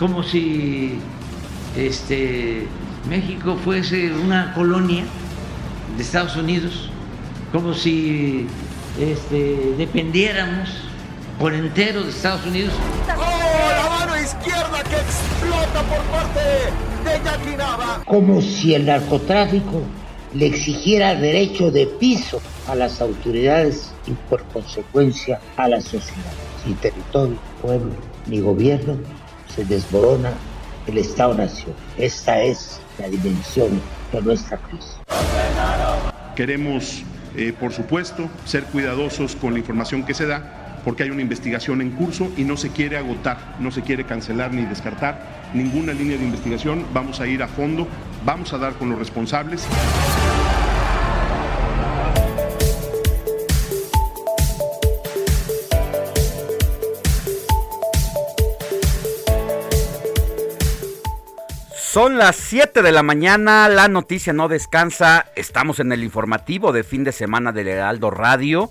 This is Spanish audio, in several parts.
Como si este, México fuese una colonia de Estados Unidos, como si este, dependiéramos por entero de Estados Unidos. ¡Oh, la mano izquierda que explota por parte de Jackie Nava! como si el narcotráfico le exigiera derecho de piso a las autoridades y por consecuencia a la sociedad. Sin territorio, pueblo ni gobierno se desmorona el Estado-Nación. Esta es la dimensión de nuestra crisis. Queremos, eh, por supuesto, ser cuidadosos con la información que se da, porque hay una investigación en curso y no se quiere agotar, no se quiere cancelar ni descartar ninguna línea de investigación. Vamos a ir a fondo, vamos a dar con los responsables. Son las 7 de la mañana, la noticia no descansa, estamos en el informativo de fin de semana del Heraldo Radio.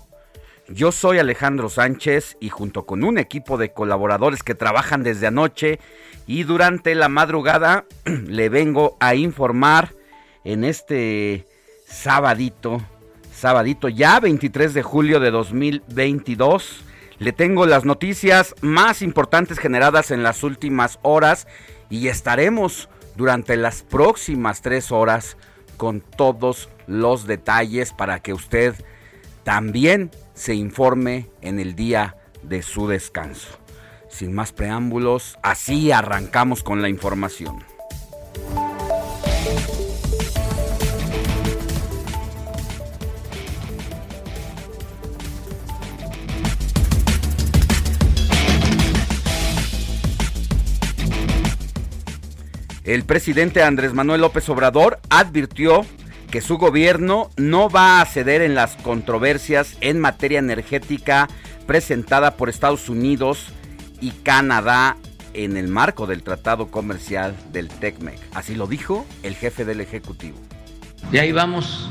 Yo soy Alejandro Sánchez y junto con un equipo de colaboradores que trabajan desde anoche y durante la madrugada le vengo a informar en este sabadito, sabadito ya 23 de julio de 2022. Le tengo las noticias más importantes generadas en las últimas horas y estaremos durante las próximas tres horas con todos los detalles para que usted también se informe en el día de su descanso. Sin más preámbulos, así arrancamos con la información. El presidente Andrés Manuel López Obrador advirtió que su gobierno no va a ceder en las controversias en materia energética presentada por Estados Unidos y Canadá en el marco del Tratado Comercial del TECMEC. Así lo dijo el jefe del Ejecutivo. Y ahí vamos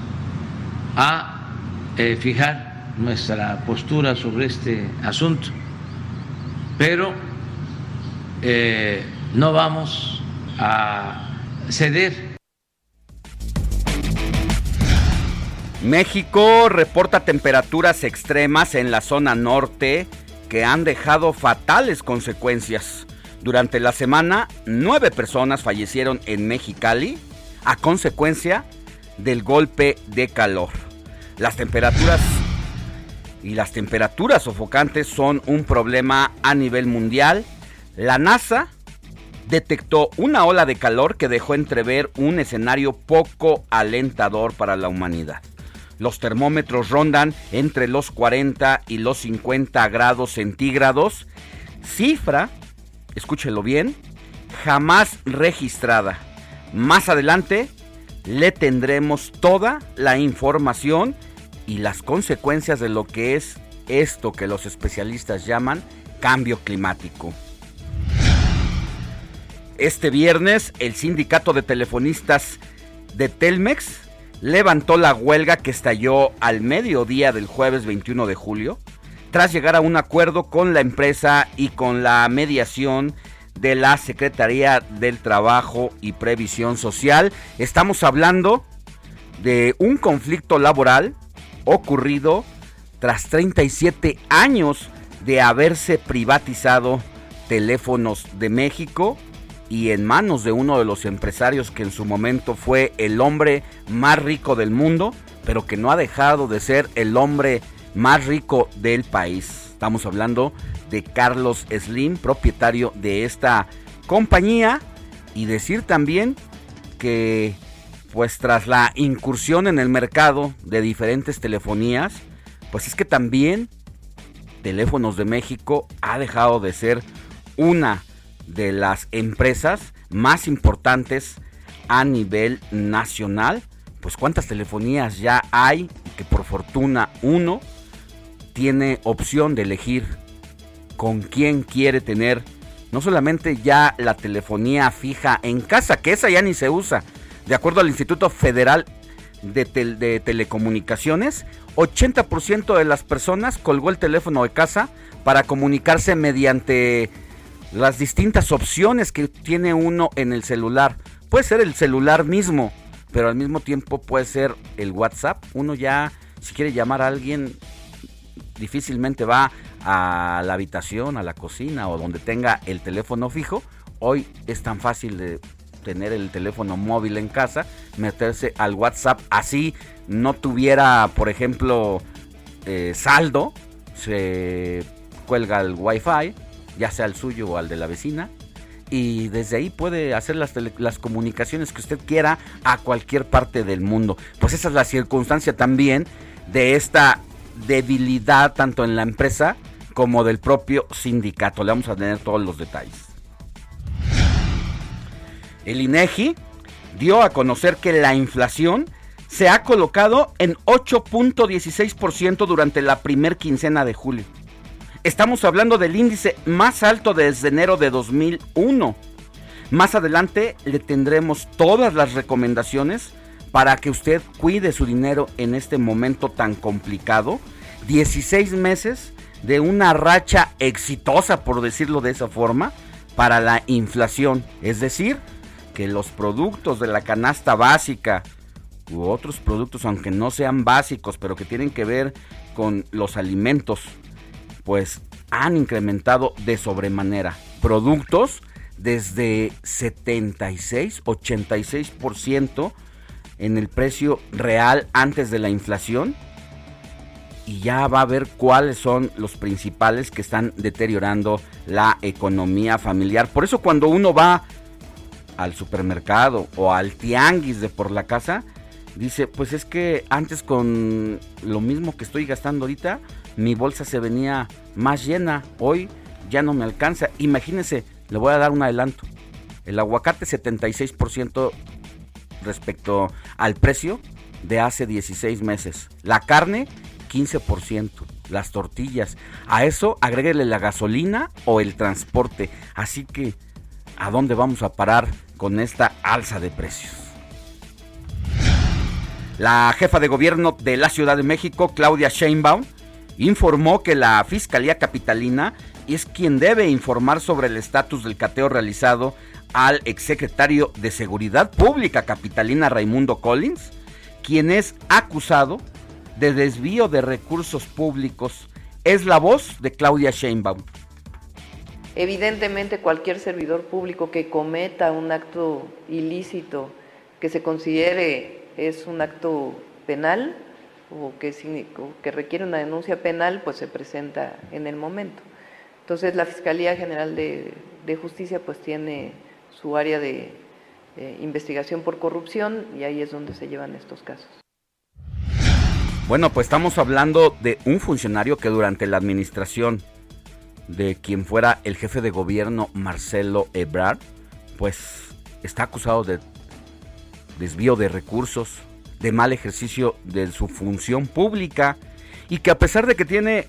a eh, fijar nuestra postura sobre este asunto, pero eh, no vamos a ceder. México reporta temperaturas extremas en la zona norte que han dejado fatales consecuencias. Durante la semana, nueve personas fallecieron en Mexicali a consecuencia del golpe de calor. Las temperaturas y las temperaturas sofocantes son un problema a nivel mundial. La NASA detectó una ola de calor que dejó entrever un escenario poco alentador para la humanidad. Los termómetros rondan entre los 40 y los 50 grados centígrados, cifra, escúchelo bien, jamás registrada. Más adelante le tendremos toda la información y las consecuencias de lo que es esto que los especialistas llaman cambio climático. Este viernes el sindicato de telefonistas de Telmex levantó la huelga que estalló al mediodía del jueves 21 de julio, tras llegar a un acuerdo con la empresa y con la mediación de la Secretaría del Trabajo y Previsión Social. Estamos hablando de un conflicto laboral ocurrido tras 37 años de haberse privatizado Teléfonos de México y en manos de uno de los empresarios que en su momento fue el hombre más rico del mundo, pero que no ha dejado de ser el hombre más rico del país. Estamos hablando de Carlos Slim, propietario de esta compañía, y decir también que pues tras la incursión en el mercado de diferentes telefonías, pues es que también Teléfonos de México ha dejado de ser una de las empresas más importantes a nivel nacional. Pues cuántas telefonías ya hay que por fortuna uno tiene opción de elegir con quién quiere tener no solamente ya la telefonía fija en casa, que esa ya ni se usa. De acuerdo al Instituto Federal de, Telecomunicaciones, 80% de las personas colgó el teléfono de casa para comunicarse mediante las distintas opciones que tiene uno en el celular. Puede ser el celular mismo, pero al mismo tiempo puede ser el WhatsApp. Uno ya, si quiere llamar a alguien, difícilmente va a la habitación, a la cocina o donde tenga el teléfono fijo. Hoy es tan fácil de tener el teléfono móvil en casa, meterse al WhatsApp así no tuviera, por ejemplo, eh, saldo, se cuelga el wifi, ya sea el suyo o al de la vecina, y desde ahí puede hacer las, las, comunicaciones que usted quiera a cualquier parte del mundo. Pues esa es la circunstancia también de esta debilidad tanto en la empresa como del propio sindicato. Le vamos a tener todos los detalles. El INEGI dio a conocer que la inflación se ha colocado en 8.16% durante la primer quincena de julio. Estamos hablando del índice más alto desde enero de 2001. Más adelante le tendremos todas las recomendaciones para que usted cuide su dinero en este momento tan complicado. 16 meses de una racha exitosa, por decirlo de esa forma, para la inflación. Es decir, que los productos de la canasta básica u otros productos, aunque no sean básicos, pero que tienen que ver con los alimentos, pues han incrementado de sobremanera. Productos desde 76, 86% en el precio real antes de la inflación. Y ya va a ver cuáles son los principales que están deteriorando la economía familiar. Por eso cuando uno va al supermercado o al tianguis de por la casa, dice, pues es que antes con lo mismo que estoy gastando ahorita, mi bolsa se venía más llena. Hoy ya no me alcanza. Imagínense, le voy a dar un adelanto. El aguacate 76% respecto al precio de hace 16 meses. La carne 15%. Las tortillas. A eso agréguele la gasolina o el transporte. Así que, ¿a dónde vamos a parar con esta alza de precios? La jefa de gobierno de la Ciudad de México, Claudia Sheinbaum, informó que la Fiscalía Capitalina es quien debe informar sobre el estatus del cateo realizado al exsecretario de Seguridad Pública Capitalina Raimundo Collins, quien es acusado de desvío de recursos públicos. Es la voz de Claudia Sheinbaum. Evidentemente cualquier servidor público que cometa un acto ilícito que se considere es un acto penal, o que, requiere una denuncia penal, pues se presenta en el momento. Entonces la Fiscalía General de, Justicia pues tiene su área de investigación por corrupción y ahí es donde se llevan estos casos. Bueno, pues estamos hablando de un funcionario que durante la administración de quien fuera el jefe de gobierno Marcelo Ebrard, pues está acusado de desvío de recursos, de mal ejercicio de su función pública y que a pesar de que tiene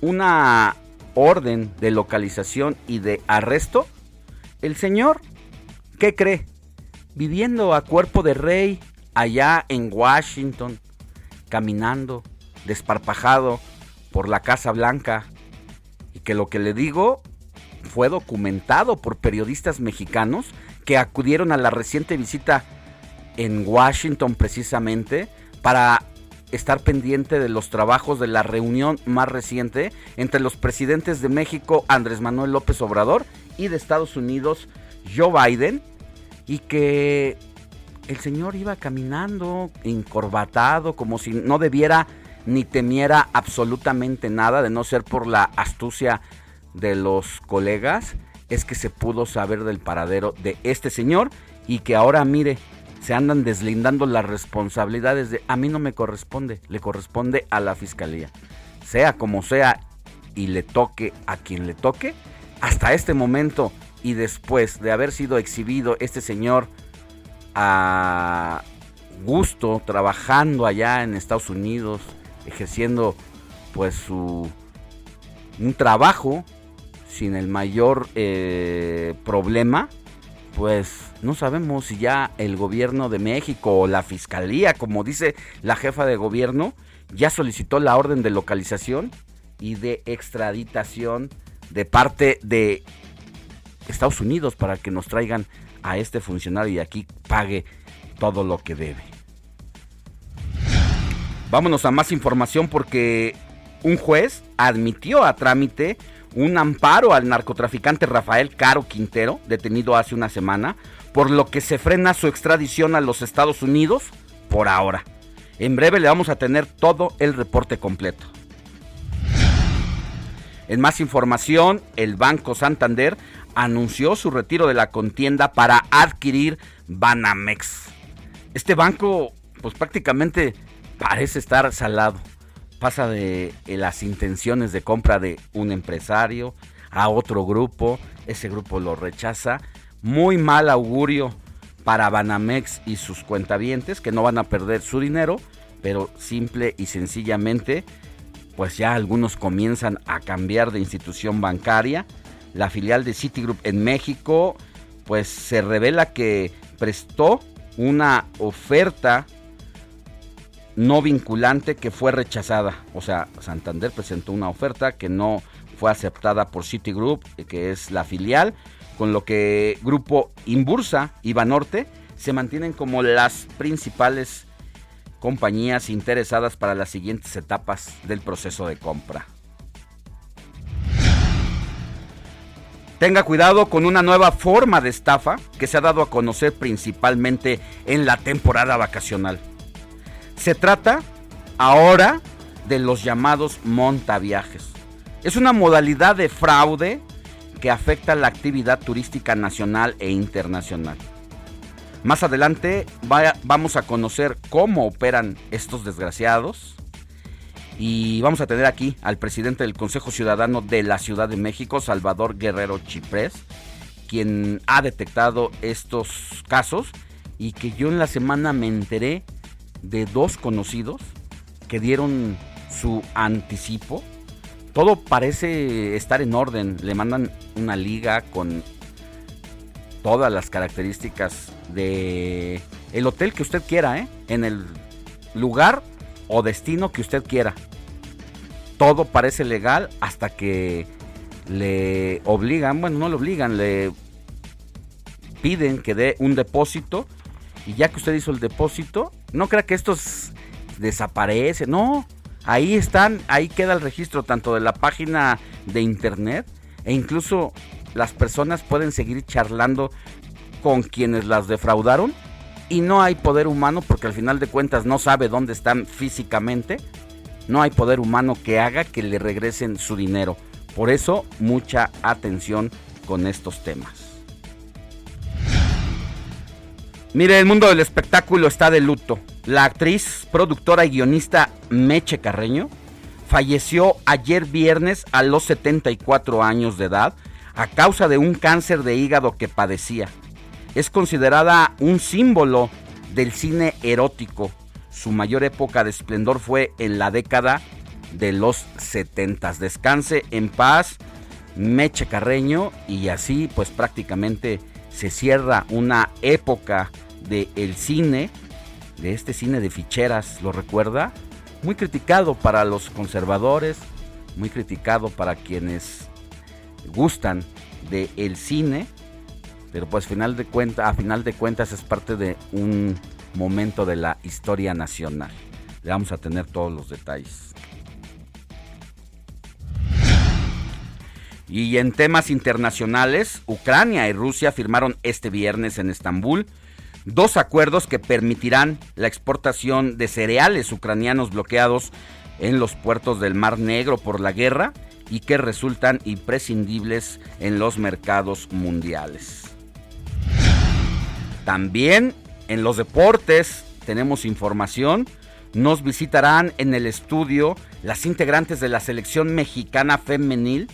una orden de localización y de arresto, el señor, ¿qué cree? Viviendo a cuerpo de rey allá en Washington, caminando, desparpajado por la Casa Blanca, y que lo que le digo fue documentado por periodistas mexicanos que acudieron a la reciente visita en Washington precisamente para estar pendiente de los trabajos de la reunión más reciente entre los presidentes de México, Andrés Manuel López Obrador, y de Estados Unidos, Joe Biden, y que el señor iba caminando encorbatado, como si no debiera ni temiera absolutamente nada, de no ser por la astucia de los colegas, es que se pudo saber del paradero de este señor y que ahora mire, se andan deslindando las responsabilidades de a mí no me corresponde, le corresponde a la fiscalía. Sea como sea y le toque a quien le toque, hasta este momento y después de haber sido exhibido este señor a gusto trabajando allá en Estados Unidos, ejerciendo pues su un trabajo sin el mayor eh, problema, pues no sabemos si ya el gobierno de México o la fiscalía, como dice la jefa de gobierno, ya solicitó la orden de localización y de extraditación de parte de Estados Unidos para que nos traigan a este funcionario y aquí pague todo lo que debe. Vámonos a más información porque un juez admitió a trámite un amparo al narcotraficante Rafael Caro Quintero, detenido hace una semana, por lo que se frena su extradición a los Estados Unidos por ahora. En breve le vamos a tener todo el reporte completo. En más información, el Banco Santander anunció su retiro de la contienda para adquirir Banamex. Este banco, pues prácticamente parece estar salado pasa de eh, las intenciones de compra de un empresario a otro grupo, ese grupo lo rechaza. Muy mal augurio para Banamex y sus cuentavientes que no van a perder su dinero, pero simple y sencillamente, pues ya algunos comienzan a cambiar de institución bancaria. La filial de Citigroup en México, pues se revela que prestó una oferta no vinculante que fue rechazada. O sea, Santander presentó una oferta que no fue aceptada por Citigroup, que es la filial, con lo que Grupo Inbursa y Banorte se mantienen como las principales compañías interesadas para las siguientes etapas del proceso de compra. Tenga cuidado con una nueva forma de estafa que se ha dado a conocer principalmente en la temporada vacacional. Se trata ahora de los llamados montaviajes. Es una modalidad de fraude que afecta la actividad turística nacional e internacional. Más adelante vamos a conocer cómo operan estos desgraciados y vamos a tener aquí al presidente del Consejo Ciudadano de la Ciudad de México, Salvador Guerrero Chiprés, quien ha detectado estos casos y que yo en la semana me enteré de dos conocidos que dieron su anticipo. Todo parece estar en orden. Le mandan una liga con todas las características de el hotel que usted quiera, ¿eh? en el lugar o destino que usted quiera. Todo parece legal hasta que le obligan, bueno, no le obligan, le piden que dé un depósito y ya que usted hizo el depósito, no crea que estos desaparecen, no. Ahí están, ahí queda el registro tanto de la página de internet e incluso las personas pueden seguir charlando con quienes las defraudaron y no hay poder humano porque al final de cuentas no sabe dónde están físicamente. No hay poder humano que haga que le regresen su dinero. Por eso mucha atención con estos temas. Mire, el mundo del espectáculo está de luto. La actriz, productora y guionista Meche Carreño falleció ayer viernes a los 74 años de edad a causa de un cáncer de hígado que padecía. Es considerada un símbolo del cine erótico. Su mayor época de esplendor fue en la década de los 70. Descanse en paz, Meche Carreño y así pues prácticamente se cierra una época del el cine, de este cine de ficheras, ¿lo recuerda? Muy criticado para los conservadores, muy criticado para quienes gustan del el cine, pero pues final de cuenta, a final de cuentas es parte de un momento de la historia nacional. Le vamos a tener todos los detalles. Y en temas internacionales, Ucrania y Rusia firmaron este viernes en Estambul dos acuerdos que permitirán la exportación de cereales ucranianos bloqueados en los puertos del Mar Negro por la guerra y que resultan imprescindibles en los mercados mundiales. También en los deportes tenemos información. Nos visitarán en el estudio las integrantes de la selección mexicana femenil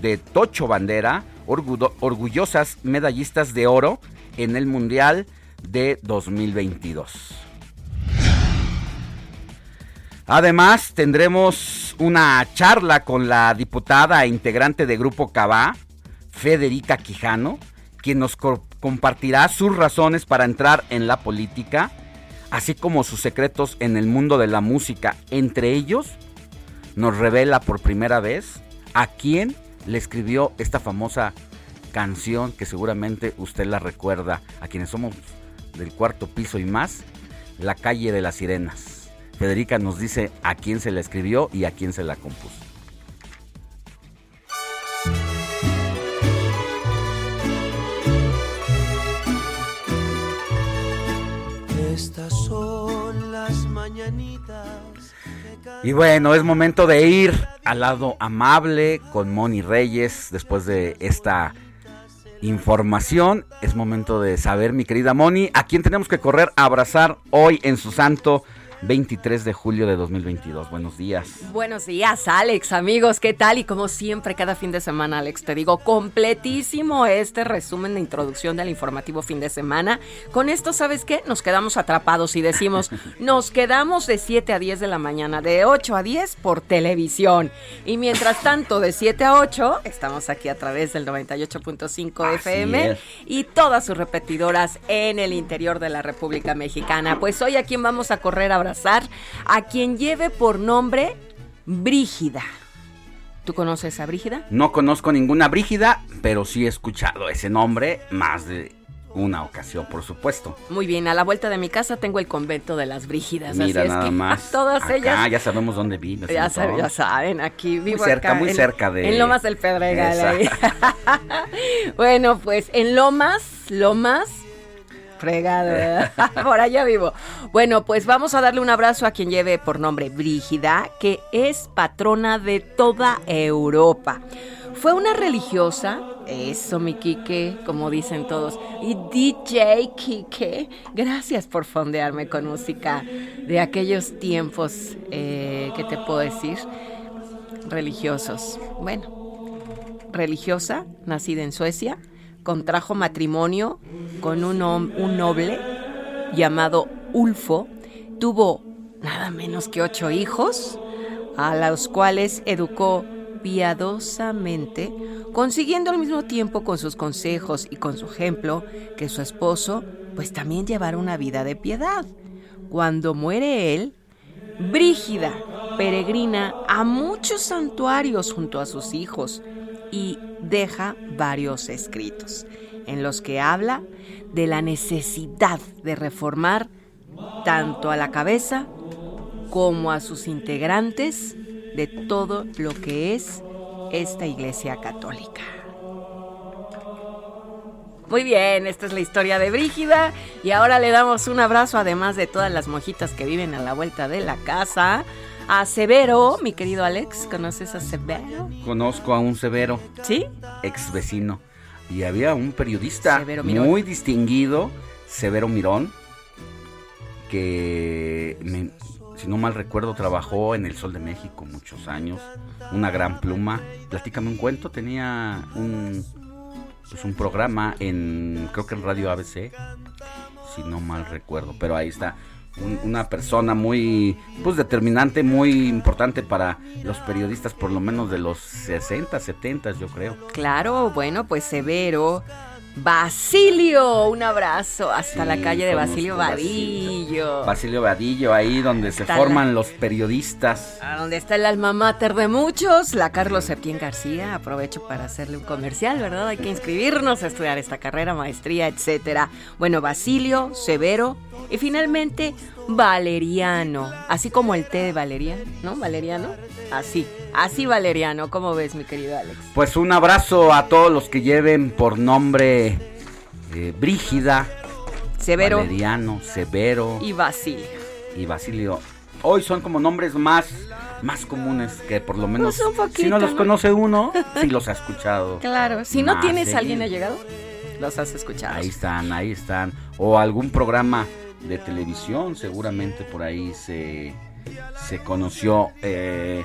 de Tocho Bandera, orgullosas medallistas de oro en el Mundial de 2022. Además, tendremos una charla con la diputada e integrante de Grupo Cabá, Federica Quijano, quien nos compartirá sus razones para entrar en la política, así como sus secretos en el mundo de la música. Entre ellos, nos revela por primera vez a quién le escribió esta famosa canción que seguramente usted la recuerda, a quienes somos del cuarto piso y más, La calle de las sirenas. Federica nos dice a quién se la escribió y a quién se la compuso. Estas son las mañanitas. Y bueno, es momento de ir al lado amable con Moni Reyes después de esta información. Es momento de saber, mi querida Moni, a quién tenemos que correr a abrazar hoy en su santo 23 de julio de 2022. Buenos días. Buenos días, Alex, amigos, ¿qué tal? Y como siempre, cada fin de semana, Alex, te digo, completísimo este resumen de introducción del informativo fin de semana. Con esto, ¿sabes qué? Nos quedamos atrapados y decimos, nos quedamos de 7 a 10 de la mañana, de 8 a 10 por televisión. Y mientras tanto, de 7 a 8, estamos aquí a través del 98.5 FM y todas sus repetidoras en el interior de la República Mexicana. Pues hoy a quién vamos a correr a a quien lleve por nombre Brígida. ¿Tú conoces a Brígida? No conozco ninguna Brígida, pero sí he escuchado ese nombre más de una ocasión, por supuesto. Muy bien, a la vuelta de mi casa tengo el convento de las Brígidas. Mira, así nada es que más. todas Acá ellas. Ya sabemos dónde vives. Ya, saben, todo. ya saben, aquí vivo Muy cerca, acá muy en- cerca de- En Lomas del Pedregal. ahí. bueno, pues en Lomas, Lomas, fregado, por allá vivo. Bueno, pues vamos a darle un abrazo a quien lleve por nombre Brígida, que es patrona de toda Europa. Fue una religiosa, eso mi Quique, como dicen todos, y DJ Quique, gracias por fondearme con música de aquellos tiempos, eh, ¿qué te puedo decir? Religiosos. Bueno, religiosa, nacida en Suecia, contrajo matrimonio con un, un noble llamado Ulfo, tuvo nada menos que ocho hijos, a los cuales educó piadosamente, consiguiendo al mismo tiempo con sus consejos y con su ejemplo que su esposo pues también llevara una vida de piedad. Cuando muere él, Brígida peregrina a muchos santuarios junto a sus hijos y deja varios escritos en los que habla de la necesidad de reformar tanto a la cabeza como a sus integrantes de todo lo que es esta iglesia católica. Muy bien, esta es la historia de Brígida y ahora le damos un abrazo además de todas las mojitas que viven a la vuelta de la casa. A Severo, mi querido Alex, ¿conoces a Severo? Conozco a un severo. ¿Sí? Ex vecino. Y había un periodista Severo muy distinguido, Severo Mirón, que, me- si no mal recuerdo, trabajó en El Sol de México muchos años. Una gran pluma. Platícame un cuento. Tenía un, pues un programa en, creo que en Radio ABC, si no mal recuerdo. Pero ahí está. Un- una persona muy pues determinante, muy importante para los periodistas, por lo menos de los 60, 70, yo creo. Claro, bueno, pues Severo. Basilio, un abrazo hasta Sí, la calle de Basilio. Vadillo. Basilio Vadillo, ahí donde se forman la- los periodistas. A donde está el alma mater de muchos, la Carlos Septién García. Aprovecho para hacerle un comercial, ¿verdad? Hay que inscribirnos a estudiar esta carrera, maestría, etcétera. Bueno, Basilio, Severo y finalmente Valeriano. Así como el té de Valeriano, ¿no? Valeriano. Así, así Valeriano. ¿Cómo ves, mi querido Alex? Pues un abrazo a todos los que lleven por nombre eh, Brígida, Severo Valeriano, Severo y Basilio. y Basilio. Hoy son como nombres más, más comunes que por lo menos Pues un poquito, si no los ¿no? conoce uno, sí los ha escuchado. Claro, si no tienes a seguido. alguien allegado, los has escuchado. Ahí están, ahí están. O algún programa de televisión, seguramente por ahí se, se conoció. eh,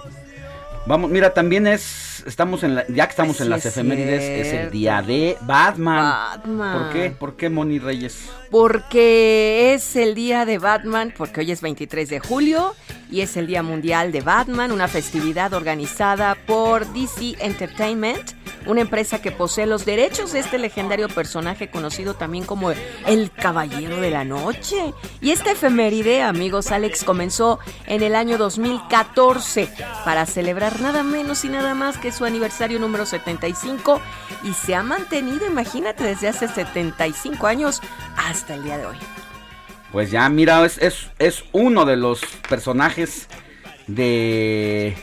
vamos, mira, también es, estamos en la, ya que estamos Sí, en las es efemérides, es el día de Batman. Batman. ¿Por qué? ¿Por qué Moni Reyes? Porque es el día de Batman, porque hoy es 23 de julio y es el Día Mundial de Batman, una festividad organizada por DC Entertainment, una empresa que posee los derechos de este legendario personaje conocido también como el Caballero de la Noche. Y esta efeméride, amigos, Alex comenzó en el año 2014 para celebrar nada menos y nada más que su aniversario número 75 y se ha mantenido, imagínate, desde hace 75 años hasta el día de hoy. Pues ya, mira, es, es, es uno de los personajes de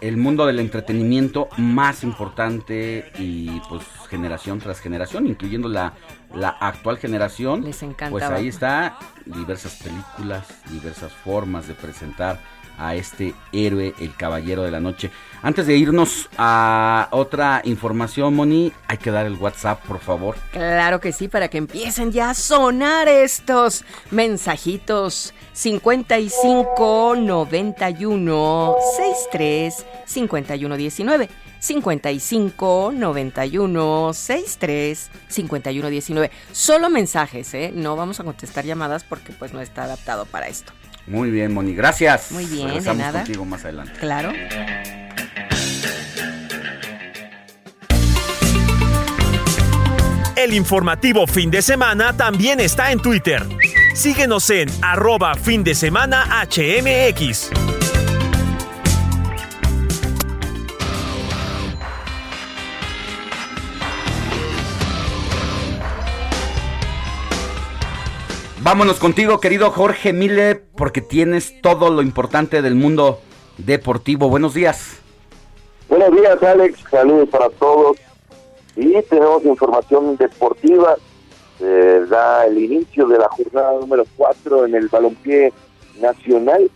el mundo del entretenimiento más importante y pues generación tras generación, incluyendo la, la actual generación. Les encanta Pues ahí está, diversas películas, diversas formas de presentar a este héroe, el caballero de la noche. Antes de irnos a otra información, Moni, hay que dar el WhatsApp, por favor. Claro que sí, para que empiecen ya a sonar estos mensajitos. 55 91 63 51 19. 55 91 63 51 19. Solo mensajes, ¿eh? No vamos a contestar llamadas porque pues no está adaptado para esto. Muy bien, Moni, gracias. Muy bien, de Regresamos nada. contigo más adelante. Claro. El informativo fin de semana también está en Twitter. Síguenos en arroba fin de semana HMX. Vámonos contigo, querido Jorge Mille, porque tienes todo lo importante del mundo deportivo. Buenos días. Buenos días, Alex. Saludos para todos. Y tenemos información deportiva. Se da el inicio de la jornada número 4 en el balompié nacional.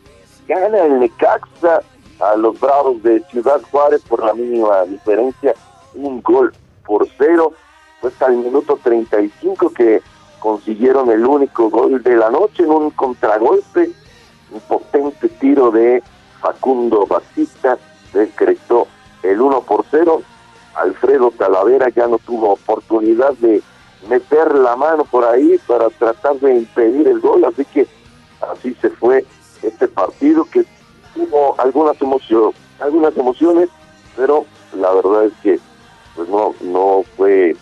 Gana el Necaxa a los Bravos de Ciudad Juárez por la mínima diferencia. Un gol por cero. Fue hasta el minuto 35 que consiguieron el único gol de la noche en un contragolpe. Un potente tiro de Facundo Batista decretó el 1 por 0. Alfredo Talavera ya no tuvo oportunidad de meter la mano por ahí para tratar de impedir el gol, así que así se fue este partido que tuvo algunas emociones, algunas emociones, pero la verdad es que pues no no fue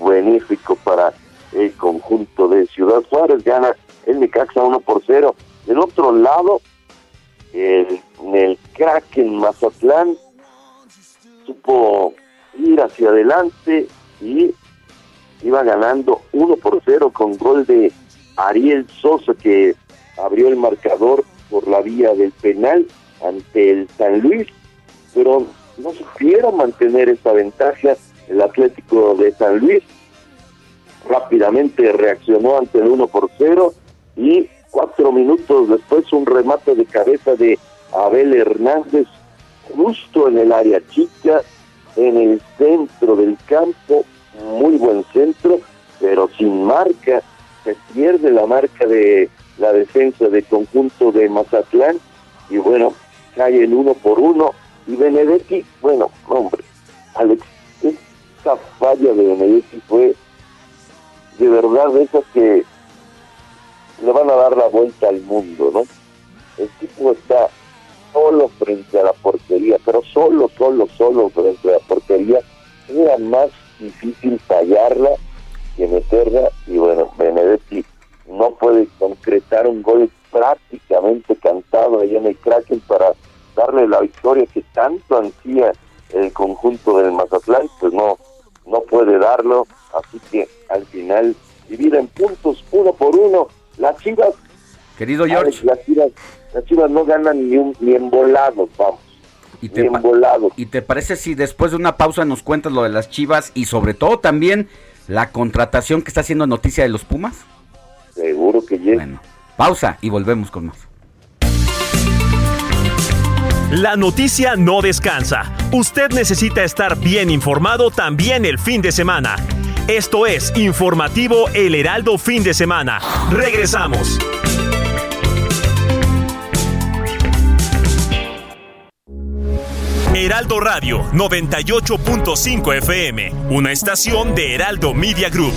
benéfico para el conjunto de Ciudad Juárez, gana el Necaxa 1 por 0. Del otro lado, el, el Kraken Mazatlán supo ir hacia adelante y iba ganando 1 por 0 con gol de Ariel Sosa que abrió el marcador por la vía del penal ante el San Luis, pero no supieron mantener esa ventaja el Atlético de San Luis. Rápidamente reaccionó ante el 1 por 0 y cuatro minutos después un remate de cabeza de Abel Hernández justo en el área chica, en el centro del campo, muy buen centro, pero sin marca, se pierde la marca de la defensa del conjunto de Mazatlán y bueno, cae el uno por uno y Benedetti, bueno, hombre, Alex, esta falla de Benedetti fue de verdad de esas que le van a dar la vuelta al mundo, ¿no? El tipo está solo frente a la portería, pero solo, solo, solo frente a la portería. Era más difícil fallarla que meterla y bueno, Benedetti no puede concretar un gol prácticamente cantado allá en el Kraken para darle la victoria que tanto ansía el conjunto del Mazatlán, pues no, no puede darlo, así que al final divide en puntos uno por uno. Las Chivas, querido George, las Chivas, las Chivas no ganan ni un ni en volados, vamos. ¿Y te, ¿Y te parece si después de una pausa nos cuentas lo de las Chivas y sobre todo también la contratación que está haciendo noticia de los Pumas? Seguro que llega. Bueno, pausa y volvemos con más. La noticia no descansa. Usted necesita estar bien informado también el fin de semana. Esto es Informativo El Heraldo Fin de Semana. Regresamos. Heraldo Radio 98.5 FM, una estación de Heraldo Media Group.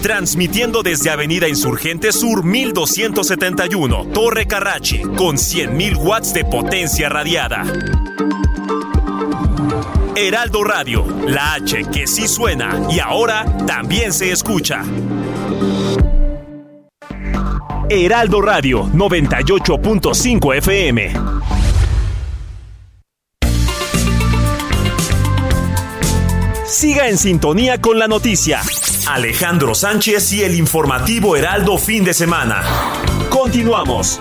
Transmitiendo desde Avenida Insurgente Sur 1271, Torre Carrachi, con 100.000 watts de potencia radiada. Heraldo Radio, la H que sí suena y ahora también se escucha. Heraldo Radio 98.5 FM. Siga en sintonía con la noticia. Alejandro Sánchez y el informativo Heraldo fin de semana. Continuamos.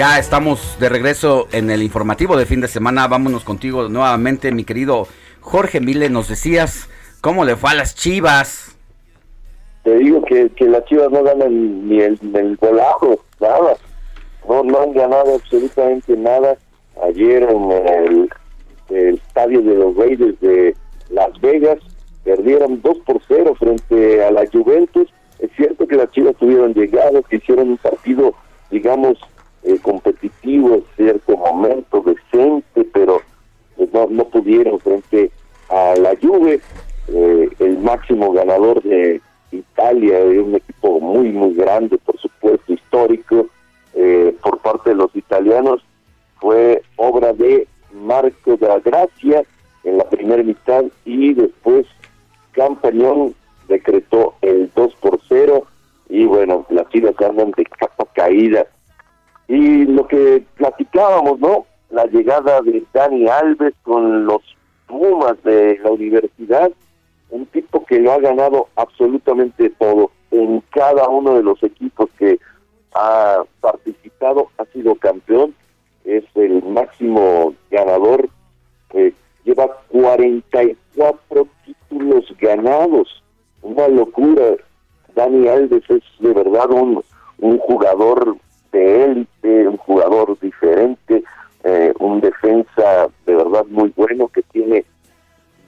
Ya estamos de regreso en el informativo de fin de semana. Vámonos contigo nuevamente, mi querido Jorge Mile. Nos decías cómo le fue a las Chivas. Te digo que, las Chivas no ganan ni el, el golazo, nada. No, no han ganado absolutamente nada. Ayer en el, el estadio de los Reyes de Las Vegas perdieron 2 por 0 frente a la Juventus. Es cierto que las Chivas tuvieron llegadas, que hicieron un partido, digamos, eh, competitivo en cierto momento, decente, pero pues, no, no pudieron frente a la Juve, eh, el máximo ganador de Italia, de un equipo muy, muy grande, por supuesto, histórico, eh, por parte de los italianos, fue obra de Marco de la Gracia en la primera mitad y después Campañón decretó el 2 por 0 y bueno, las chivas andan de capa caída y lo que platicábamos, ¿no? La llegada de Dani Alves con los Pumas de la universidad, un tipo que lo ha ganado absolutamente todo. En cada uno de los equipos que ha participado ha sido campeón, es el máximo ganador, eh, lleva 44 títulos ganados, una locura. Dani Alves es de verdad un, un jugador de élite, un jugador diferente, eh, un defensa de verdad muy bueno que tiene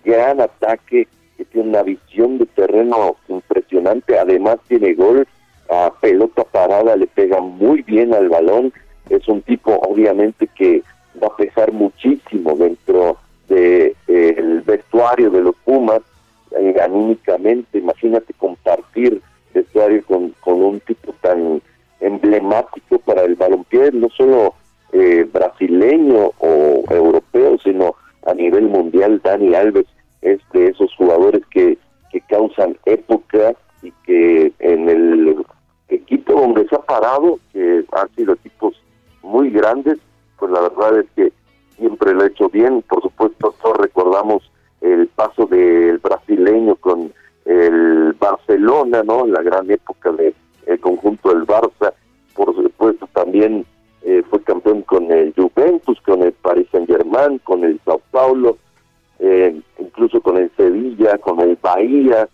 gran ataque, que tiene una visión de terreno impresionante, además tiene gol a pelota parada, le pega muy bien al balón, es un tipo obviamente que va a pesar muchísimo dentro del de, el vestuario de los Pumas, eh, anímicamente, imagínate compartir vestuario con, con un tipo tan emblemático para el balompié, no solo eh, brasileño o europeo, sino a nivel mundial. Dani Alves es de esos jugadores que, que causan época y que en el equipo donde se ha parado, que han sido equipos muy grandes, pues la verdad es que siempre lo ha hecho bien. Por supuesto, todos recordamos el paso del brasileño con el Barcelona, ¿no? La gran época de el conjunto del Barça, por supuesto también eh, fue campeón con el Juventus, con el Paris Saint Germain, con el Sao Paulo, eh, incluso con el Sevilla, con el Bahía,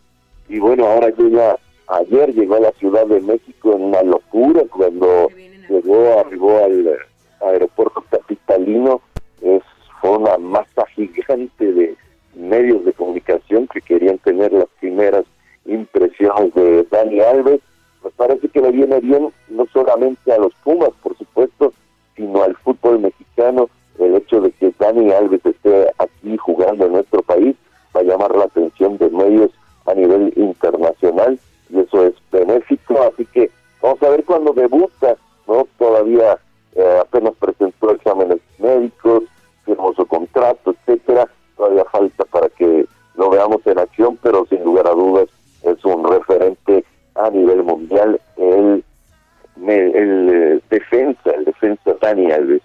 y bueno, ahora llega, ayer llegó a la Ciudad de México en una locura cuando llegó, arribó al aeropuerto capitalino, es, fue una masa gigante de medios de comunicación que querían tener las primeras impresiones de Dani Alves. Me parece que le viene bien no solamente a los Pumas, por supuesto, sino al fútbol mexicano. El hecho de que Dani Alves esté aquí jugando en nuestro país va a llamar la atención de medios a nivel internacional y eso es benéfico. Así que vamos a ver cuando debuta, ¿no? Todavía eh, apenas presentó exámenes médicos, firmó su contrato, etcétera. Todavía falta para que lo veamos en acción, pero sin lugar a dudas es un referente a nivel mundial el, el, eh, defensa, el defensa Dani Alves.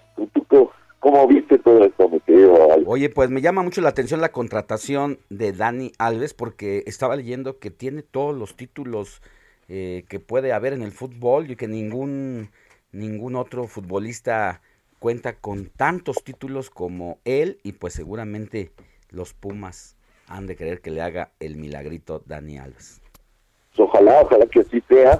¿Tú, cómo viste todo esto, mi querido Alves? Oye, pues me llama mucho la atención la contratación de Dani Alves porque estaba leyendo que tiene todos los títulos eh, que puede haber en el fútbol y que ningún, ningún otro futbolista cuenta con tantos títulos como él y pues seguramente los Pumas han de querer que le haga el milagrito Dani Alves. Ojalá, ojalá que así sea.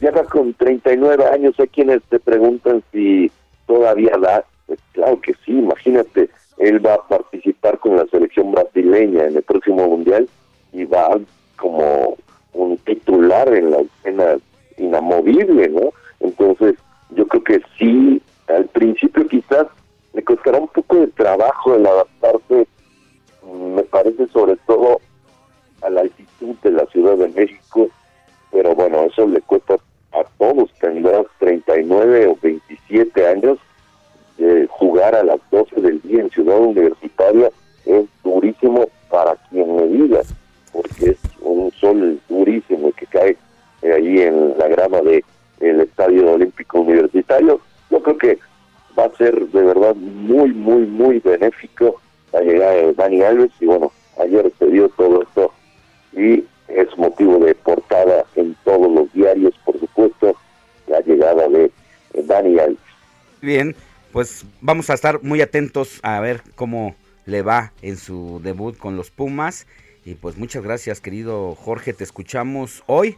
Llega con 39 años, hay quienes te preguntan si todavía da. Pues claro que sí, imagínate, él va a participar con la selección brasileña en el próximo mundial y va como un titular en la escena inamovible, ¿no? Entonces, yo creo que sí, al principio quizás le costará un poco de trabajo el adaptarse me parece sobre todo a la altitud de la Ciudad de México, pero bueno, eso le cuesta a todos, tendrás 39 o 27 años, de jugar a las 12 del día en Ciudad Universitaria es durísimo para quien me diga, porque es un sol durísimo que cae ahí en la grama de el Estadio Olímpico Universitario. Yo creo que va a ser de verdad muy, muy, muy benéfico la llegada de Dani Alves y bueno, ayer se dio todo esto y es motivo de portada en todos los diarios, por supuesto, la llegada de Dani Alves. Bien, pues vamos a estar muy atentos a ver cómo le va en su debut con los Pumas. Y pues muchas gracias, querido Jorge, te escuchamos hoy.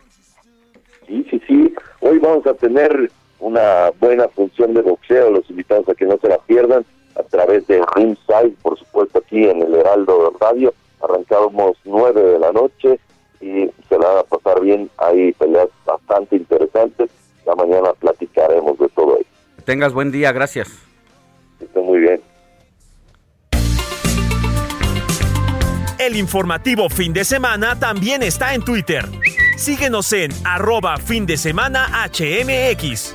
Sí, sí, sí. Hoy vamos a tener una buena función de boxeo, los invitados a que no se la pierdan a través de Ringside, por supuesto aquí en el Heraldo Radio. Arrancamos nueve de la noche y se la van a pasar bien. Hay peleas bastante interesantes. La mañana platicaremos de todo ello. tengas buen día, gracias. Esté muy bien. El informativo fin de semana también está en Twitter. Síguenos en arroba fin de semana HMX.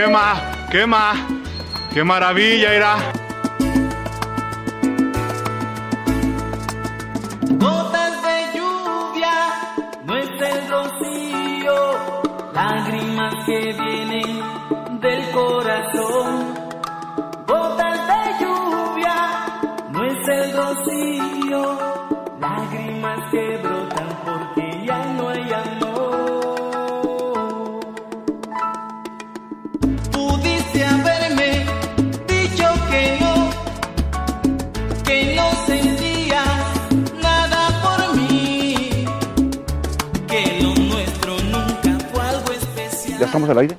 Quema, quema, qué maravilla irá. Gotas de lluvia, no es el rocío, lágrimas que vienen del corazón. Gotas de lluvia, no es el rocío, lágrimas que brotan ¿Ya estamos al aire?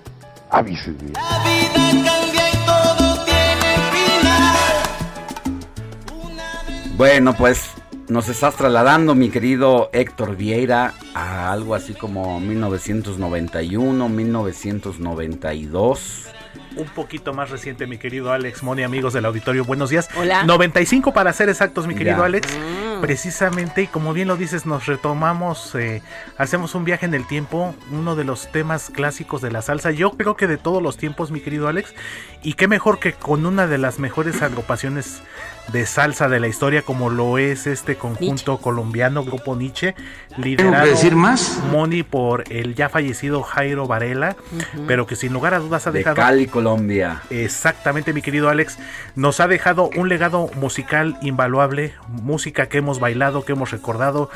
Avíseme. La vida cambia y todo tiene final. Bueno, pues nos estás trasladando, mi querido Héctor Vieira, a algo así como 1991, 1992. Un poquito más reciente, mi querido Alex Moni, amigos del auditorio, buenos días. Hola. 95 para ser exactos, mi querido Ya. Alex. Precisamente, y como bien lo dices, nos retomamos, eh, hacemos un viaje en el tiempo, uno de los temas clásicos de la salsa, yo creo que de todos los tiempos, mi querido Alex, y qué mejor que con una de las mejores agrupaciones de salsa de la historia como lo es este conjunto colombiano Grupo Nietzsche liderado decir más? Moni por el ya fallecido Jairo Varela pero que sin lugar a dudas ha De dejado Cali, Colombia. Exactamente, mi querido Alex. Nos ha dejado un legado musical invaluable, música que hemos bailado, que hemos recordado.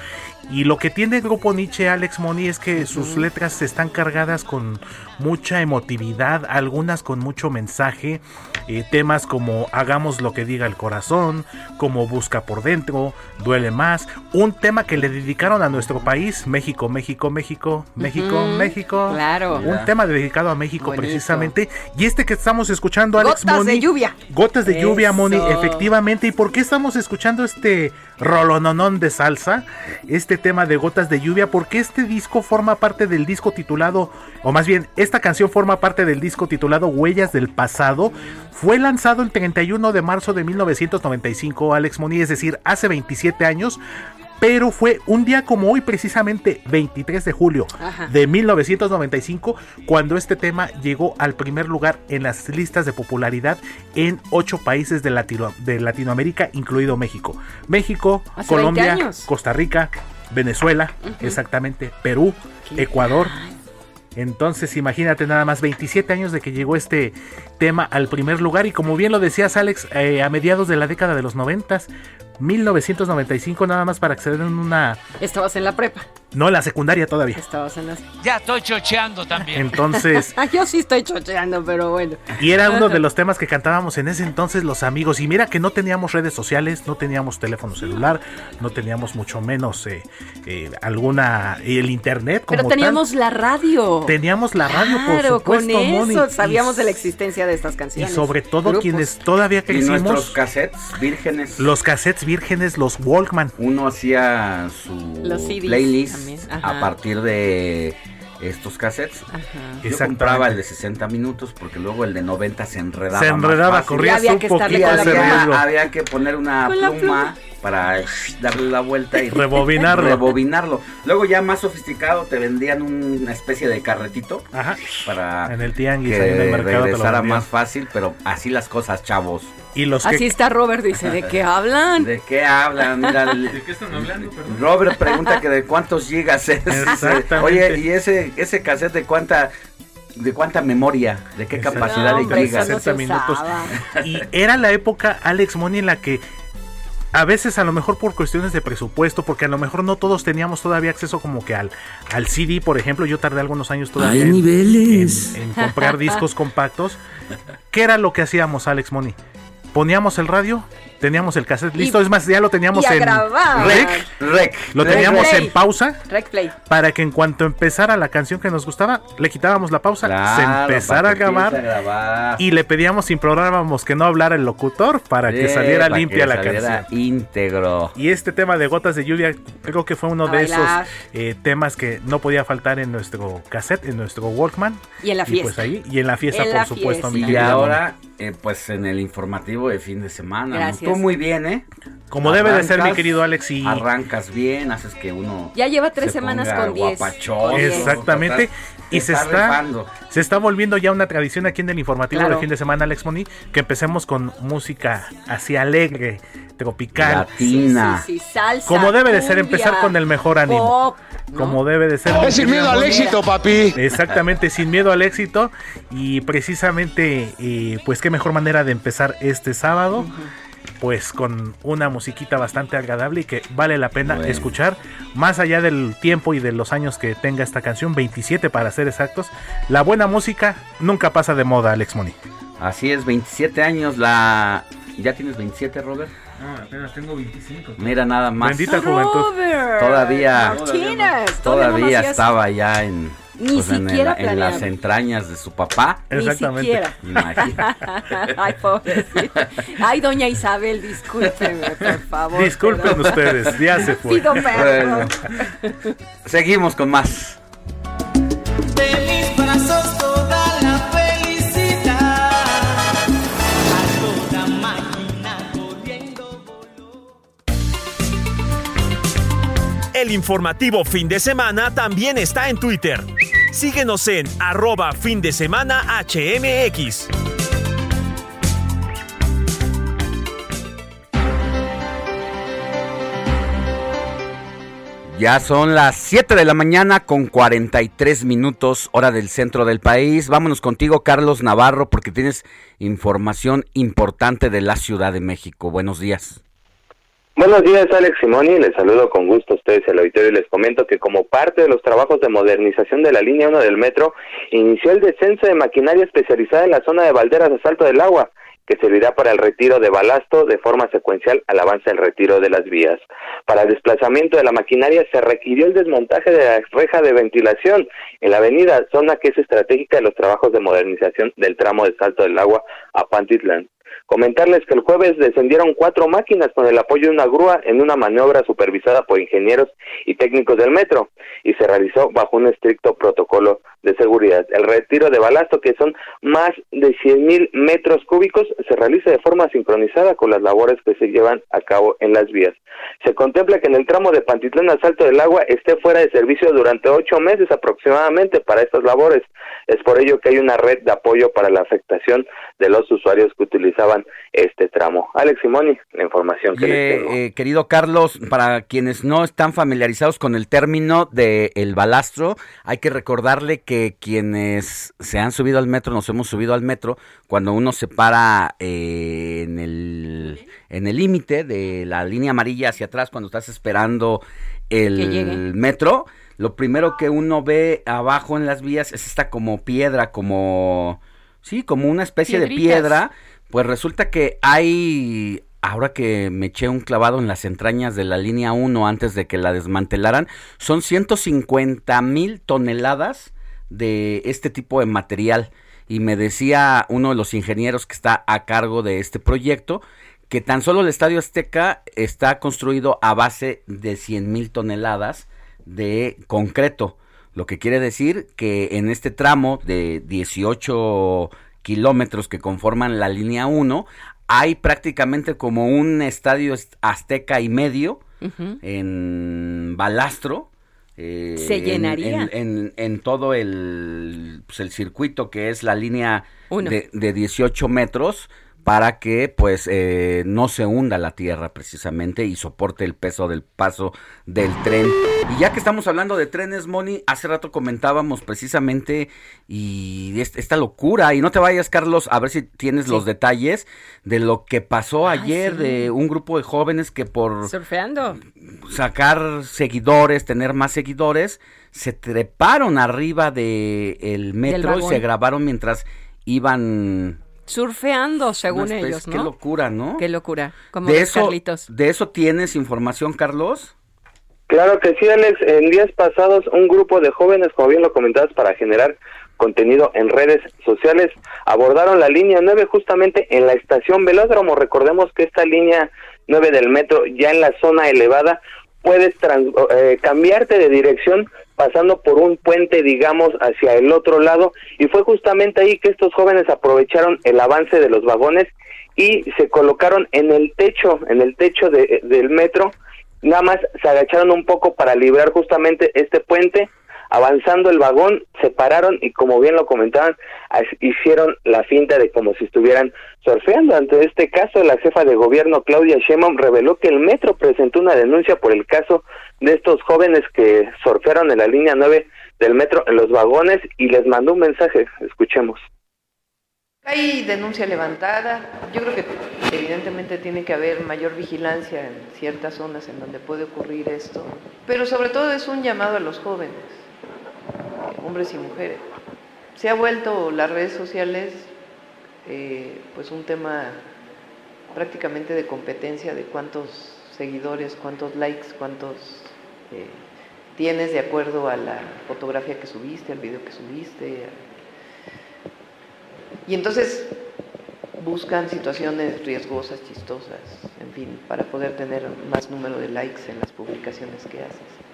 Y lo que tiene el grupo Nietzsche, Alex Moni, es que sus letras están cargadas con mucha emotividad, algunas con mucho mensaje. eh, temas como Hagamos lo que diga el corazón, como Busca por dentro, Duele más. Un tema que le dedicaron a nuestro país, México, México, México, México, México. claro. Un tema dedicado a México precisamente. Y este que estamos escuchando, Alex Gotas Moni. de lluvia. Gotas de lluvia, Moni, efectivamente. ¿Y por qué estamos escuchando este rolononón de salsa? Este tema de Gotas de lluvia, porque este disco forma parte del disco titulado, o más bien, esta canción forma parte del disco titulado Huellas del Pasado. Fue lanzado el 31 de marzo de 1995, Alex Moni, es decir, hace 27 años. Pero fue un día como hoy, precisamente 23 de julio Ajá. de 1995, cuando este tema llegó al primer lugar en las listas de popularidad en ocho países de, Latino- de Latinoamérica, incluido México. México, Hace Colombia, 20 años. Costa Rica, Venezuela, exactamente, Perú, Ecuador. Entonces imagínate nada más 27 años de que llegó este tema al primer lugar y como bien lo decías Alex, eh, a mediados de la década de los 90, 1995 nada más para acceder en una... Estabas en la prepa. No, la secundaria todavía. Estabas en la... Ya estoy chocheando también. Entonces... Yo sí estoy chocheando, pero bueno. Y era uno de los temas que cantábamos en ese entonces los amigos. Y mira que no teníamos redes sociales, no teníamos teléfono celular, no teníamos mucho menos eh, eh, alguna... el internet como Pero tal. teníamos la radio. Teníamos la radio, Claro, por supuesto, con Moni. eso Y sabíamos de la existencia de estas Y canciones. sobre todo Grupos. quienes todavía Y crecimos. nuestros cassettes vírgenes. Los cassettes vírgenes, los Walkman. Uno hacía su Los CDs playlist también, a ajá. partir de estos cassettes. Yo Exactamente. compraba el de 60 minutos porque luego el de 90 se enredaba. Se enredaba, había un poquito riesgo. Había que poner una pluma, pluma. para darle la vuelta y Rebobinarlo. rebobinarlo. Luego ya más sofisticado te vendían una especie de carretito Ajá. para En el tianguis, que en el mercado te lo regresara más fácil, pero así las cosas, chavos. Y los Así está Robert, dice, ¿de qué hablan? ¿De qué hablan? Mira, ¿De qué están hablando? Perdón. Robert pregunta que de cuántos gigas es. Exactamente. Oye, ¿y ese, ese cassette de cuánta de cuánta memoria? ¿De qué Exacto. capacidad No, de hombre, gigas? no se 60 minutos. Y era la época, Alex Money, en la que a veces a lo mejor por cuestiones de presupuesto, porque a lo mejor no todos teníamos todavía acceso como que al, al CD, por ejemplo, yo tardé algunos años todavía en, niveles. en- en comprar discos compactos. ¿Qué era lo que hacíamos, Alex Money? Poníamos el radio, teníamos el cassette listo, Y- es más, ya lo teníamos y en rec, Rec. lo Rec, teníamos en pausa Rec Play. para que en cuanto empezara la canción que nos gustaba, le quitábamos la pausa, Claro, se empezara a grabar a grabar. y le pedíamos sin programábamos que no hablara el locutor para que saliera para limpia que la saliera canción. íntegro. Y este tema de gotas de lluvia creo que fue uno A de bailar. esos eh, temas que no podía faltar en nuestro cassette, en nuestro Walkman. Y en la Y fiesta. pues ahí, y en la fiesta, En por la supuesto, mi fiesta. Y ahora, eh, pues en el informativo de fin de semana. Gracias. Tú muy bien, ¿eh? Como debe de ser, mi querido Alex. Y Arrancas bien, haces que uno. Ya lleva tres se semanas ponga con 10. guapachoso. Con diez. Exactamente. Te Y se está rifando. se está volviendo ya una tradición aquí en el informativo Claro. de fin de semana, Alex Moni, que empecemos con música así alegre, tropical. Latina. Sí, sí, salsa, Como debe de ser, cumbia, empezar con el mejor ánimo. pop, ¿no? Como debe de ser. Es sin miedo al éxito, papi. Exactamente, sin miedo al éxito. Y precisamente, eh, pues qué mejor manera de empezar este sábado. Pues con una musiquita bastante agradable y que vale la pena Bueno. escuchar. Más allá del tiempo y de los años que tenga esta canción, 27 para ser exactos. La buena música nunca pasa de moda, Alex Moni. Así es, 27 años. La. ¿Ya tienes 27, Robert? No, apenas tengo 25. Mira nada más. Bendita juventud. Robert Todavía- Todavía no hacías- estaba ya en, Ni pues, en, siquiera el- en las entrañas de su papá. Ni siquiera. Ay, pobrecita. Ay, doña Isabel, discúlpeme, por favor. Disculpen pero- ustedes, ya se fue. Pido. Bueno. Seguimos con más. De mis brazos El informativo fin de semana también está en Twitter. Síguenos en arroba fin de semana HMX. Ya son las 7 de la mañana con 43 minutos hora del centro del país. Vámonos contigo, Carlos Navarro, porque tienes información importante de la Ciudad de México. Buenos días. Buenos días, Alex Simoni. Les saludo con gusto a ustedes el auditorio y les comento que como parte de los trabajos de modernización de la línea 1 del metro, inició el descenso de maquinaria especializada en la zona de Valderas de Salto del Agua que servirá para el retiro de balasto de forma secuencial al avance del retiro de las vías. Para el desplazamiento de la maquinaria se requirió el desmontaje de la reja de ventilación en la avenida, zona que es estratégica de los trabajos de modernización del tramo de Salto del Agua a Pantitlán. Comentarles que el jueves descendieron cuatro máquinas con el apoyo de una grúa en una maniobra supervisada por ingenieros y técnicos del metro y se realizó bajo un estricto protocolo de seguridad. El retiro de balasto, que son más de 100 mil metros cúbicos, se realiza de forma sincronizada con las labores que se llevan a cabo en las vías. Se contempla que en el tramo de Pantitlán al Salto del Agua esté fuera de servicio durante ocho meses aproximadamente para estas labores. Es por ello que hay una red de apoyo para la afectación de los usuarios que utilizaban este tramo. Alex Simoni, la información que les tengo. Eh, querido Carlos, para quienes no están familiarizados con el término de el balastro, hay que recordarle que quienes se han subido al metro, nos hemos subido al metro, cuando uno se para eh, en el en el límite de la línea amarilla hacia atrás, cuando estás esperando el metro, lo primero que uno ve abajo en las vías es esta como piedra, como sí, como una especie de piedra. Pues resulta que hay ahora que me eché un clavado en las entrañas de la línea 1 antes de que la desmantelaran, son 150 mil toneladas de este tipo de material. Y me decía uno de los ingenieros que está a cargo de este proyecto que tan solo el Estadio Azteca está construido a base de 100 mil toneladas de concreto. Lo que quiere decir que en este tramo de 18 kilómetros que conforman la línea 1, hay prácticamente como un estadio azteca y medio en balastro. eh, Se en- llenaría. En, en- en todo el, pues, el circuito que es la línea de, de 18 metros para que pues eh, no se hunda la tierra precisamente y soporte el peso del paso del tren. Y ya que estamos hablando de trenes, Moni, hace rato comentábamos precisamente y est- esta locura, y no te vayas Carlos, a ver si tienes los detalles de lo que pasó ayer sí. de un grupo de jóvenes que por Surfeando. sacar seguidores, tener más seguidores, se treparon arriba de el metro y se grabaron mientras iban Surfeando, según Una especie- ellos, ¿no? Qué locura, ¿no? Qué locura. Como de eso, Carlitos. de eso tienes información, Carlos. Claro que sí, Alex. En días pasados, un grupo de jóvenes, como bien lo comentabas, para generar contenido en redes sociales, abordaron la línea 9 justamente en la estación Velódromo. Recordemos que esta línea 9 del metro, ya en la zona elevada, puedes trans- eh, cambiarte de dirección pasando por un puente, digamos, hacia el otro lado. Y fue justamente ahí que estos jóvenes aprovecharon el avance de los vagones y se colocaron en el techo, en el techo de- del metro, nada más se agacharon un poco para librar justamente este puente, avanzando el vagón, se pararon y como bien lo comentaban, hicieron la finta de como si estuvieran surfeando. Ante este caso, la jefa de gobierno Claudia Sheinbaum reveló que el metro presentó una denuncia por el caso de estos jóvenes que surfearon en la línea 9 del metro en los vagones y les mandó un mensaje. Escuchemos. Hay denuncia levantada. Yo creo que evidentemente tiene que haber mayor vigilancia en ciertas zonas en donde puede ocurrir esto. Pero sobre todo es un llamado a los jóvenes, hombres y mujeres. Se ha vuelto las redes sociales eh, pues un tema prácticamente de competencia de cuántos seguidores, cuántos likes, cuántos eh, tienes de acuerdo a la fotografía que subiste, al video que subiste, y entonces buscan situaciones riesgosas, chistosas, en fin, para poder tener más número de likes en las publicaciones que haces.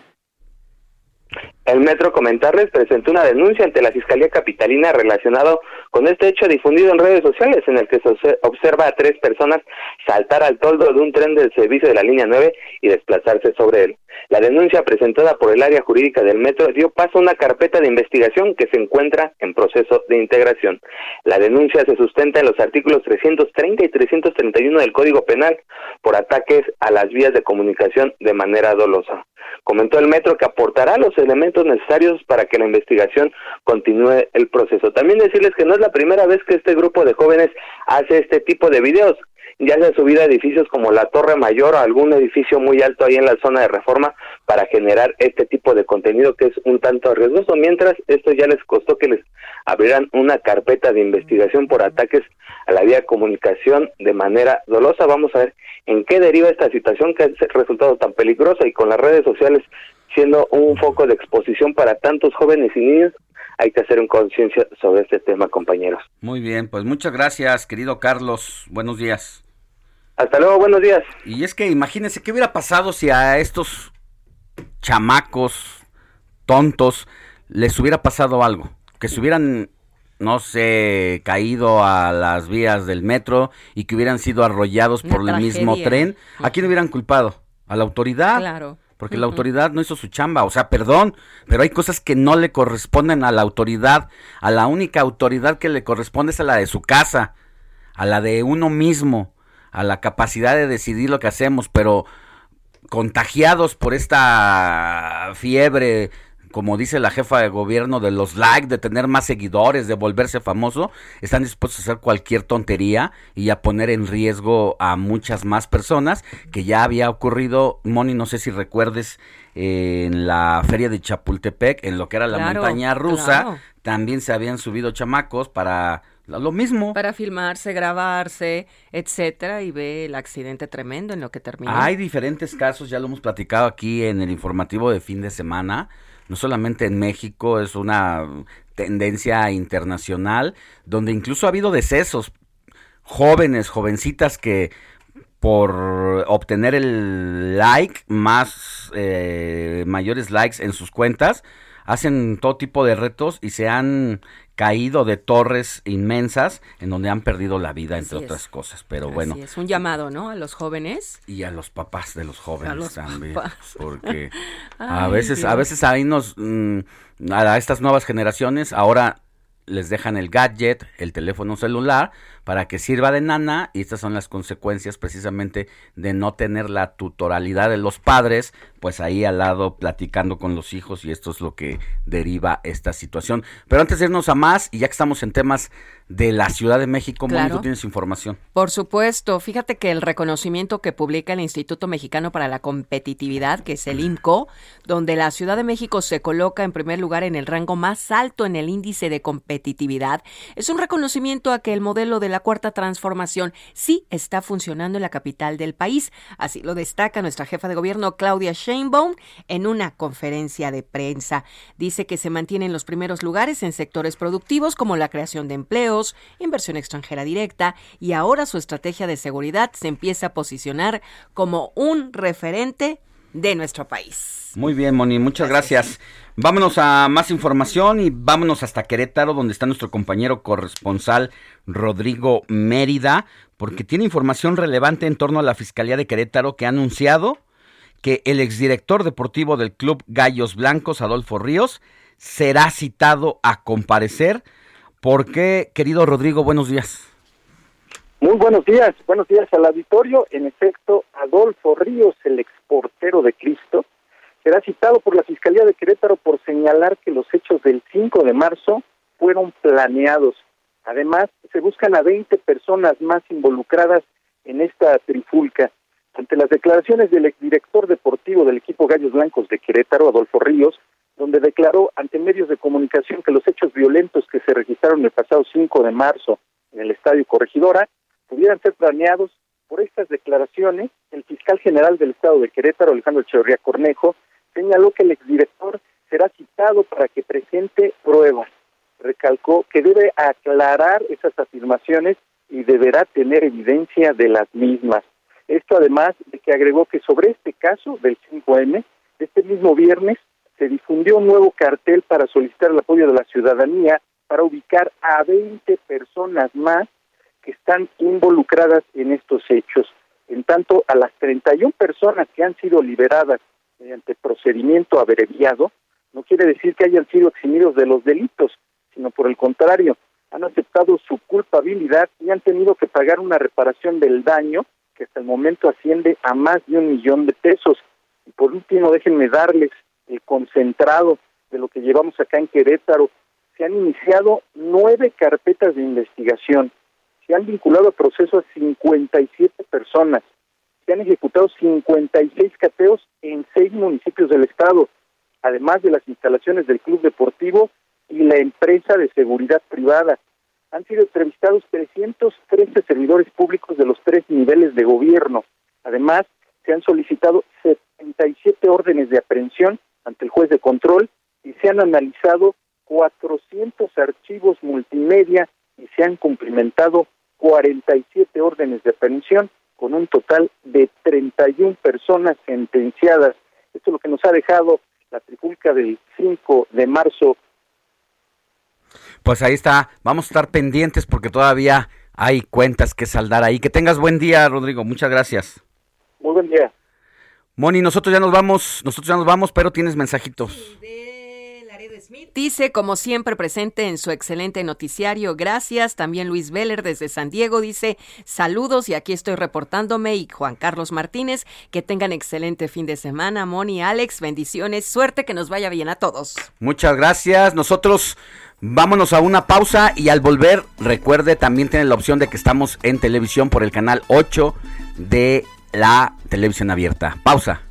El Metro Comentarles presentó una denuncia ante la Fiscalía Capitalina relacionado con este hecho difundido en redes sociales en el que se observa a tres personas saltar al toldo de un tren del servicio de la línea 9 y desplazarse sobre él. La denuncia presentada por el área jurídica del Metro dio paso a una carpeta de investigación que se encuentra en proceso de integración. La denuncia se sustenta en los artículos 330 y 331 del Código Penal por ataques a las vías de comunicación de manera dolosa. Comentó el Metro que aportará los elementos necesarios para que la investigación continúe el proceso. También decirles que no es la primera vez que este grupo de jóvenes hace este tipo de videos ya se ha subido a edificios como la Torre Mayor o algún edificio muy alto ahí en la zona de reforma para generar este tipo de contenido que es un tanto riesgoso, mientras esto ya les costó que les abrieran una carpeta de investigación por ataques a la vía de comunicación de manera dolosa. Vamos a ver en qué deriva esta situación que ha resultado tan peligrosa y con las redes sociales siendo un foco de exposición para tantos jóvenes y niños, hay que hacer un conciencia sobre este tema, compañeros. Muy bien, pues muchas gracias, querido Carlos. Buenos días. Hasta luego, buenos días. Y es que imagínense qué hubiera pasado si a estos chamacos tontos les hubiera pasado algo, que se hubieran no sé, caído a las vías del metro y que hubieran sido arrollados por el mismo tren, ¿a quién hubieran culpado? ¿A la autoridad? Claro. Porque la autoridad no hizo su chamba, o sea, perdón, pero hay cosas que no le corresponden a la autoridad. A la única autoridad que le corresponde es a la de su casa, a la de uno mismo a la capacidad de decidir lo que hacemos, pero contagiados por esta fiebre, como dice la jefa de gobierno, de los likes, de tener más seguidores, de volverse famoso, están dispuestos a hacer cualquier tontería y a poner en riesgo a muchas más personas, que ya había ocurrido, Moni, no sé si recuerdes, en la feria de Chapultepec, en lo que era la montaña rusa, también se habían subido chamacos para lo mismo. Para filmarse, grabarse, etcétera, y ve el accidente tremendo en lo que terminó. Hay diferentes casos, ya lo hemos platicado aquí en el informativo de fin de semana. No solamente en México, es una tendencia internacional, donde incluso ha habido decesos. Jóvenes, jovencitas que por obtener el like, más eh, mayores likes en sus cuentas, hacen todo tipo de retos y se han caído de torres inmensas en donde han perdido la vida, entre otras cosas. Pero bueno. Es un llamado, ¿no? A los jóvenes. Y a los papás de los jóvenes también. Porque a veces, a veces ahí nos, mm, a estas nuevas generaciones, ahora les dejan el gadget, el teléfono celular, para que sirva de nana y estas son las consecuencias precisamente de no tener la tutoralidad de los padres, pues ahí al lado platicando con los hijos y esto es lo que deriva esta situación. Pero antes de irnos a más y ya que estamos en temas de la Ciudad de México, claro. tú tienes información. Por supuesto, fíjate que el reconocimiento que publica el Instituto Mexicano para la Competitividad, que es el INCO, donde la Ciudad de México se coloca en primer lugar en el rango más alto en el índice de competitividad, es un reconocimiento a que el modelo de la cuarta transformación sí está funcionando en la capital del país. Así lo destaca nuestra jefa de gobierno Claudia Sheinbaum en una conferencia de prensa. Dice que se mantienen los primeros lugares en sectores productivos como la creación de empleos, inversión extranjera directa y ahora su estrategia de seguridad se empieza a posicionar como un referente de nuestro país. Muy bien, Moni, muchas gracias. Vámonos a más información y vámonos hasta Querétaro, donde está nuestro compañero corresponsal Rodrigo Mérida, porque tiene información relevante en torno a la Fiscalía de Querétaro que ha anunciado que el exdirector deportivo del club Gallos Blancos, Adolfo Ríos, será citado a comparecer. ¿Por qué, querido Rodrigo? Buenos días. Muy buenos días, buenos días al auditorio. En efecto, Adolfo Ríos, el exportero de Cristo, será citado por la Fiscalía de Querétaro por señalar que los hechos del 5 de marzo fueron planeados. Además, se buscan a 20 personas más involucradas en esta trifulca. Ante las declaraciones del exdirector deportivo del equipo Gallos Blancos de Querétaro, Adolfo Ríos, donde declaró ante medios de comunicación que los hechos violentos que se registraron el pasado 5 de marzo en el Estadio Corregidora pudieran ser planeados por estas declaraciones, el fiscal general del Estado de Querétaro, Alejandro Echeverría Cornejo, señaló que el exdirector será citado para que presente pruebas. Recalcó que debe aclarar esas afirmaciones y deberá tener evidencia de las mismas. Esto además de que agregó que sobre este caso del 5M, este mismo viernes se difundió un nuevo cartel para solicitar el apoyo de la ciudadanía para ubicar a 20 personas más que están involucradas en estos hechos. En tanto, a las 31 personas que han sido liberadas mediante procedimiento abreviado, no quiere decir que hayan sido eximidos de los delitos, sino por el contrario, han aceptado su culpabilidad y han tenido que pagar una reparación del daño que hasta el momento asciende a más de un millón de pesos. Y por último, déjenme darles el concentrado de lo que llevamos acá en Querétaro. Se han iniciado nueve carpetas de investigación, se han vinculado a proceso a 57 personas, se han ejecutado 56 cateos en seis municipios del estado, además de las instalaciones del club deportivo y la empresa de seguridad privada. Han sido entrevistados 313 servidores públicos de los tres niveles de gobierno. Además, se han solicitado 77 órdenes de aprehensión ante el juez de control y se han analizado 400 archivos multimedia y se han cumplimentado 47 órdenes de aprehensión con un total de 31 personas sentenciadas. Esto es lo que nos ha dejado la trifulca del 5 de marzo. Pues ahí está, vamos a estar pendientes porque todavía hay cuentas que saldar ahí. Que tengas buen día, Rodrigo, muchas gracias. Muy buen día. Moni, nosotros ya nos vamos, nosotros ya nos vamos, pero tienes mensajitos. Dice, como siempre, presente en su excelente noticiario. Gracias. También Luis Veller desde San Diego dice, saludos y aquí estoy reportándome. Y Juan Carlos Martínez, que tengan excelente fin de semana. Moni, Alex, bendiciones. Suerte que nos vaya bien a todos. Muchas gracias. Nosotros vámonos a una pausa y al volver, recuerde, también tiene la opción de que estamos en televisión por el canal 8 de la televisión abierta. Pausa.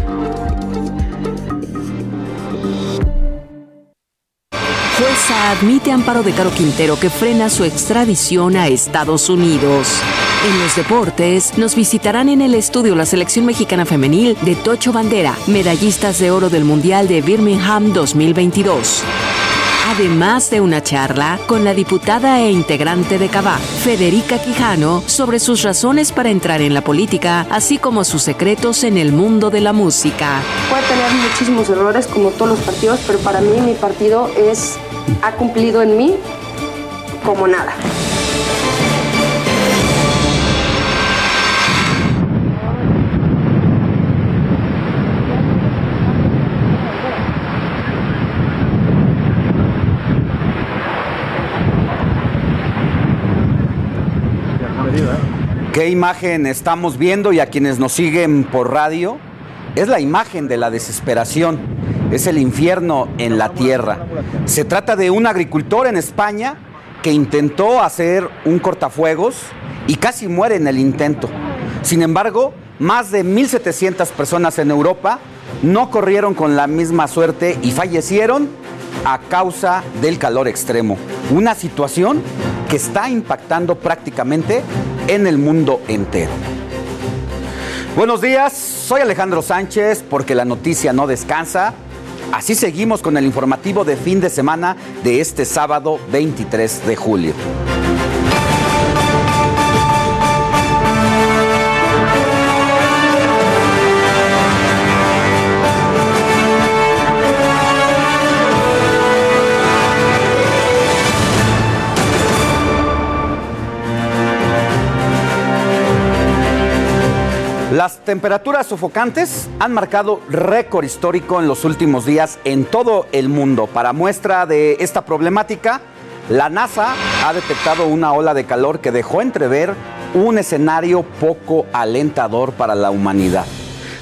Jueza admite amparo de Caro Quintero que frena su extradición a Estados Unidos. En los deportes, nos visitarán en el estudio la selección mexicana femenil de Tocho Bandera, medallistas de oro del Mundial de Birmingham 2022. Además de una charla con la diputada e integrante de CABA, Federica Quijano, sobre sus razones para entrar en la política, así como sus secretos en el mundo de la música. Puede tener muchísimos errores como todos los partidos, pero para mí mi partido es ha cumplido en mí como nada. ¿Qué imagen estamos viendo y a quienes nos siguen por radio? Es la imagen de la desesperación, es el infierno en la tierra. Se trata de un agricultor en España que intentó hacer un cortafuegos y casi muere en el intento. Sin embargo, más de 1.700 personas en Europa no corrieron con la misma suerte y fallecieron a causa del calor extremo. Una situación que está impactando prácticamente en el mundo entero. Buenos días, soy Alejandro Sánchez porque la noticia no descansa. Así seguimos con el informativo de fin de semana de este sábado 23 de julio. Las temperaturas sofocantes han marcado récord histórico en los últimos días en todo el mundo. Para muestra de esta problemática, la NASA ha detectado una ola de calor que dejó entrever un escenario poco alentador para la humanidad.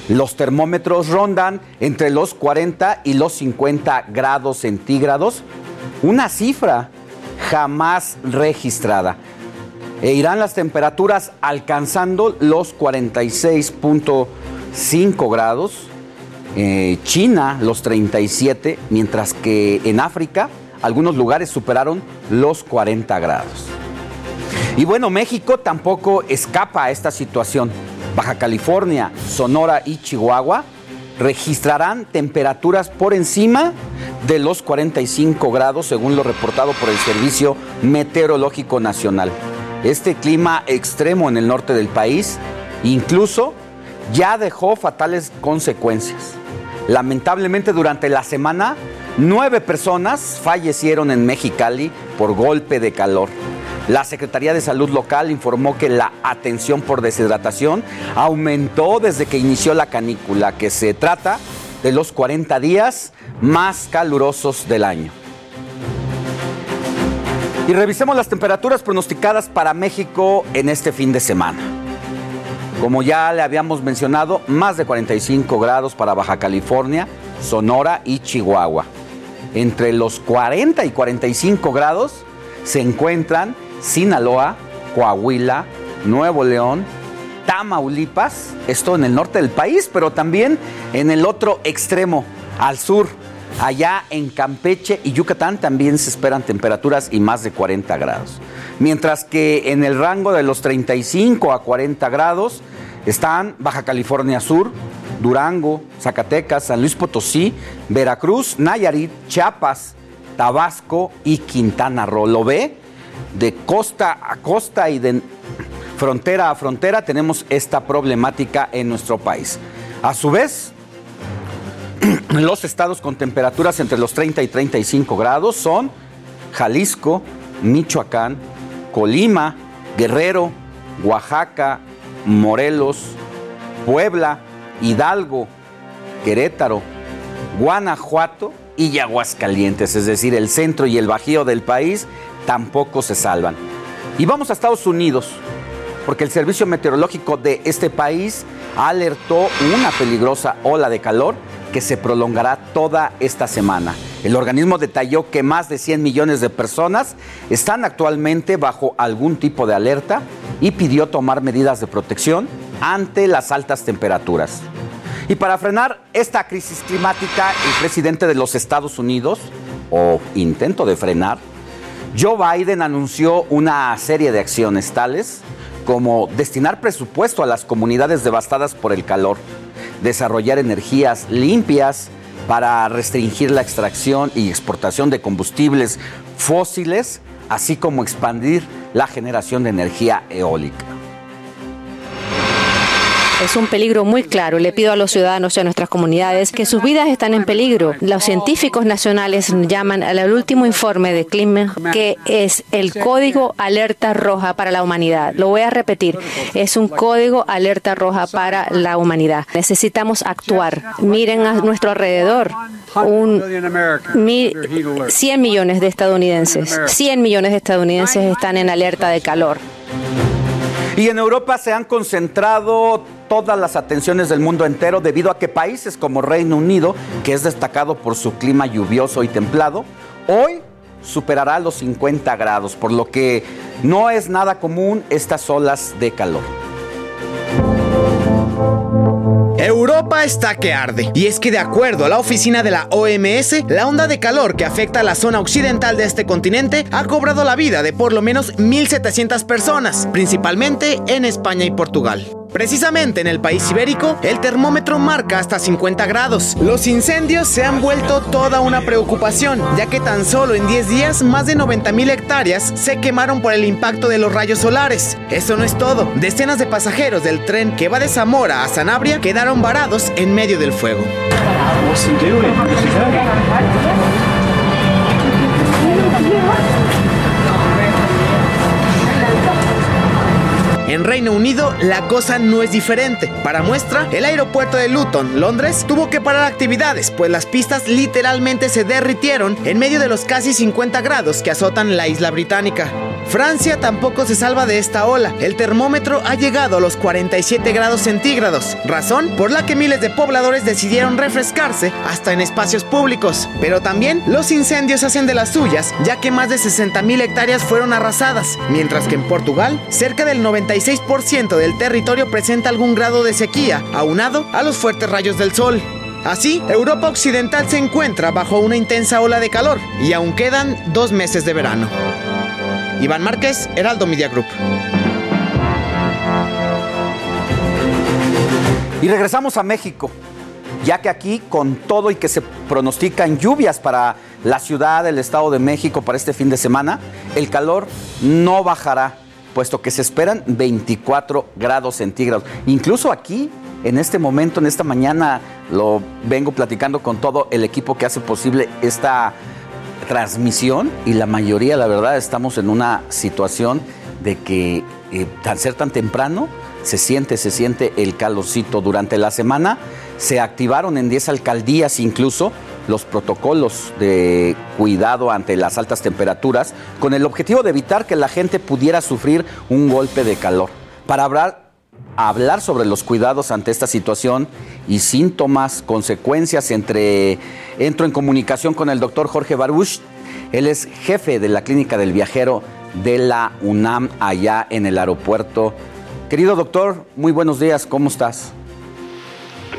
Los termómetros rondan entre los 40 y los 50 grados centígrados, una cifra jamás registrada e irán las temperaturas alcanzando los 46.5 grados, eh, China los 37, mientras que en África algunos lugares superaron los 40 grados. Y bueno, México tampoco escapa a esta situación. Baja California, Sonora y Chihuahua registrarán temperaturas por encima de los 45 grados según lo reportado por el Servicio Meteorológico Nacional. Este clima extremo en el norte del país incluso ya dejó fatales consecuencias. Lamentablemente durante la semana, nueve personas fallecieron en Mexicali por golpe de calor. La Secretaría de Salud local informó que la atención por deshidratación aumentó desde que inició la canícula, que se trata de los 40 días más calurosos del año. Y revisemos las temperaturas pronosticadas para México en este fin de semana. Como ya le habíamos mencionado, más de 45 grados para Baja California, Sonora y Chihuahua. Entre los 40 y 45 grados se encuentran Sinaloa, Coahuila, Nuevo León, Tamaulipas, esto en el norte del país, pero también en el otro extremo, al sur. Allá en Campeche y Yucatán también se esperan temperaturas y más de 40 grados. Mientras que en el rango de los 35 a 40 grados están Baja California Sur, Durango, Zacatecas, San Luis Potosí, Veracruz, Nayarit, Chiapas, Tabasco y Quintana Roo. ¿Lo ve? De costa a costa y de frontera a frontera tenemos esta problemática en nuestro país. A su vez, los estados con temperaturas entre los 30 y 35 grados son Jalisco, Michoacán, Colima, Guerrero, Oaxaca, Morelos, Puebla, Hidalgo, Querétaro, Guanajuato y Aguascalientes, es decir, el centro y el bajío del país tampoco se salvan. Y vamos a Estados Unidos, porque el Servicio Meteorológico de este país alertó una peligrosa ola de calor que se prolongará toda esta semana. El organismo detalló que más de 100 millones de personas están actualmente bajo algún tipo de alerta y pidió tomar medidas de protección ante las altas temperaturas. Y para frenar esta crisis climática, el presidente de los Estados Unidos, o intento de frenar, Joe Biden anunció una serie de acciones tales como destinar presupuesto a las comunidades devastadas por el calor, desarrollar energías limpias para restringir la extracción y exportación de combustibles fósiles, así como expandir la generación de energía eólica. Es un peligro muy claro. Le pido a los ciudadanos y a nuestras comunidades que sus vidas están en peligro. Los científicos nacionales llaman al último informe de clima que es el código alerta roja para la humanidad. Lo voy a repetir. Es un código alerta roja para la humanidad. Necesitamos actuar. Miren a nuestro alrededor. Un, mi- 100 millones de estadounidenses. 100 millones de estadounidenses están en alerta de calor. Y en Europa se han concentrado todas las atenciones del mundo entero debido a que países como Reino Unido, que es destacado por su clima lluvioso y templado, hoy superará los 50 grados, por lo que no es nada común estas olas de calor. Europa está que arde. Y es que de acuerdo a la oficina de la OMS, la onda de calor que afecta a la zona occidental de este continente ha cobrado la vida de por lo menos 1.700 personas, principalmente en España y Portugal. Precisamente en el país ibérico, el termómetro marca hasta 50 grados. Los incendios se han vuelto toda una preocupación, ya que tan solo en 10 días más de 90.000 hectáreas se quemaron por el impacto de los rayos solares. Eso no es todo. Decenas de pasajeros del tren que va de Zamora a Sanabria quedaron varados en medio del fuego. En Reino Unido la cosa no es diferente. Para muestra, el aeropuerto de Luton, Londres, tuvo que parar actividades, pues las pistas literalmente se derritieron en medio de los casi 50 grados que azotan la isla británica. Francia tampoco se salva de esta ola. El termómetro ha llegado a los 47 grados centígrados, razón por la que miles de pobladores decidieron refrescarse hasta en espacios públicos. Pero también los incendios hacen de las suyas, ya que más de 60.000 hectáreas fueron arrasadas, mientras que en Portugal, cerca del 96% del territorio presenta algún grado de sequía, aunado a los fuertes rayos del sol. Así, Europa Occidental se encuentra bajo una intensa ola de calor y aún quedan dos meses de verano. Iván Márquez, Heraldo Media Group. Y regresamos a México, ya que aquí con todo y que se pronostican lluvias para la ciudad, el Estado de México para este fin de semana, el calor no bajará, puesto que se esperan 24 grados centígrados. Incluso aquí, en este momento, en esta mañana, lo vengo platicando con todo el equipo que hace posible esta transmisión y la mayoría, la verdad, estamos en una situación de que eh, al ser tan temprano, se siente, se siente el calorcito. Durante la semana se activaron en 10 alcaldías incluso los protocolos de cuidado ante las altas temperaturas con el objetivo de evitar que la gente pudiera sufrir un golpe de calor. Para hablar, hablar sobre los cuidados ante esta situación y síntomas, consecuencias, entre, entro en comunicación con el doctor Jorge Baruch. Él es jefe de la Clínica del Viajero de la UNAM allá en el aeropuerto Querido doctor, muy buenos días, ¿cómo estás?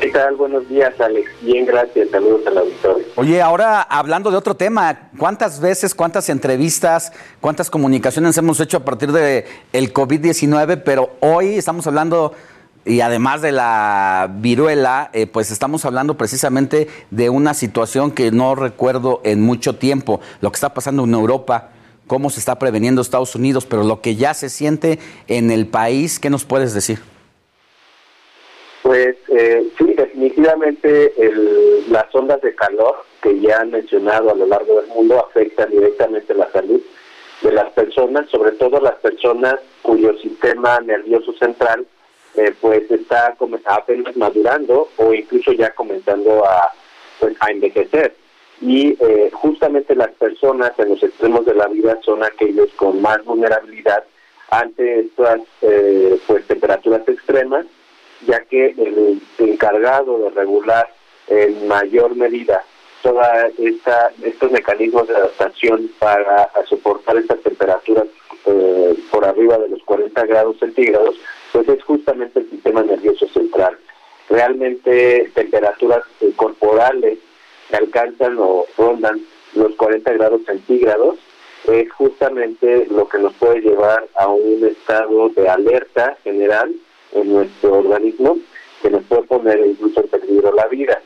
¿Qué tal? Buenos días, Alex. Bien, gracias. Saludos al auditorio. Oye, ahora hablando de otro tema, ¿cuántas veces, cuántas entrevistas, cuántas comunicaciones hemos hecho a partir de el COVID-19? Pero hoy estamos hablando y además de la viruela, eh, pues estamos hablando precisamente de una situación que no recuerdo en mucho tiempo, lo que está pasando en Europa cómo se está preveniendo Estados Unidos, pero lo que ya se siente en el país, ¿qué nos puedes decir? Pues eh, sí, definitivamente las ondas de calor que ya han mencionado a lo largo del mundo afectan directamente la salud de las personas, sobre todo las personas cuyo sistema nervioso central eh, pues está apenas madurando o incluso ya comenzando a, pues, a envejecer. Y eh, justamente las personas en los extremos de la vida son aquellos con más vulnerabilidad ante estas eh, pues temperaturas extremas ya que el encargado de regular en mayor medida toda esta estos mecanismos de adaptación para soportar estas temperaturas eh, por arriba de los 40 grados centígrados pues es justamente el sistema nervioso central. Realmente temperaturas corporales alcanzan o rondan los 40 grados centígrados, es justamente lo que nos puede llevar a un estado de alerta general en nuestro organismo que nos puede poner incluso en peligro la vida.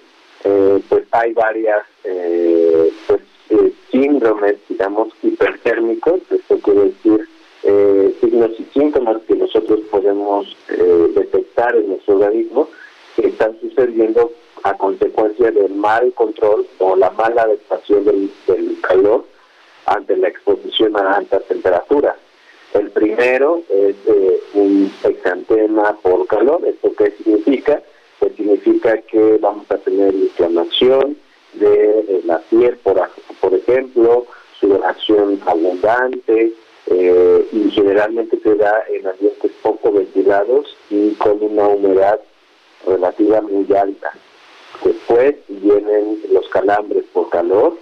Eh, pues hay varias eh, pues, eh, síndromes, digamos, hipertérmicos, esto quiere decir signos y síntomas que nosotros podemos detectar en nuestro organismo que están sucediendo a consecuencia del mal control o la mala adaptación del, calor ante la exposición a altas temperaturas. El primero es eh, un exantema por calor. ¿Esto qué significa? Pues significa que vamos a tener inflamación de, la piel, por, por ejemplo, sudoración abundante, eh, y generalmente se da en ambientes poco ventilados y con una humedad relativa muy alta. Después vienen los calambres por calor,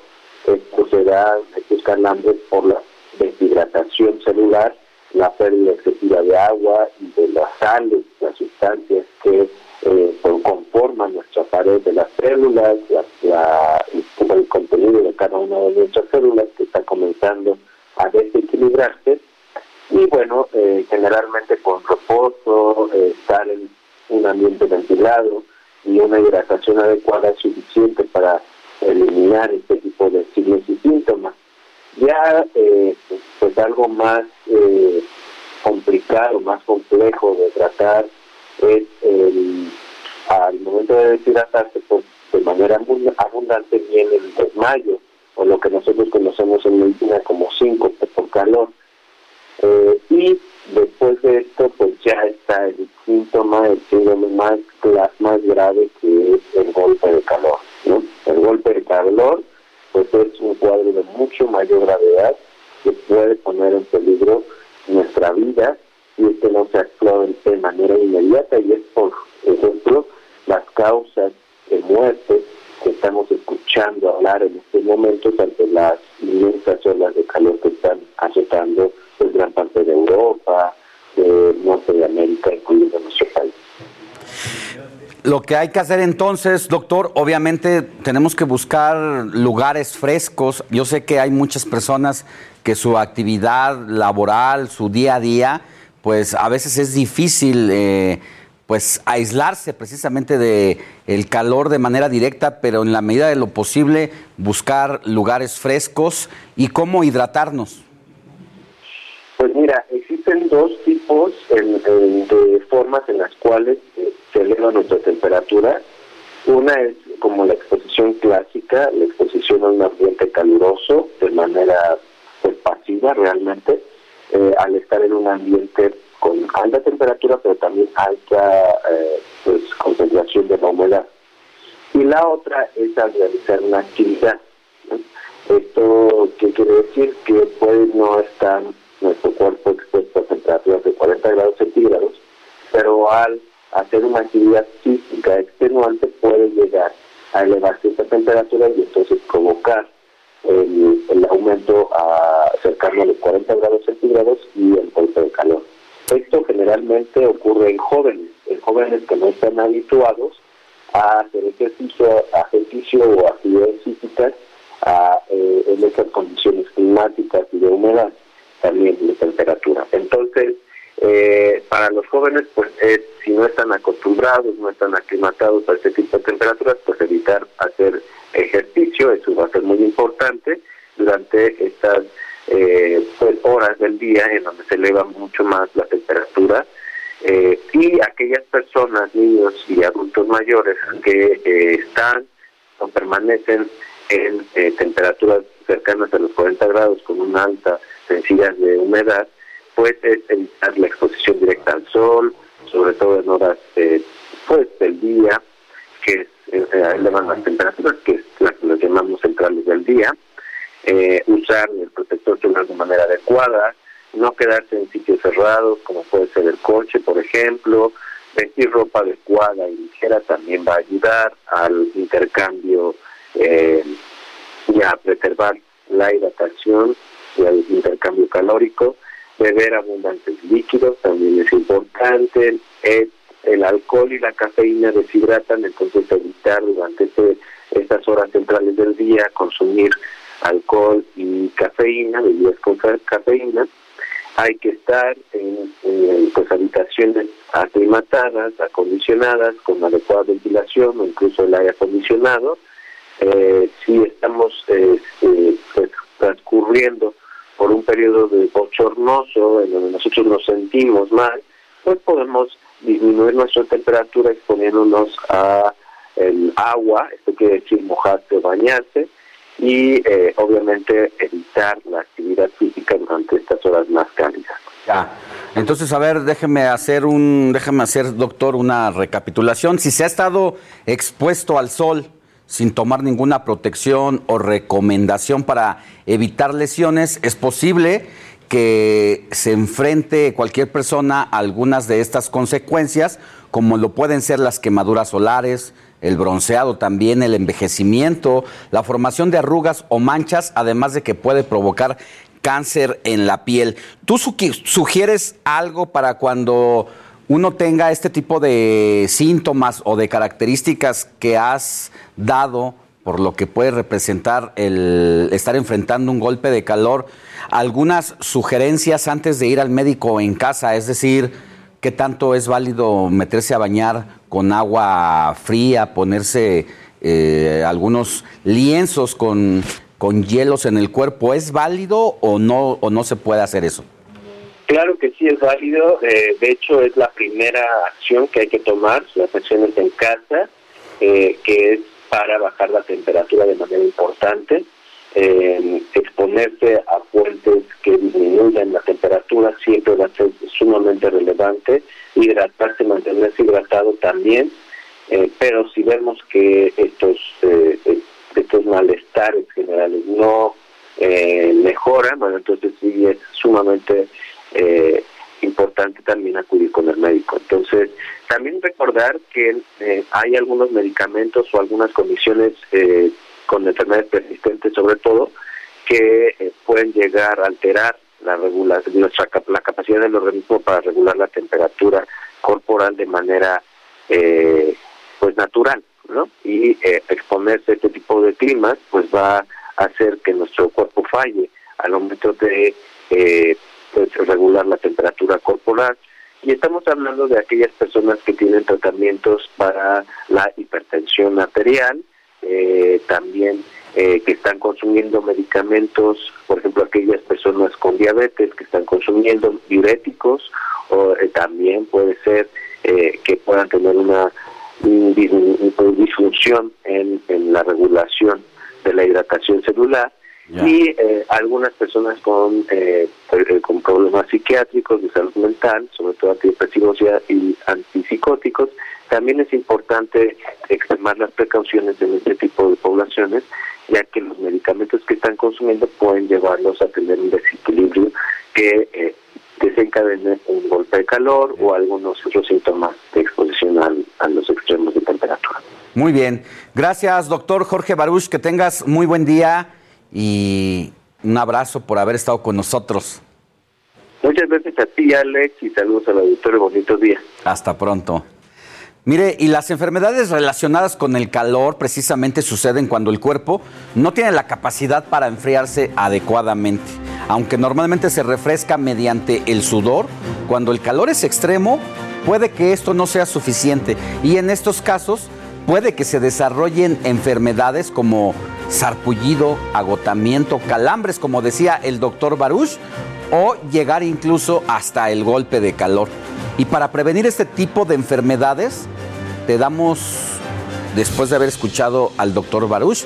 estos serán estos calambres por la deshidratación celular, la pérdida excesiva de agua y de las sales, las sustancias que eh, conforman nuestra pared de las células, la, el contenido de cada una de nuestras células que está comenzando a desequilibrarse. Y bueno, eh, generalmente con reposo, eh, estar en un ambiente ventilado, y una hidratación adecuada es suficiente para eliminar este tipo de signos y síntomas. Ya eh, pues algo más eh, complicado, más complejo de tratar es el, al momento de deshidratarse pues, de manera abundante viene el desmayo o lo que nosotros conocemos en medicina como síncope por calor. Eh, y después de esto pues ya está el síntoma, el síndrome más, más grave que es el golpe de calor. ¿no? El golpe de calor pues es un cuadro de mucho mayor gravedad que puede poner en peligro nuestra vida si es que no se actúa de manera inmediata y es por ejemplo las causas de muerte que estamos escuchando hablar en estos momentos ante las inmensas olas de calor que están azotando pues, gran parte de Europa, de norte de América, incluyendo nuestro país. Lo que hay que hacer entonces, doctor, obviamente tenemos que buscar lugares frescos. Yo sé que hay muchas personas que su actividad laboral, su día a día, pues a veces es difícil eh, pues aislarse precisamente de calor de manera directa, pero en la medida de lo posible buscar lugares frescos y cómo hidratarnos. Pues mira, existen dos tipos en- de formas en las cuales eh, se eleva nuestra temperatura. Una es como la exposición clásica, la exposición a un ambiente caluroso de manera pues, realmente, eh, al estar en un ambiente con alta temperatura, pero también alta eh, pues, concentración de la humedad. Y la otra es al realizar una actividad. Esto qué quiere decir que puede no estar nuestro cuerpo expuesto a temperaturas de 40 grados centígrados, pero al hacer una actividad física extenuante puede llegar a elevarse esta temperatura y entonces provocar el, aumento a cercano a los 40 grados centígrados y el golpe de calor. Esto generalmente ocurre en jóvenes, en jóvenes que no están habituados a hacer ejercicio, ejercicio o actividades físicas eh, en estas condiciones climáticas y de humedad, también de temperatura. Entonces, eh, para los jóvenes, pues es, si no están acostumbrados, no están aclimatados a este tipo de temperaturas, pues evitar hacer ejercicio, eso va a ser muy importante durante estas eh, pues, horas del día en donde se eleva mucho más la temperatura. Eh, y aquellas personas, niños y adultos mayores que eh, están o permanecen en eh, temperaturas cercanas a los 40 grados con una alta densidad de humedad, pues es evitar la exposición directa al sol, sobre todo en horas eh, pues del día, que eh, elevan las temperaturas, que es la que nos llamamos centrales del día, eh, usar el protector solar de manera adecuada, no quedarse en sitios cerrados, como puede ser el coche, por ejemplo, vestir ropa adecuada y ligera también va a ayudar al intercambio eh, y a preservar la hidratación y al intercambio calórico, beber abundantes líquidos también es importante, eh, el alcohol y la cafeína deshidratan, entonces evitar durante este- estas horas centrales del día consumir alcohol y cafeína, bebidas con ca- cafeína. Hay que estar en, pues, habitaciones aclimatadas, acondicionadas, con adecuada ventilación o incluso el aire acondicionado. Eh, si estamos eh, eh, pues, transcurriendo periodo de bochornoso en donde nosotros nos sentimos mal, pues podemos disminuir nuestra temperatura exponiéndonos a el agua, esto quiere decir mojarse bañarse, y eh, obviamente evitar la actividad física durante estas horas más cálidas. Ya. Entonces, a ver, déjeme hacer un, déjeme hacer, doctor, una recapitulación. Si se ha estado expuesto al sol sin tomar ninguna protección o recomendación para evitar lesiones, es posible que se enfrente cualquier persona a algunas de estas consecuencias, como lo pueden ser las quemaduras solares, el bronceado también, el envejecimiento, la formación de arrugas o manchas, además de que puede provocar cáncer en la piel. ¿Tú sugi- sugieres algo para cuando uno tenga este tipo de síntomas o de características que has dado por lo que puede representar el estar enfrentando un golpe de calor? Algunas sugerencias antes de ir al médico en casa, es decir, qué tanto es válido meterse a bañar con agua fría, ponerse eh, algunos lienzos con, con hielos en el cuerpo, ¿es válido o no, o no se puede hacer eso? Claro que sí es válido, eh, de hecho es la primera acción que hay que tomar, las acciones en casa, eh, que es para bajar la temperatura de manera importante, eh, exponerse a fuentes que disminuyan la temperatura siempre va a ser sumamente relevante, hidratarse, mantenerse hidratado también, eh, pero si vemos que estos, estos malestares generales no mejoran, bueno, entonces sí es sumamente eh, importante también acudir con el médico. Entonces, también recordar que eh, hay algunos medicamentos o algunas condiciones eh, con enfermedades persistentes, sobre todo, que eh, pueden llegar a alterar la regulación, nuestra la capacidad del organismo para regular la temperatura corporal de manera eh, pues natural, ¿no? Y exponerse a este tipo de climas pues va a hacer que nuestro cuerpo falle al momento de pues regular la temperatura corporal. Y estamos hablando de aquellas personas que tienen tratamientos para la hipertensión arterial, eh, también eh, que están consumiendo medicamentos, por ejemplo, aquellas personas con diabetes que están consumiendo diuréticos, o eh, también puede ser eh, que puedan tener una un dis- una disfunción en, en la regulación de la hidratación celular y eh, algunas personas con eh, eh, con problemas psiquiátricos de salud mental, sobre todo antidepresivos y, antipsicóticos, también es importante extremar las precauciones en este tipo de poblaciones, ya que los medicamentos que están consumiendo pueden llevarlos a tener un desequilibrio que eh, desencadene un golpe de calor o algunos otros síntomas de exposición al- a los extremos de temperatura. Muy bien. Gracias, doctor Jorge Baruch. Que tengas muy buen día y un abrazo por haber estado con nosotros. Muchas gracias a ti, Alex, y saludos al auditorio. Bonito día. Hasta pronto. Mire, y las enfermedades relacionadas con el calor precisamente suceden cuando el cuerpo no tiene la capacidad para enfriarse adecuadamente. Aunque normalmente se refresca mediante el sudor, cuando el calor es extremo, puede que esto no sea suficiente. Y en estos casos puede que se desarrollen enfermedades como sarpullido, agotamiento, calambres, como decía el doctor Baruch, o llegar incluso hasta el golpe de calor. Y para prevenir este tipo de enfermedades, te damos, después de haber escuchado al doctor Baruch,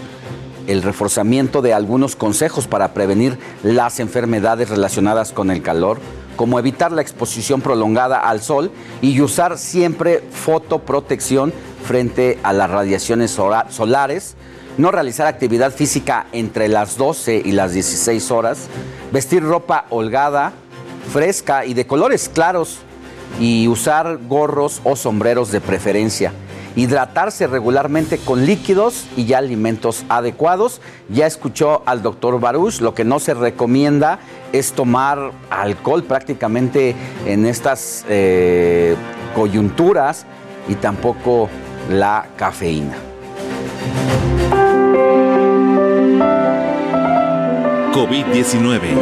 el reforzamiento de algunos consejos para prevenir las enfermedades relacionadas con el calor, como evitar la exposición prolongada al sol y usar siempre fotoprotección frente a las radiaciones solares, no realizar actividad física entre las 12 y las 16 horas, vestir ropa holgada, fresca y de colores claros y usar gorros o sombreros de preferencia. Hidratarse regularmente con líquidos y ya alimentos adecuados. Ya escuchó al doctor Baruch, lo que no se recomienda es tomar alcohol prácticamente en estas eh, coyunturas y tampoco la cafeína. COVID-19.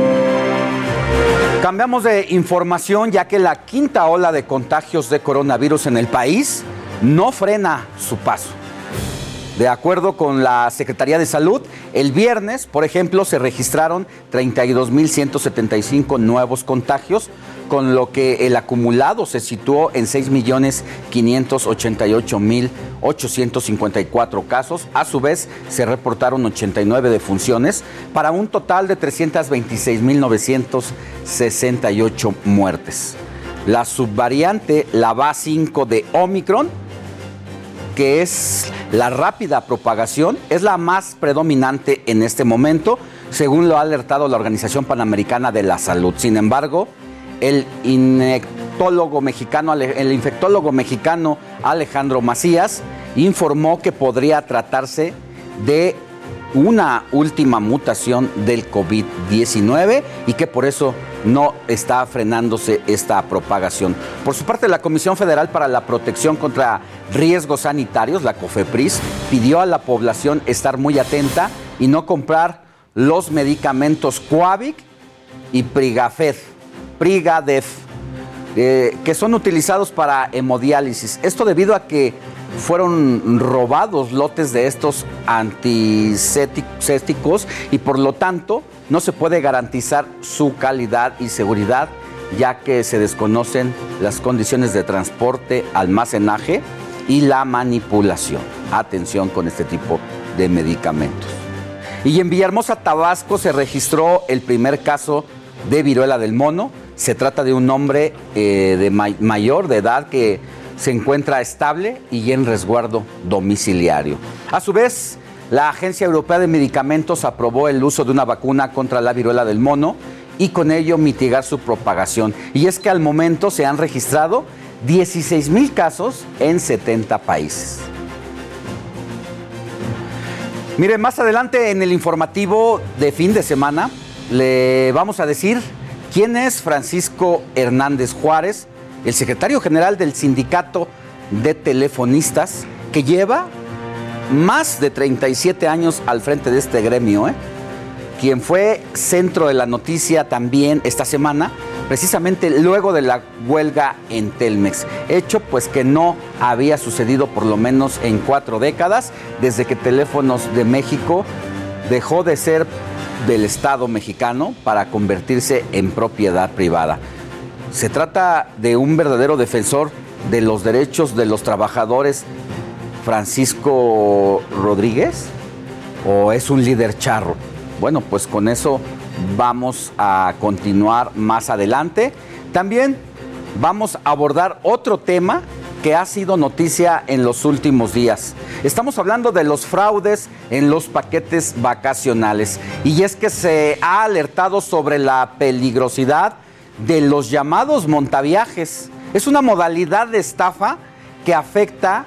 Cambiamos de información ya que la quinta ola de contagios de coronavirus en el país no frena su paso. De acuerdo con la Secretaría de Salud, el viernes, por ejemplo, se registraron 32.175 nuevos contagios, con lo que el acumulado se situó en 6.588.854 casos. A su vez, se reportaron 89 defunciones para un total de 326.968 muertes. La subvariante, la BA5 de Omicron, que es la rápida propagación, es la más predominante en este momento, según lo ha alertado la Organización Panamericana de la Salud. Sin embargo, el infectólogo mexicano, el infectólogo mexicano Alejandro Macías informó que podría tratarse de una última mutación del COVID-19 y que por eso no está frenándose esta propagación. Por su parte, la Comisión Federal para la Protección contra Riesgos Sanitarios, la COFEPRIS, pidió a la población estar muy atenta y no comprar los medicamentos Coavic y Prigafed, Prigadef, eh, que son utilizados para hemodiálisis. Esto debido a que fueron robados lotes de estos antisépticos y por lo tanto no se puede garantizar su calidad y seguridad ya que se desconocen las condiciones de transporte, almacenaje y la manipulación. Atención con este tipo de medicamentos. Y en Villahermosa, Tabasco, se registró el primer caso de viruela del mono. Se trata de un hombre eh, de may- mayor de edad que se encuentra estable y en resguardo domiciliario. A su vez, la Agencia Europea de Medicamentos aprobó el uso de una vacuna contra la viruela del mono y con ello mitigar su propagación. Y es que al momento se han registrado 16 mil casos en 70 países. Mire, más adelante en el informativo de fin de semana le vamos a decir quién es Francisco Hernández Juárez, el secretario general del Sindicato de Telefonistas, que lleva más de 37 años al frente de este gremio, ¿eh? quien fue centro de la noticia también esta semana, precisamente luego de la huelga en Telmex. Hecho pues que no había sucedido por lo menos en cuatro décadas, desde que Teléfonos de México dejó de ser del Estado mexicano para convertirse en propiedad privada. Se trata de un verdadero defensor de los derechos de los trabajadores, Francisco Rodríguez, o es un líder charro. Bueno, pues con eso vamos a continuar más adelante. También vamos a abordar otro tema que ha sido noticia en los últimos días. Estamos hablando de los fraudes en los paquetes vacacionales. Y es que se ha alertado sobre la peligrosidad de los llamados montaviajes. Es una modalidad de estafa que afecta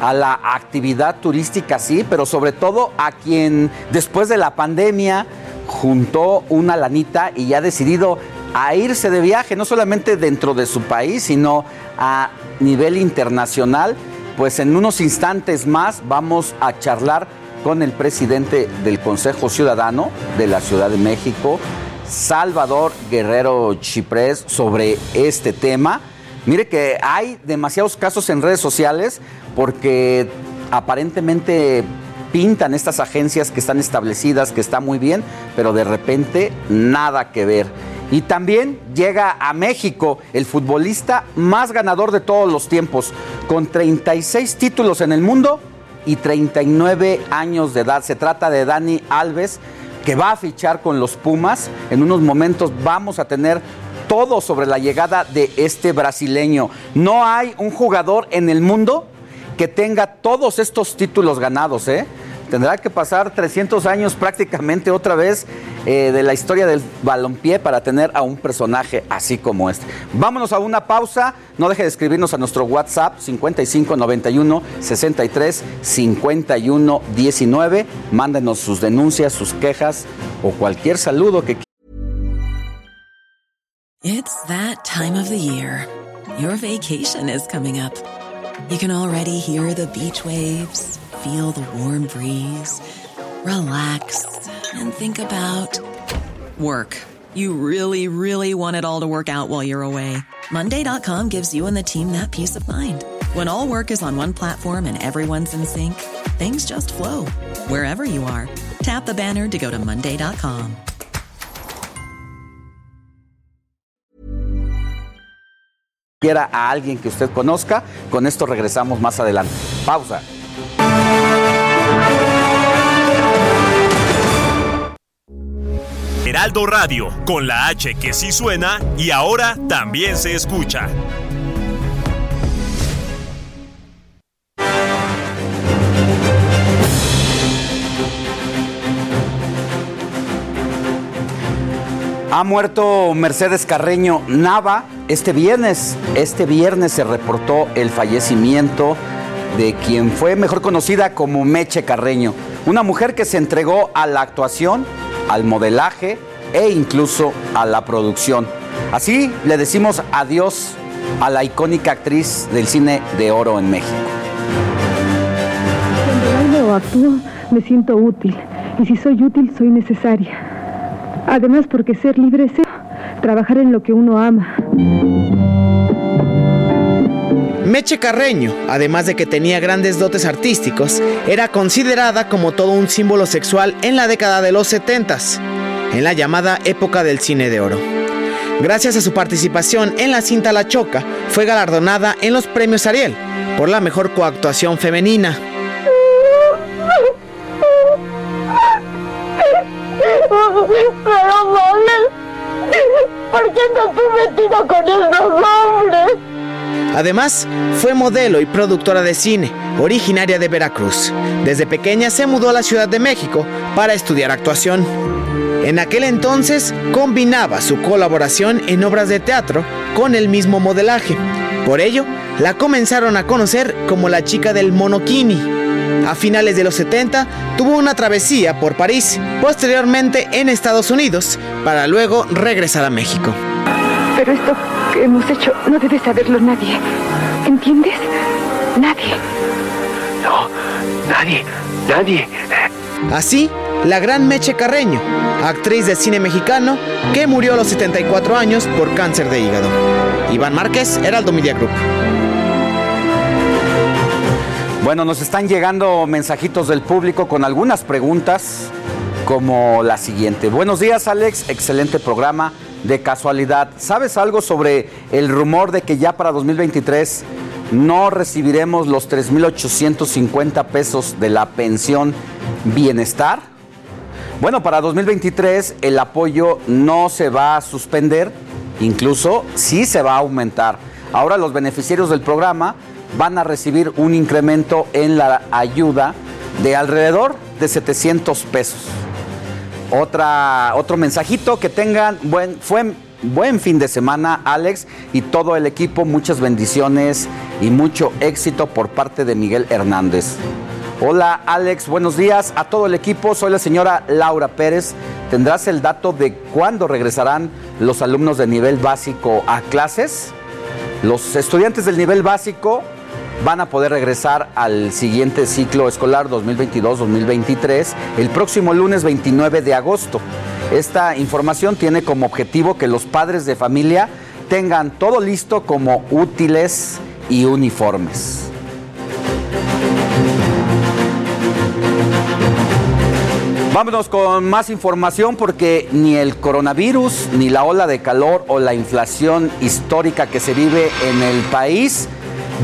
a la actividad turística, sí, pero sobre todo a quien después de la pandemia juntó una lanita y ha decidido a irse de viaje, no solamente dentro de su país, sino a nivel internacional. Pues en unos instantes más vamos a charlar con el presidente del Consejo Ciudadano de la Ciudad de México, Salvador Guerrero Chiprés, sobre este tema. Mire que hay demasiados casos en redes sociales porque aparentemente pintan estas agencias que están establecidas, que está muy bien, pero de repente nada que ver. Y también llega a México el futbolista más ganador de todos los tiempos, con 36 títulos en el mundo y 39 años de edad. Se trata de Dani Alves, que va a fichar con los Pumas. En unos momentos vamos a tener todo sobre la llegada de este brasileño. No hay un jugador en el mundo que tenga todos estos títulos ganados, ¿eh? Tendrá que pasar 300 años prácticamente otra vez eh, de la historia del balompié para tener a un personaje así como este. Vámonos a una pausa. No deje de escribirnos a nuestro WhatsApp 5591 63 51 19. Mándenos sus denuncias, sus quejas o cualquier saludo que It's that time of the year. Your vacation is coming up. You can already hear the beach waves, feel the warm breeze, relax, and think about work. You really, really want it all to work out while you're away. Monday.com gives you and the team that peace of mind. When all work is on one platform and everyone's in sync, things just flow wherever you are. Tap the banner to go to Monday.com. quiera a alguien que usted conozca. Con esto regresamos más adelante. Pausa. Heraldo Radio, con la H que sí suena y ahora también se escucha. Ha muerto Mercedes Carreño Nava este viernes. Este viernes se reportó el fallecimiento de quien fue mejor conocida como Meche Carreño, una mujer que se entregó a la actuación, al modelaje e incluso a la producción. Así le decimos adiós a la icónica actriz del cine de oro en México. Cuando bailo o actúo, me siento útil. Y si soy útil, soy necesaria. Además, porque ser libre es trabajar en lo que uno ama. Meche Carreño, además de que tenía grandes dotes artísticos, era considerada como todo un símbolo sexual en la década de los 70 en la llamada época del cine de oro. Gracias a su participación en la cinta La Choca, fue galardonada en los premios Ariel por la mejor coactuación femenina. ¿por qué no estoy metido con estos hombres? Además, fue modelo y productora de cine, originaria de Veracruz. Desde pequeña se mudó a la Ciudad de México para estudiar actuación. En aquel entonces combinaba su colaboración en obras de teatro con el mismo modelaje. Por ello, la comenzaron a conocer como la chica del monokini. A finales de los 70 tuvo una travesía por París, posteriormente en Estados Unidos, para luego regresar a México. Pero esto que hemos hecho no debe saberlo nadie. ¿Entiendes? Nadie. No, nadie, nadie. Así, la gran Meche Carreño, actriz de cine mexicano que murió a los 74 años por cáncer de hígado. Iván Márquez, Heraldo Media Group. Bueno, nos están llegando mensajitos del público con algunas preguntas como la siguiente. Buenos días Alex, excelente programa. De casualidad, ¿sabes algo sobre el rumor de que ya para 2023 no recibiremos los 3.850 pesos de la pensión bienestar? Bueno, para 2023 el apoyo no se va a suspender, incluso sí se va a aumentar. Ahora los beneficiarios del programa van a recibir un incremento en la ayuda de alrededor de 700 pesos. Otra, otro mensajito, que tengan buen, fue, buen fin de semana, Alex, y todo el equipo. Muchas bendiciones y mucho éxito por parte de Miguel Hernández. Hola Alex, buenos días a todo el equipo. Soy la señora Laura Pérez. ¿Tendrás el dato de cuándo regresarán los alumnos de nivel básico a clases? Los estudiantes del nivel básico van a poder regresar al siguiente ciclo escolar 2022-2023 el próximo lunes 29 de agosto. Esta información tiene como objetivo que los padres de familia tengan todo listo como útiles y uniformes. Vámonos con más información porque ni el coronavirus, ni la ola de calor o la inflación histórica que se vive en el país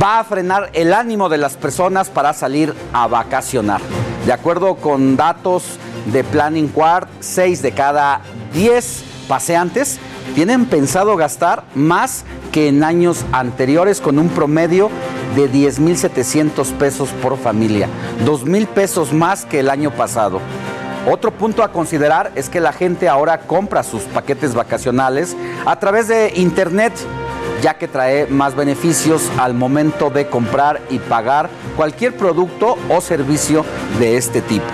va a frenar el ánimo de las personas para salir a vacacionar. De acuerdo con datos de Planning Quart, 6 de cada 10 paseantes tienen pensado gastar más que en años anteriores con un promedio de 10.700 pesos por familia, 2.000 pesos más que el año pasado. Otro punto a considerar es que la gente ahora compra sus paquetes vacacionales a través de internet ya que trae más beneficios al momento de comprar y pagar cualquier producto o servicio de este tipo.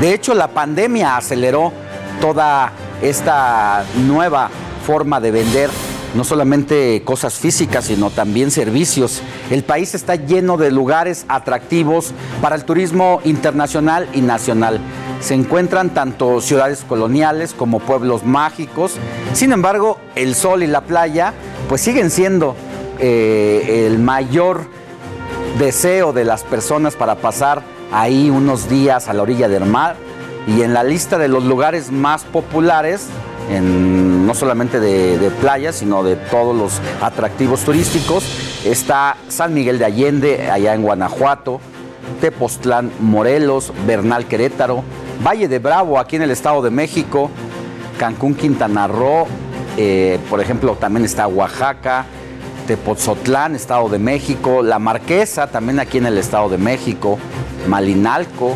De hecho, la pandemia aceleró toda esta nueva forma de vender no solamente cosas físicas, sino también servicios. El país está lleno de lugares atractivos para el turismo internacional y nacional. Se encuentran tanto ciudades coloniales como pueblos mágicos. Sin embargo, el sol y la playa pues siguen siendo eh, el mayor deseo de las personas para pasar ahí unos días a la orilla del mar. Y en la lista de los lugares más populares no solamente de, de playas, sino de todos los atractivos turísticos. Está San Miguel de Allende, allá en Guanajuato, Tepoztlán, Morelos, Bernal, Querétaro, Valle de Bravo, aquí en el Estado de México, Cancún, Quintana Roo, eh, por ejemplo, también está Oaxaca, Tepoztlán, Estado de México, La Marquesa, también aquí en el Estado de México, Malinalco,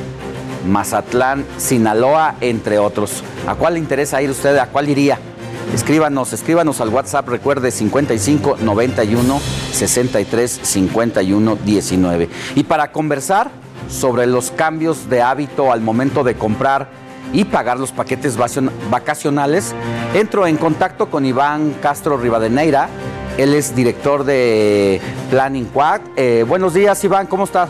Mazatlán, Sinaloa, entre otros. ¿A cuál le interesa ir usted? ¿A cuál iría? Escríbanos, escríbanos al WhatsApp, recuerde 55 91 63 51 19. Y para conversar sobre los cambios de hábito al momento de comprar y pagar los paquetes vacacionales, entro en contacto con Iván Castro Rivadeneira. Él es director de Planning Quack. Eh, buenos días, Iván, ¿cómo estás?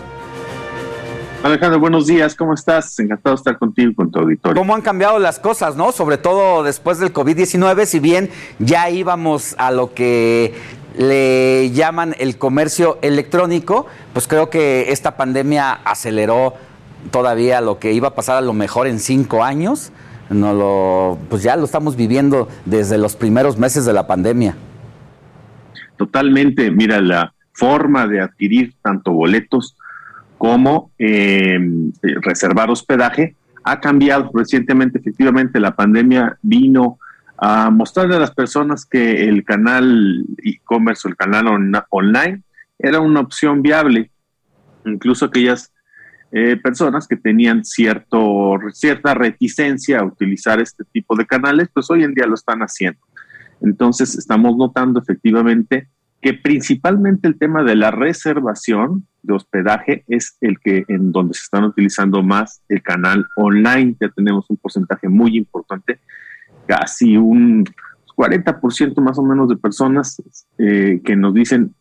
Alejandro, buenos días, ¿cómo estás? Encantado de estar contigo y con tu auditorio. ¿Cómo han cambiado las cosas, no? Sobre todo después del COVID-19, si bien ya íbamos a lo que le llaman el comercio electrónico, pues creo que esta pandemia aceleró todavía lo que iba a pasar a lo mejor en cinco años. No lo, pues ya lo estamos viviendo desde los primeros meses de la pandemia. Totalmente, mira, la forma de adquirir tanto boletos como eh, reservar hospedaje ha cambiado recientemente. Efectivamente, la pandemia vino a mostrarle a las personas que el canal e-commerce o el canal online era una opción viable. Incluso aquellas eh, personas que tenían cierto, cierta reticencia a utilizar este tipo de canales, pues hoy en día lo están haciendo. Entonces, estamos notando efectivamente que principalmente el tema de la reservación de hospedaje es el que en donde se están utilizando más el canal online. Ya tenemos un porcentaje muy importante, casi un 40% más o menos de personas eh, que nos dicen,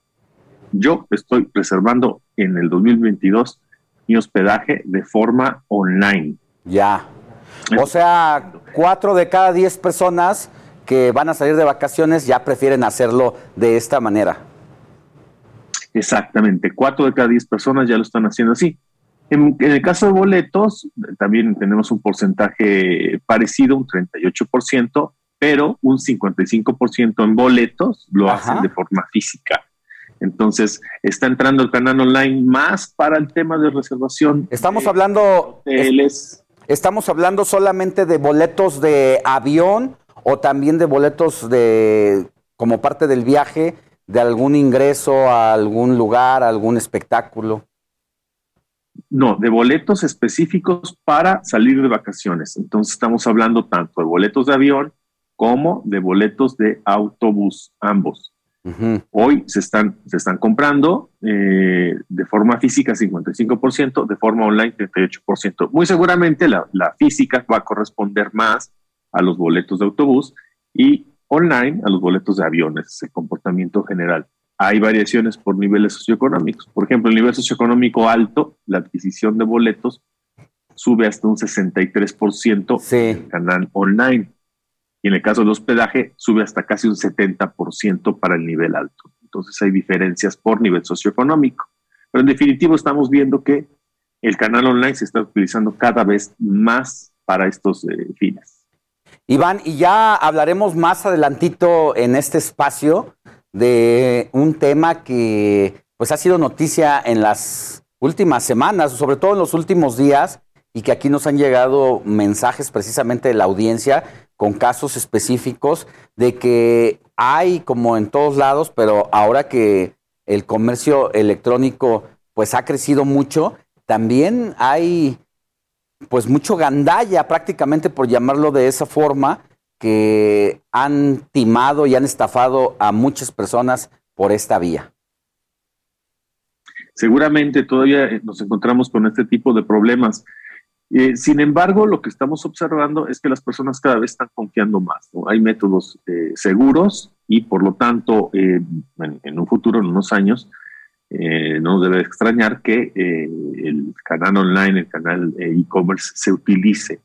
yo estoy reservando en el 2022 y hospedaje de forma online. Ya. O sea, cuatro de cada diez personas que van a salir de vacaciones ya prefieren hacerlo de esta manera. Exactamente, cuatro de cada diez personas ya lo están haciendo así. En, en el caso de boletos, también tenemos un porcentaje parecido, un 38%, pero un 55% en boletos lo Ajá. hacen de forma física. Entonces, está entrando el canal online más para el tema de reservación. Estamos hablando. Estamos hablando solamente de boletos de avión o también de boletos de como parte del viaje de algún ingreso a algún lugar, a algún espectáculo. No, de boletos específicos para salir de vacaciones. Entonces, estamos hablando tanto de boletos de avión como de boletos de autobús, ambos. Hoy se están, se están comprando eh, de forma física 55%, de forma online 38%. Muy seguramente la, la física va a corresponder más a los boletos de autobús y online a los boletos de aviones, ese comportamiento general. Hay variaciones por niveles socioeconómicos. Por ejemplo, el nivel socioeconómico alto, la adquisición de boletos sube hasta un 63% en el canal online. Y en el caso del hospedaje, sube hasta casi un 70% para el nivel alto. Entonces hay diferencias por nivel socioeconómico. Pero en definitivo estamos viendo que el canal online se está utilizando cada vez más para estos eh, fines. Iván, y ya hablaremos más adelantito en este espacio de un tema que pues ha sido noticia en las últimas semanas, sobre todo en los últimos días, y que aquí nos han llegado mensajes precisamente de la audiencia con casos específicos de que hay como en todos lados, pero ahora que el comercio electrónico pues ha crecido mucho, también hay pues mucho gandalla prácticamente por llamarlo de esa forma que han timado y han estafado a muchas personas por esta vía. Seguramente todavía eh, nos encontramos con este tipo de problemas. Eh, sin embargo, lo que estamos observando es que las personas cada vez están confiando más. ¿no? Hay métodos eh, seguros y por lo tanto, eh, en, en, un futuro, en unos años, no debe extrañar que el canal online, el canal e-commerce se utilice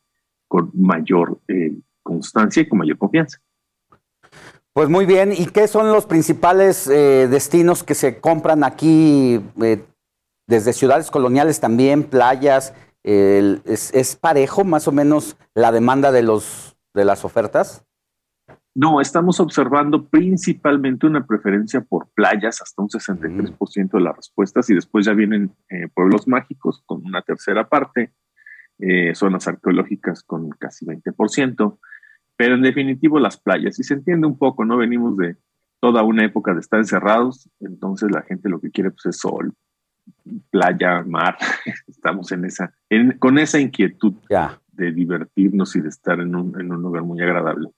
con mayor constancia y con mayor confianza. Pues muy bien, ¿y qué son los principales destinos que se compran aquí desde ciudades coloniales también, playas? Es, es, parejo más o menos la demanda de los de las ofertas? No, estamos observando principalmente una preferencia por playas, hasta un 63% de las respuestas, y después ya vienen eh, pueblos mágicos con una tercera parte, eh, zonas arqueológicas con casi 20%, pero en definitivo las playas, y se entiende un poco, ¿no? Venimos de toda una época de estar encerrados, entonces la gente lo que quiere pues, es sol, playa, mar, estamos en esa, en, con esa inquietud ya. de divertirnos y de estar en un, en un lugar muy agradable.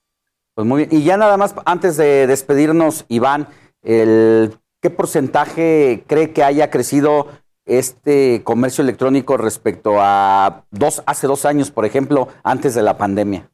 Pues muy bien. Y ya nada más, antes de despedirnos, Iván, el, ¿qué porcentaje cree que haya crecido este comercio electrónico respecto a dos, hace dos años, por ejemplo, antes de la pandemia?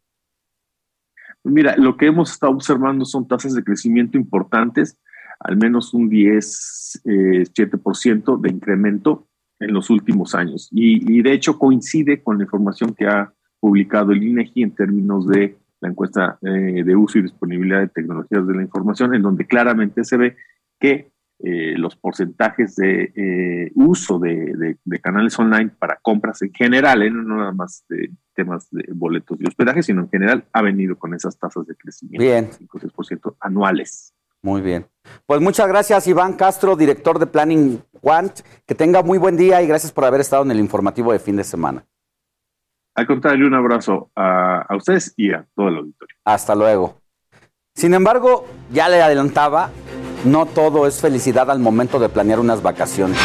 Mira, lo que hemos estado observando son tasas de crecimiento importantes, al menos un 10, eh, 7% de incremento en los últimos años. Y, y, de hecho coincide con la información que ha publicado el INEGI en términos de la encuesta eh, de uso y disponibilidad de tecnologías de la información, en donde claramente se ve que eh, los porcentajes de eh, uso de, de, de, canales online para compras en general, no nada más de temas de boletos y hospedaje, sino en general ha venido con esas tasas de crecimiento Bien. 5-6% anuales. Muy bien. Pues muchas gracias, Iván Castro, director de Planning Quant. Que tenga muy buen día y gracias por haber estado en el informativo de fin de semana. Al contrario, un abrazo a, a, ustedes y a todo el auditorio. Hasta luego. Sin embargo, ya le adelantaba, no todo es felicidad al momento de planear unas vacaciones.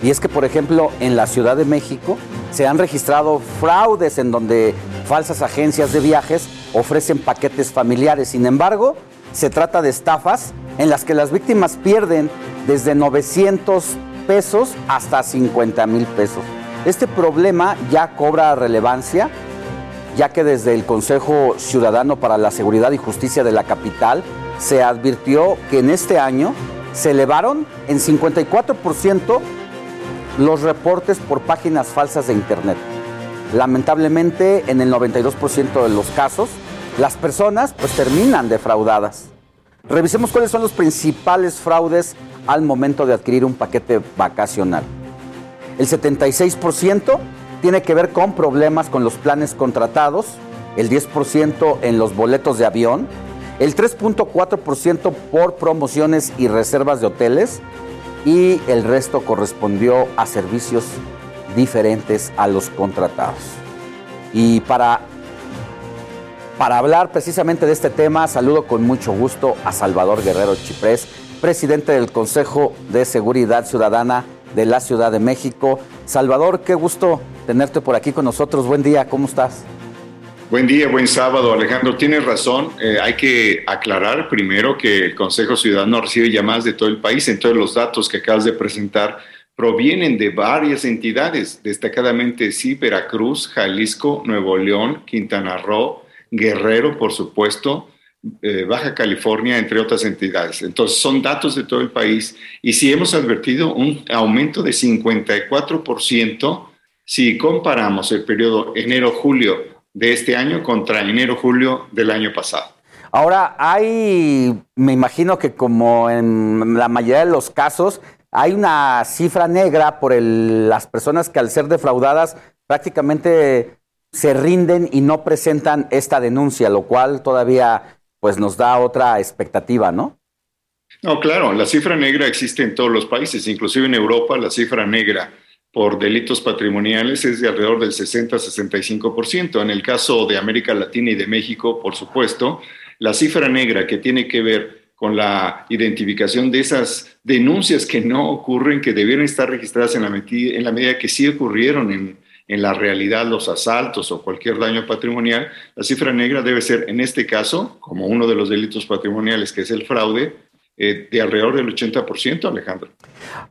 Y es que, por ejemplo, en la Ciudad de México se han registrado fraudes en donde falsas agencias de viajes ofrecen paquetes familiares. Sin embargo, se trata de estafas en las que las víctimas pierden desde 900 pesos hasta 50 mil pesos. Este problema ya cobra relevancia, ya que desde el Consejo Ciudadano para la Seguridad y Justicia de la capital se advirtió que en este año se elevaron en 54% los reportes por páginas falsas de Internet. Lamentablemente, en el 92% de los casos, las personas pues terminan defraudadas. Revisemos cuáles son los principales fraudes al momento de adquirir un paquete vacacional. El 76% tiene que ver con problemas con los planes contratados, el 10% en los boletos de avión, el 3.4% por promociones y reservas de hoteles y el resto correspondió a servicios diferentes a los contratados. Y para, para hablar precisamente de este tema, saludo con mucho gusto a Salvador Guerrero Chiprés, presidente del Consejo de Seguridad Ciudadana de la Ciudad de México. Salvador, qué gusto tenerte por aquí con nosotros. Buen día, ¿cómo estás? Buen día, buen sábado, Alejandro. Tienes razón. Eh, hay que aclarar primero que el Consejo Ciudadano recibe llamadas de todo el país. Entonces, los datos que acabas de presentar provienen de varias entidades, destacadamente sí, Veracruz, Jalisco, Nuevo León, Quintana Roo, Guerrero, por supuesto, eh, Baja California, entre otras entidades. Entonces, son datos de todo el país. Y sí hemos advertido un aumento de 54% si comparamos el periodo enero-julio de este año contra enero-julio del año pasado. Ahora, hay, me imagino que como en la mayoría de los casos, hay una cifra negra por las personas que al ser defraudadas prácticamente se rinden y no presentan esta denuncia, lo cual todavía pues nos da otra expectativa, ¿no? No, claro, la cifra negra existe en todos los países, inclusive en Europa la cifra negra por delitos patrimoniales es de alrededor del 60-65%. En el caso de América Latina y de México, por supuesto, la cifra negra que tiene que ver con la identificación de esas denuncias que no ocurren, que debieron estar registradas en la, en la medida que sí ocurrieron en, en la realidad los asaltos o cualquier daño patrimonial, la cifra negra debe ser, en este caso, como uno de los delitos patrimoniales, que es el fraude, eh, de alrededor del 80%, Alejandro.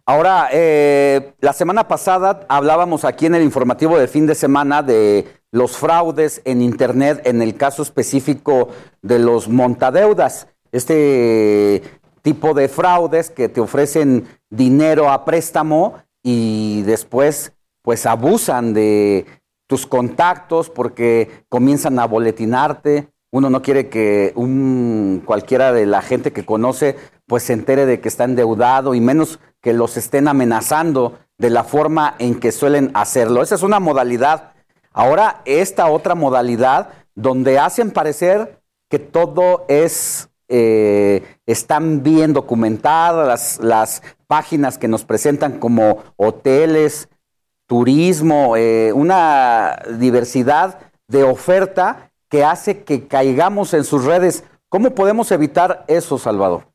Ahora, eh, la semana pasada hablábamos aquí en el informativo de fin de semana de los fraudes en Internet, en el caso específico de los montadeudas, este tipo de fraudes que te ofrecen dinero a préstamo y después pues abusan de tus contactos porque comienzan a boletinarte. Uno no quiere que un cualquiera de la gente que conoce pues se entere de que está endeudado y menos que los estén amenazando de la forma en que suelen hacerlo. Esa es una modalidad. Ahora, esta otra modalidad donde hacen parecer que todo es, eh, están bien documentadas las, las, páginas que nos presentan como hoteles, turismo, eh, una diversidad de oferta que hace que caigamos en sus redes. ¿Cómo podemos evitar eso, Salvador?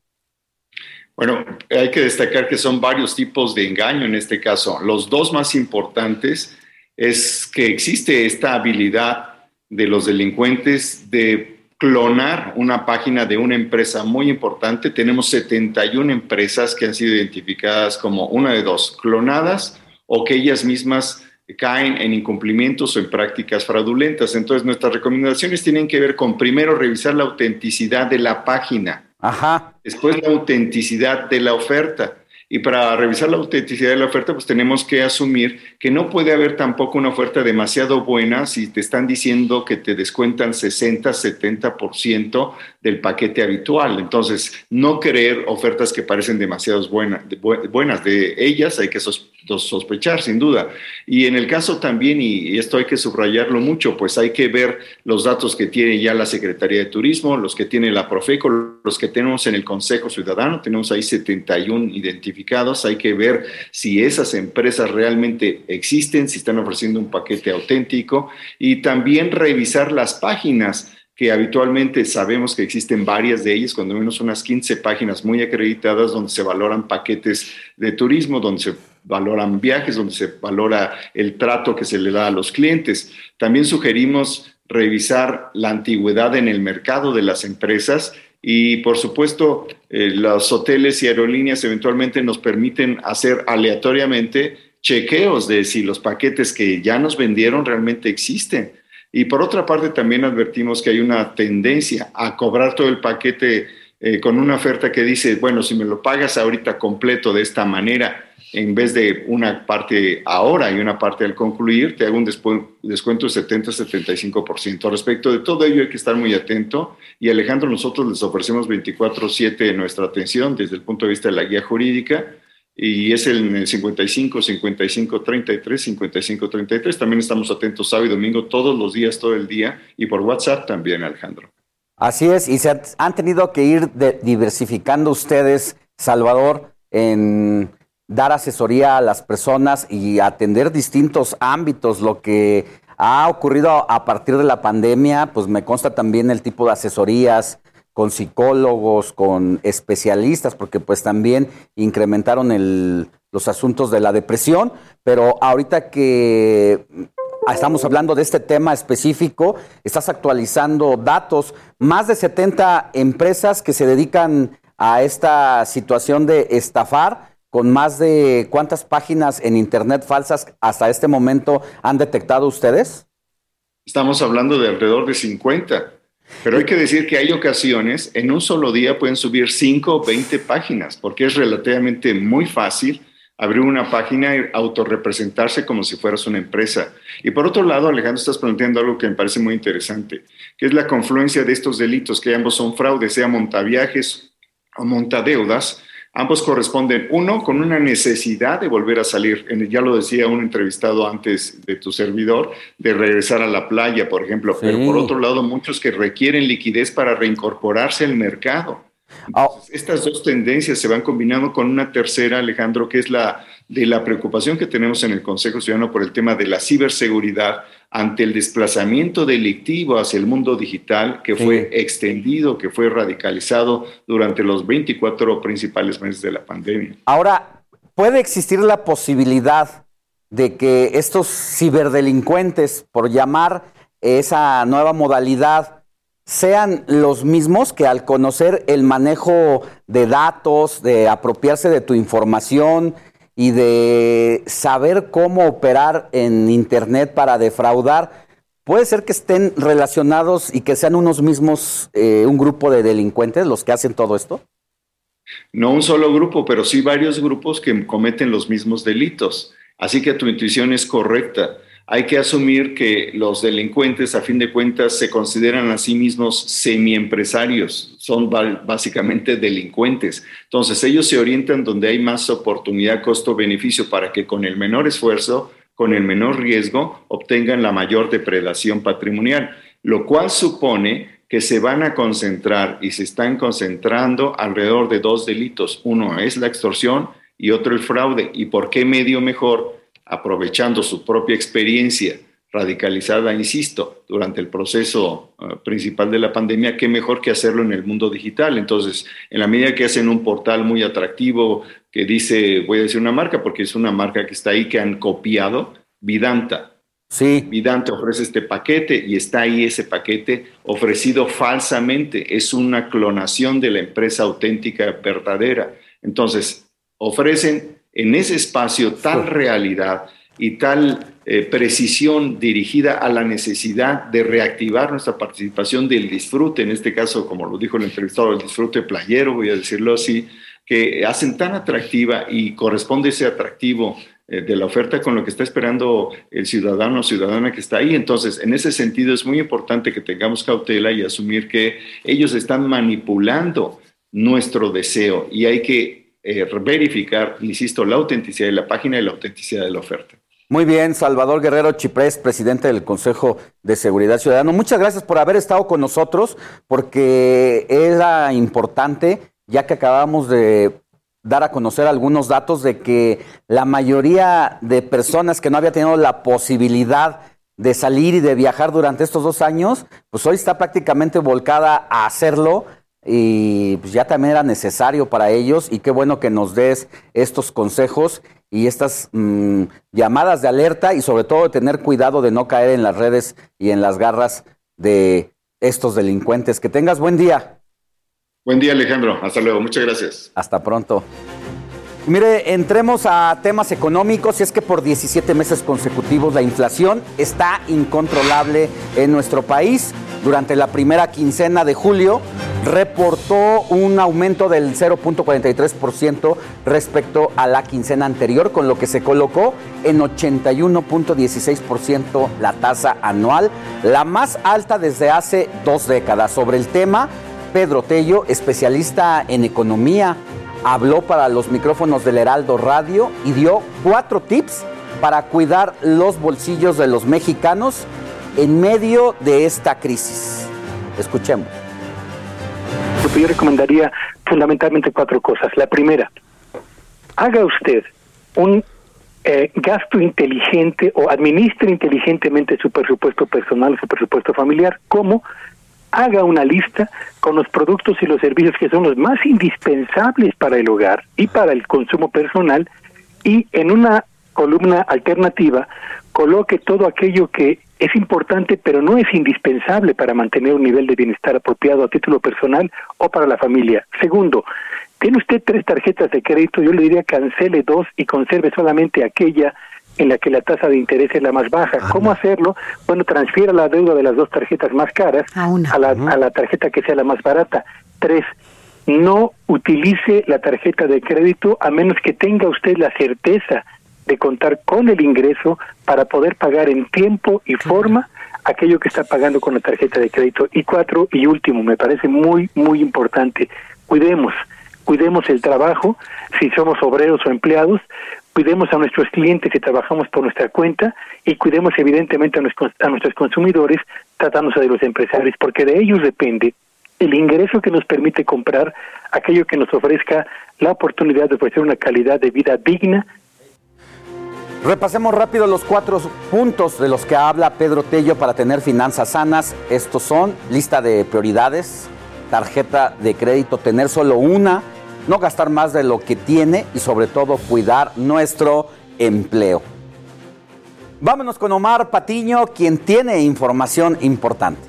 Bueno, hay que destacar que son varios tipos de engaño en este caso. Los dos más importantes es que existe esta habilidad de los delincuentes de clonar una página de una empresa muy importante. Tenemos 71 empresas que han sido identificadas como una de dos, clonadas o que ellas mismas caen en incumplimientos o en prácticas fraudulentas. Entonces, nuestras recomendaciones tienen que ver con primero revisar la autenticidad de la página Ajá. Después la autenticidad de la oferta. Y para revisar la autenticidad de la oferta, pues tenemos que asumir que no puede haber tampoco una oferta demasiado buena si te están diciendo que te descuentan 60, 70% del paquete habitual. Entonces, no creer ofertas que parecen demasiado buenas. De ellas hay que sospechar, sin duda. Y en el caso también, y esto hay que subrayarlo mucho, pues hay que ver los datos que tiene ya la Secretaría de Turismo, los que tiene la Profeco, los que tenemos en el Consejo Ciudadano, tenemos ahí 71 identificados, hay que ver si esas empresas realmente existen, si están ofreciendo un paquete auténtico y también revisar las páginas que habitualmente sabemos que existen varias de ellas, cuando menos unas 15 páginas muy acreditadas donde se valoran paquetes de turismo, donde se valoran viajes, donde se valora el trato que se le da a los clientes. También sugerimos revisar la antigüedad en el mercado de las empresas y por supuesto eh, los hoteles y aerolíneas eventualmente nos permiten hacer aleatoriamente chequeos de si los paquetes que ya nos vendieron realmente existen. Y por otra parte también advertimos que hay una tendencia a cobrar todo el paquete eh, con una oferta que dice, bueno, si me lo pagas ahorita completo de esta manera, en vez de una parte ahora y una parte al concluir, te hago un descuento de 70-75%. Respecto de todo ello hay que estar muy atento y Alejandro, nosotros les ofrecemos 24/7 nuestra atención desde el punto de vista de la guía jurídica y es el 55 55 33 55 33. También estamos atentos sábado y domingo todos los días, todo el día y por WhatsApp también, Alejandro. Así es, y se han tenido que ir diversificando ustedes, Salvador, en dar asesoría a las personas y atender distintos ámbitos, lo que ha ocurrido a partir de la pandemia, pues me consta también el tipo de asesorías con psicólogos, con especialistas, porque pues también incrementaron los asuntos de la depresión, pero ahorita que estamos hablando de este tema específico, estás actualizando datos, más de 70 empresas que se dedican a esta situación de estafar, con más de cuántas páginas en Internet falsas hasta este momento han detectado ustedes? Estamos hablando de alrededor de 50. Pero hay que decir que hay ocasiones, en un solo día pueden subir 5 o 20 páginas, porque es relativamente muy fácil abrir una página y autorrepresentarse como si fueras una empresa. Y por otro lado, Alejandro, estás planteando algo que me parece muy interesante, que es la confluencia de estos delitos, que ambos son fraudes, sea montaviajes o montadeudas. Ambos corresponden, uno, con una necesidad de volver a salir, ya lo decía un entrevistado antes de tu servidor, de regresar a la playa, por ejemplo, pero por otro lado, muchos que requieren liquidez para reincorporarse al mercado. Ah. estas dos tendencias se van combinando con una tercera, Alejandro, que es la de la preocupación que tenemos en el Consejo Ciudadano por el tema de la ciberseguridad ante el desplazamiento delictivo hacia el mundo digital que fue extendido, que fue radicalizado durante los 24 principales meses de la pandemia. Ahora, ¿puede existir la posibilidad de que estos ciberdelincuentes, por llamar esa nueva modalidad, sean los mismos que al conocer el manejo de datos, de apropiarse de tu información y de saber cómo operar en Internet para defraudar, puede ser que estén relacionados y que sean unos mismos, eh, un grupo de delincuentes los que hacen todo esto? No un solo grupo, pero sí varios grupos que cometen los mismos delitos. Así que tu intuición es correcta hay que asumir que los delincuentes, a fin de cuentas, se consideran a sí mismos semiempresarios, son básicamente delincuentes. Entonces, ellos se orientan donde hay más oportunidad, costo-beneficio para que con el menor esfuerzo, con el menor riesgo, obtengan la mayor depredación patrimonial, lo cual supone que se van a concentrar y se están concentrando alrededor de dos delitos. Uno es la extorsión y otro el fraude. ¿Y por qué medio mejor? Aprovechando su propia experiencia radicalizada, insisto, durante el proceso eh, principal de la pandemia, qué mejor que hacerlo en el mundo digital. Entonces, en la medida que hacen un portal muy atractivo que dice, voy a decir una marca porque es una marca que está ahí que han copiado, Vidanta. Sí. Vidanta ofrece este paquete y está ahí ese paquete ofrecido falsamente. Es una clonación de la empresa auténtica verdadera. Entonces, ofrecen en ese espacio tal realidad y tal eh, precisión dirigida a la necesidad de reactivar nuestra participación del disfrute, en este caso, como lo dijo el entrevistado, el disfrute playero, voy a decirlo así, que hacen tan atractiva y corresponde ese atractivo eh, de la oferta con lo que está esperando el ciudadano o ciudadana que está ahí. Entonces, en ese sentido es muy importante que tengamos cautela y asumir que ellos están manipulando nuestro deseo y hay que eh, verificar, insisto, la autenticidad de la página y la autenticidad de la oferta. Muy bien, Salvador Guerrero Chiprés, presidente del Consejo de Seguridad Ciudadana. Muchas gracias por haber estado con nosotros, porque era importante, ya que acabamos de dar a conocer algunos datos de que la mayoría de personas que no había tenido la posibilidad de salir y de viajar durante estos dos años, pues hoy está prácticamente volcada a hacerlo y pues ya también era necesario para ellos y qué bueno que nos des estos consejos y estas mm, llamadas de alerta y sobre todo de tener cuidado de no caer en las redes y en las garras de estos delincuentes. Que tengas buen día. Buen día Alejandro, hasta luego, muchas gracias. Hasta pronto. Mire, entremos a temas económicos y es que por 17 meses consecutivos la inflación está incontrolable en nuestro país. Durante la primera quincena de julio reportó un aumento del 0.43% respecto a la quincena anterior, con lo que se colocó en 81.16% la tasa anual, la más alta desde hace dos décadas. Sobre el tema, Pedro Tello, especialista en economía, habló para los micrófonos del Heraldo Radio y dio cuatro tips para cuidar los bolsillos de los mexicanos en medio de esta crisis. Escuchemos. Yo recomendaría fundamentalmente cuatro cosas. La primera, haga usted un eh, gasto inteligente o administre inteligentemente su presupuesto personal, su presupuesto familiar, como haga una lista con los productos y los servicios que son los más indispensables para el hogar y para el consumo personal y en una columna alternativa coloque todo aquello que es importante pero no es indispensable para mantener un nivel de bienestar apropiado a título personal o para la familia. Segundo, tiene usted tres tarjetas de crédito, yo le diría cancele dos y conserve solamente aquella en la que la tasa de interés es la más baja. ¿Cómo hacerlo? Bueno, transfiera la deuda de las dos tarjetas más caras a, la, a la tarjeta que sea la más barata. Tres, no utilice la tarjeta de crédito a menos que tenga usted la certeza de contar con el ingreso para poder pagar en tiempo y forma aquello que está pagando con la tarjeta de crédito. Y cuatro, y último, me parece muy, muy importante, cuidemos, cuidemos el trabajo, si somos obreros o empleados, cuidemos a nuestros clientes y trabajamos por nuestra cuenta y cuidemos evidentemente a nuestros, a nuestros consumidores tratándose de los empresarios, porque de ellos depende el ingreso que nos permite comprar aquello que nos ofrezca la oportunidad de ofrecer una calidad de vida digna. Repasemos rápido los cuatro puntos de los que habla Pedro Tello para tener finanzas sanas. Estos son lista de prioridades, tarjeta de crédito, tener solo una, no gastar más de lo que tiene y sobre todo cuidar nuestro empleo. Vámonos con Omar Patiño, quien tiene información importante.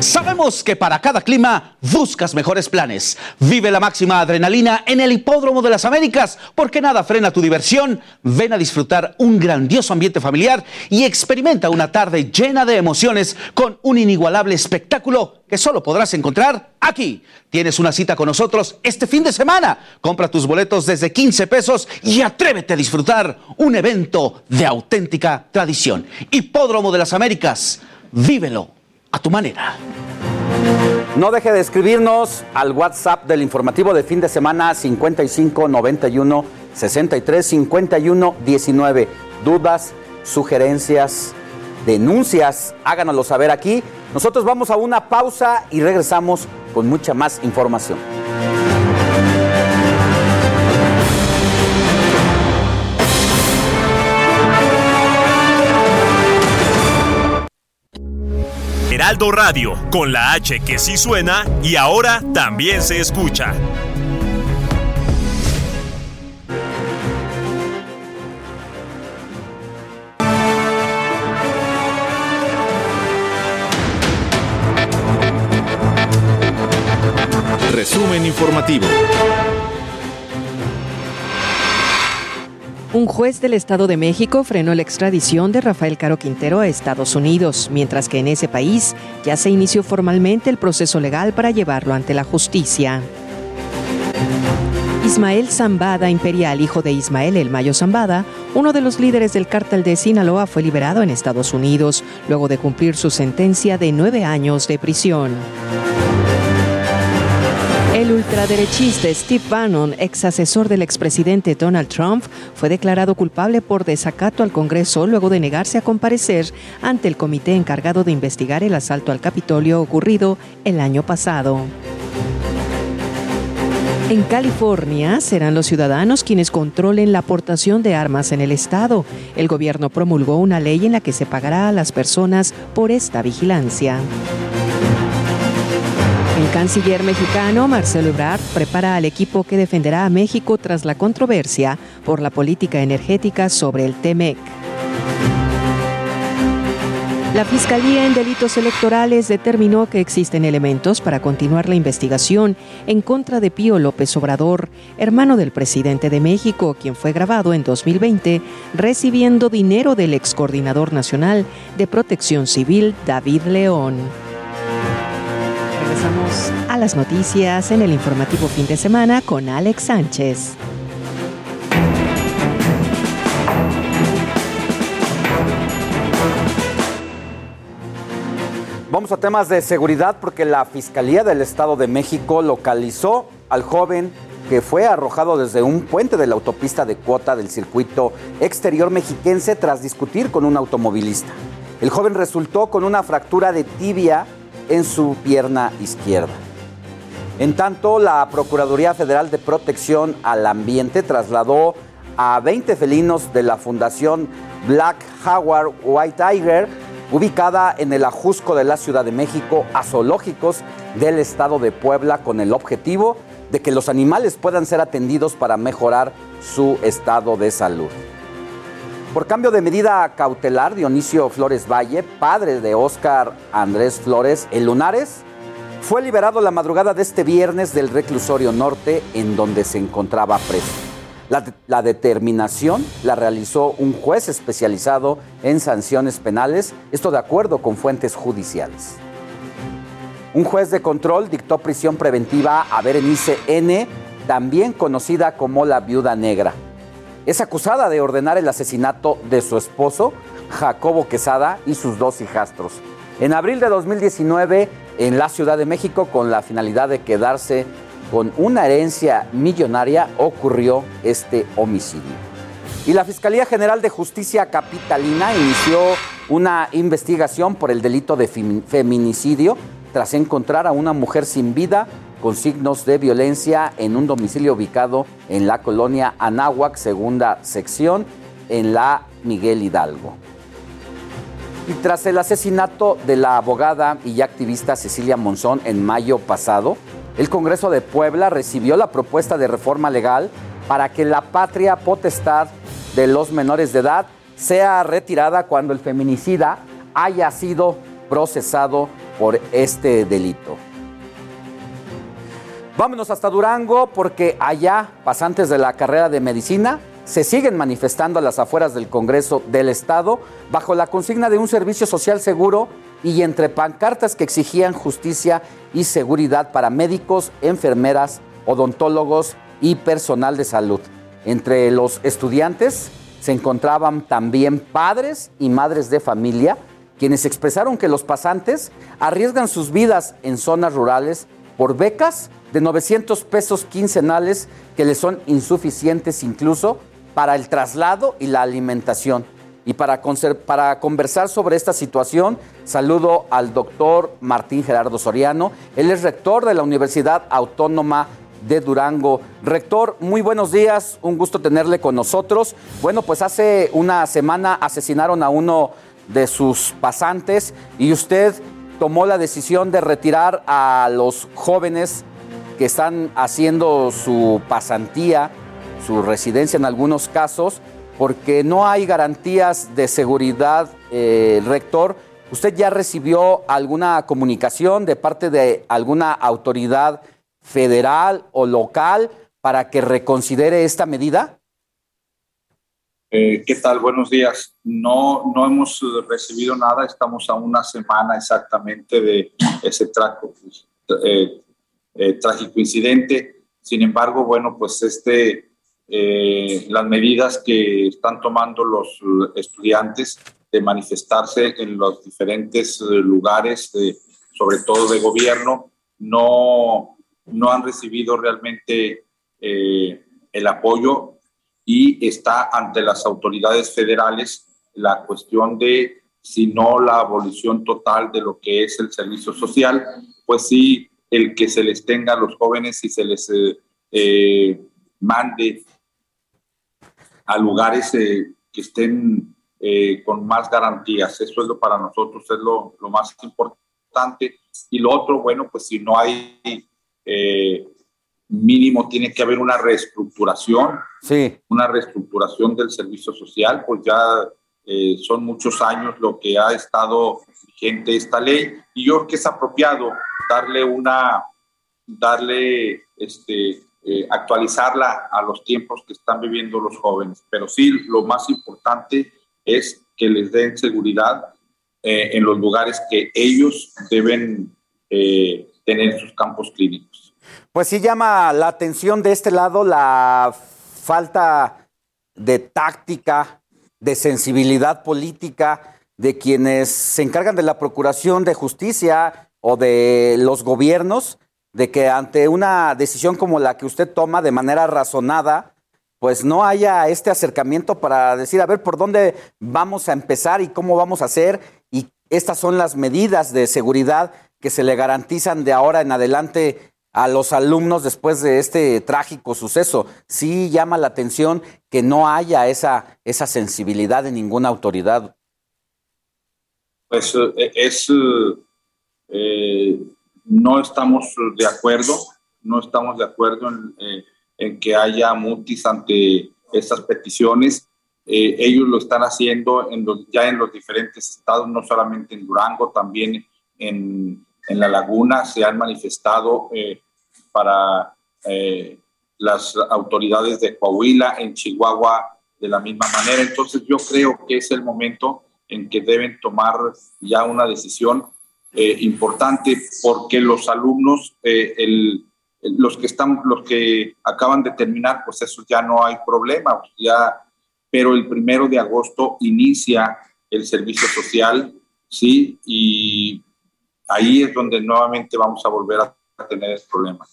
Sabemos que para cada clima buscas mejores planes. Vive la máxima adrenalina en el Hipódromo de las Américas, porque nada frena tu diversión. Ven a disfrutar un grandioso ambiente familiar y experimenta una tarde llena de emociones con un inigualable espectáculo que solo podrás encontrar aquí. Tienes una cita con nosotros este fin de semana. Compra tus boletos desde 15 pesos y atrévete a disfrutar un evento de auténtica tradición. Hipódromo de las Américas. Vívelo a tu manera. No deje de escribirnos al WhatsApp del informativo de fin de semana 55 91 63 51 19. Dudas, sugerencias, denuncias, háganoslo saber aquí. Nosotros vamos a una pausa y regresamos con mucha más información. Heraldo Radio, con la H que sí suena y ahora también se escucha. Resumen informativo. Un juez del Estado de México frenó la extradición de Rafael Caro Quintero a Estados Unidos, mientras que en ese país ya se inició formalmente el proceso legal para llevarlo ante la justicia. Ismael Zambada Imperial, hijo de Ismael El Mayo Zambada, uno de los líderes del cártel de Sinaloa, fue liberado en Estados Unidos luego de cumplir su sentencia de nueve años de prisión. El ultraderechista Steve Bannon, ex asesor del expresidente Donald Trump, fue declarado culpable por desacato al Congreso luego de negarse a comparecer ante el comité encargado de investigar el asalto al Capitolio ocurrido el año pasado. En California serán los ciudadanos quienes controlen la aportación de armas en el estado. El gobierno promulgó una ley en la que se pagará a las personas por esta vigilancia. El canciller mexicano Marcelo Ebrard prepara al equipo que defenderá a México tras la controversia por la política energética sobre el TEMEC. La Fiscalía en Delitos Electorales determinó que existen elementos para continuar la investigación en contra de Pío López Obrador, hermano del presidente de México, quien fue grabado en 2020 recibiendo dinero del ex coordinador nacional de protección civil David León. Pasamos a las noticias en el informativo fin de semana con Alex Sánchez. Vamos a temas de seguridad porque la Fiscalía del Estado de México localizó al joven que fue arrojado desde un puente de la autopista de cuota del circuito exterior mexiquense tras discutir con un automovilista. El joven resultó con una fractura de tibia en su pierna izquierda. En tanto, la Procuraduría Federal de Protección al Ambiente trasladó a 20 felinos de la Fundación Black Jaguar White Tiger, ubicada en el Ajusco de la Ciudad de México, a zoológicos del estado de Puebla con el objetivo de que los animales puedan ser atendidos para mejorar su estado de salud. Por cambio de medida cautelar, Dionisio Flores Valle, padre de Óscar Andrés Flores, el Lunares, fue liberado la madrugada de este viernes del reclusorio norte en donde se encontraba preso. La, la, determinación la realizó un juez especializado en sanciones penales, esto de acuerdo con fuentes judiciales. Un juez de control dictó prisión preventiva a Berenice N., también conocida como la viuda negra. Es acusada de ordenar el asesinato de su esposo, Jacobo Quesada, y sus dos hijastros. En abril de 2019, en la Ciudad de México, con la finalidad de quedarse con una herencia millonaria, ocurrió este homicidio. Y la Fiscalía General de Justicia Capitalina inició una investigación por el delito de feminicidio tras encontrar a una mujer sin vida con signos de violencia en un domicilio ubicado en la colonia Anáhuac, segunda sección, en la Miguel Hidalgo. Y tras el asesinato de la abogada y activista Cecilia Monzón en mayo pasado, el Congreso de Puebla recibió la propuesta de reforma legal para que la patria potestad de los menores de edad sea retirada cuando el feminicida haya sido procesado por este delito. Vámonos hasta Durango porque allá, pasantes de la carrera de medicina, se siguen manifestando a las afueras del Congreso del Estado bajo la consigna de un servicio social seguro y entre pancartas que exigían justicia y seguridad para médicos, enfermeras, odontólogos y personal de salud. Entre los estudiantes se encontraban también padres y madres de familia quienes expresaron que los pasantes arriesgan sus vidas en zonas rurales por becas de 900 pesos quincenales que les son insuficientes incluso para el traslado y la alimentación. Y para, para, conversar sobre esta situación, saludo al doctor Martín Gerardo Soriano. Él es rector de la Universidad Autónoma de Durango. Rector, muy buenos días, un gusto tenerle con nosotros. Bueno, pues hace una semana asesinaron a uno de sus pasantes y usted tomó la decisión de retirar a los jóvenes que están haciendo su pasantía, su residencia en algunos casos, porque no hay garantías de seguridad, eh, rector. ¿Usted ya recibió alguna comunicación de parte de alguna autoridad federal o local para que reconsidere esta medida? Eh, ¿Qué tal? Buenos días. No, no hemos recibido nada. Estamos a una semana exactamente de ese traco, eh, eh, trágico incidente. Sin embargo, bueno, pues este, las medidas que están tomando los estudiantes de manifestarse en los diferentes lugares, sobre todo de gobierno, no, no han recibido realmente el apoyo y está ante las autoridades federales la cuestión de si no la abolición total de lo que es el servicio social, pues sí el que se les tenga a los jóvenes y se les eh, eh, mande a lugares eh, que estén con más garantías. Eso es lo para nosotros, es lo, lo, más importante. Y lo otro, bueno, pues si no hay mínimo tiene que haber una reestructuración, sí. una reestructuración del servicio social, pues ya son muchos años lo que ha estado vigente esta ley y yo creo que es apropiado darle una, darle, este, eh, actualizarla a los tiempos que están viviendo los jóvenes. Pero sí, lo más importante es que les den seguridad eh, en los lugares que ellos deben tener sus campos clínicos. Pues sí llama la atención de este lado la falta de táctica, de sensibilidad política de quienes se encargan de la procuración de justicia o de los gobiernos, de que ante una decisión como la que usted toma de manera razonada, pues no haya este acercamiento para decir, a ver, por dónde vamos a empezar y cómo vamos a hacer. Y estas son las medidas de seguridad que se le garantizan de ahora en adelante a los alumnos después de este trágico suceso. Sí llama la atención que no haya esa, esa sensibilidad de ninguna autoridad. Pues eh, es, eh, no estamos de acuerdo, no estamos de acuerdo en, eh, que haya mutis ante estas peticiones. Ellos lo están haciendo ya en los diferentes estados, no solamente en Durango, también en, en La Laguna se han manifestado para las autoridades de Coahuila, en Chihuahua de la misma manera. Entonces yo creo que es el momento en que deben tomar ya una decisión importante porque los alumnos, el, los que están, los que acaban de terminar, pues eso ya no hay problema, ya, pero el primero de agosto inicia el servicio social, sí, y ahí es donde nuevamente vamos a volver a tener el problema.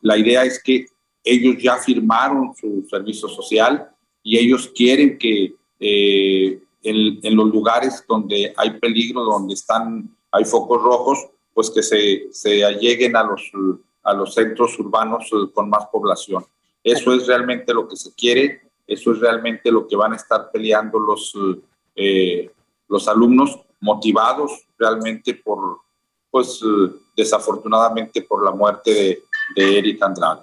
La idea es que ellos ya firmaron su servicio social y ellos quieren que eh, en, en, los lugares donde hay peligro, donde están, hay focos rojos, pues que se, se alleguen a los a los centros urbanos eh, con más población. Eso es realmente lo que se quiere, eso es realmente lo que van a estar peleando los, eh, los alumnos, motivados realmente por, pues eh, desafortunadamente por la muerte de, de Eric Andrade.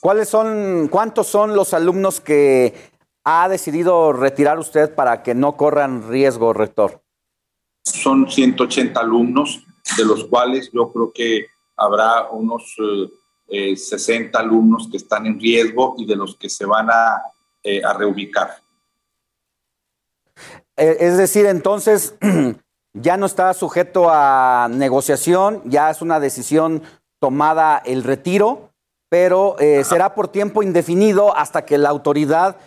¿Cuáles son, cuántos son los alumnos que ha decidido retirar usted para que no corran riesgo, rector? Son 180 alumnos, de los cuales yo creo que habrá unos 60 eh, alumnos que están en riesgo y de los que se van a, eh, a reubicar. Eh, es decir, entonces ya no está sujeto a negociación, ya es una decisión tomada el retiro, pero será por tiempo indefinido hasta que la autoridad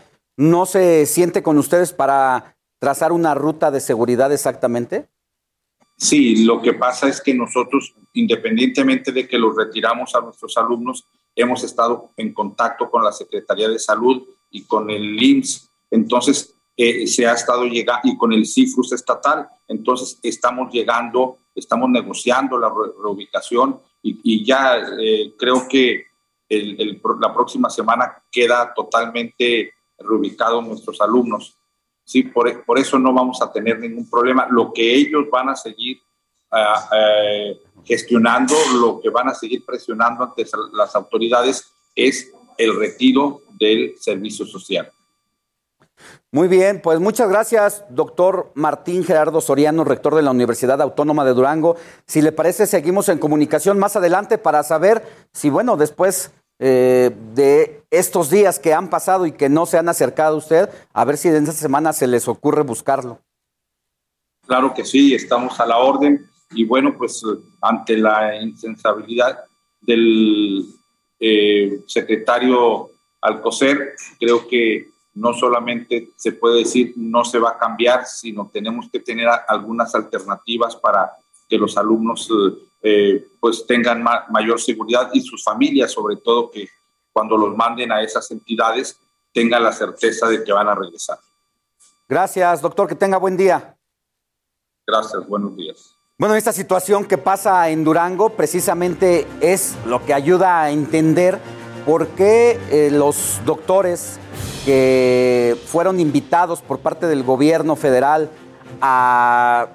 no se siente con ustedes para trazar una ruta de seguridad exactamente. Sí, lo que pasa es que nosotros, independientemente de que los retiramos a nuestros alumnos, hemos estado en contacto con la Secretaría de Salud y con el IMSS. Entonces, eh, se ha estado llegando, y con el CIFRUS estatal. Entonces, estamos llegando, estamos negociando la reubicación y, ya eh, creo que la próxima semana queda totalmente reubicados nuestros alumnos. ¿sí? Por, por, eso no vamos a tener ningún problema. Lo que ellos van a seguir uh, gestionando, lo que van a seguir presionando ante las autoridades es el retiro del servicio social. Muy bien, pues muchas gracias, doctor Martín Gerardo Soriano, rector de la Universidad Autónoma de Durango. Si le parece, seguimos en comunicación más adelante para saber si, bueno, después eh, de estos días que han pasado y que no se han acercado a usted, a ver si en esta semana se les ocurre buscarlo. Claro que sí, estamos a la orden y bueno, pues ante la insensibilidad del eh, secretario Alcocer, creo que no solamente se puede decir no se va a cambiar, sino tenemos que tener algunas alternativas para que los alumnos eh, pues tengan mayor seguridad y sus familias, sobre todo que cuando los manden a esas entidades tengan la certeza de que van a regresar. Gracias, doctor, que tenga buen día. Gracias, buenos días. Bueno, esta situación que pasa en Durango precisamente es lo que ayuda a entender por qué eh, los doctores que fueron invitados por parte del gobierno federal a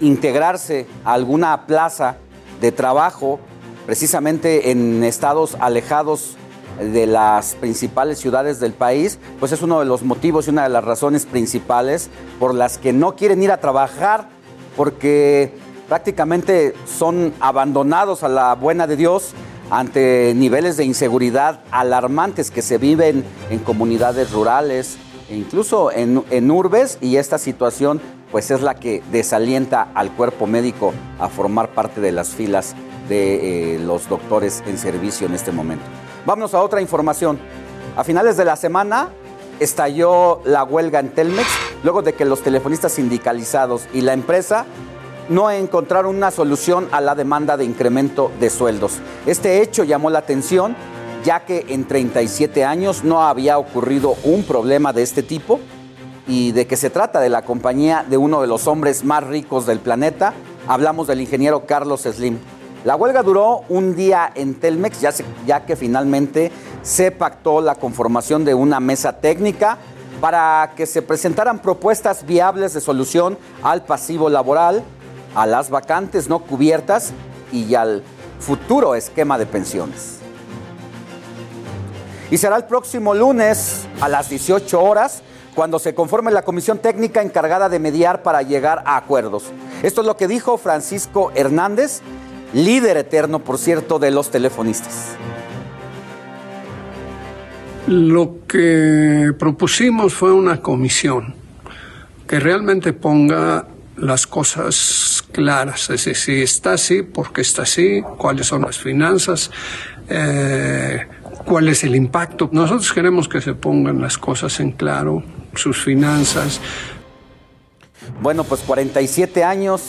integrarse a alguna plaza de trabajo, precisamente en estados alejados de las principales ciudades del país, pues es uno de los motivos y una de las razones principales por las que no quieren ir a trabajar, porque prácticamente son abandonados a la buena de Dios ante niveles de inseguridad alarmantes que se viven en comunidades rurales, e incluso en, en urbes y esta situación pues es la que desalienta al cuerpo médico a formar parte de las filas de eh, los doctores en servicio en este momento. Vámonos a otra información. A finales de la semana estalló la huelga en Telmex luego de que los telefonistas sindicalizados y la empresa no encontraron una solución a la demanda de incremento de sueldos. Este hecho llamó la atención ya que en 37 años no había ocurrido un problema de este tipo y de que se trata de la compañía de uno de los hombres más ricos del planeta. Hablamos del ingeniero Carlos Slim. La huelga duró un día en Telmex, ya, ya que finalmente se pactó la conformación de una mesa técnica para que se presentaran propuestas viables de solución al pasivo laboral, a las vacantes no cubiertas y al futuro esquema de pensiones. Y será el próximo lunes a las 18 horas cuando se conforme la comisión técnica encargada de mediar para llegar a acuerdos. Esto es lo que dijo Francisco Hernández, líder eterno, por cierto, de los telefonistas. Lo que propusimos fue una comisión que realmente ponga las cosas claras, es decir, si está así, por qué está así, cuáles son las finanzas, eh, cuál es el impacto. Nosotros queremos que se pongan las cosas en claro, sus finanzas. Bueno, pues 47 años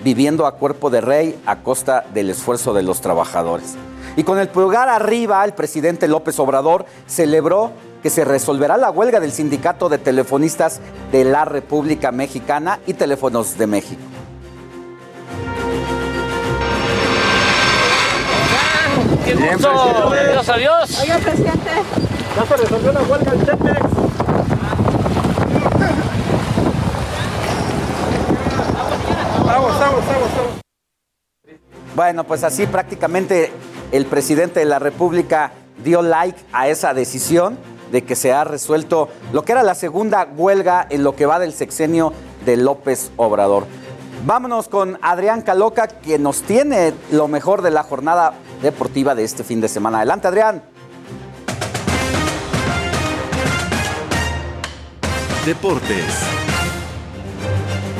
viviendo a cuerpo de rey a costa del esfuerzo de los trabajadores. Y con el pulgar arriba, el presidente López Obrador celebró que se resolverá la huelga del sindicato de telefonistas de la República Mexicana y Teléfonos de México. ¡Qué gusto! Gracias a Dios. Oiga, presidente. Ya se resolvió la huelga del Telmex. Bueno, pues así prácticamente el presidente de la República dio like a esa decisión de que se ha resuelto lo que era la segunda huelga en lo que va del sexenio de López Obrador. Vámonos con Adrián Caloca, que nos tiene lo mejor de la jornada deportiva de este fin de semana. Adelante, Adrián. Deportes.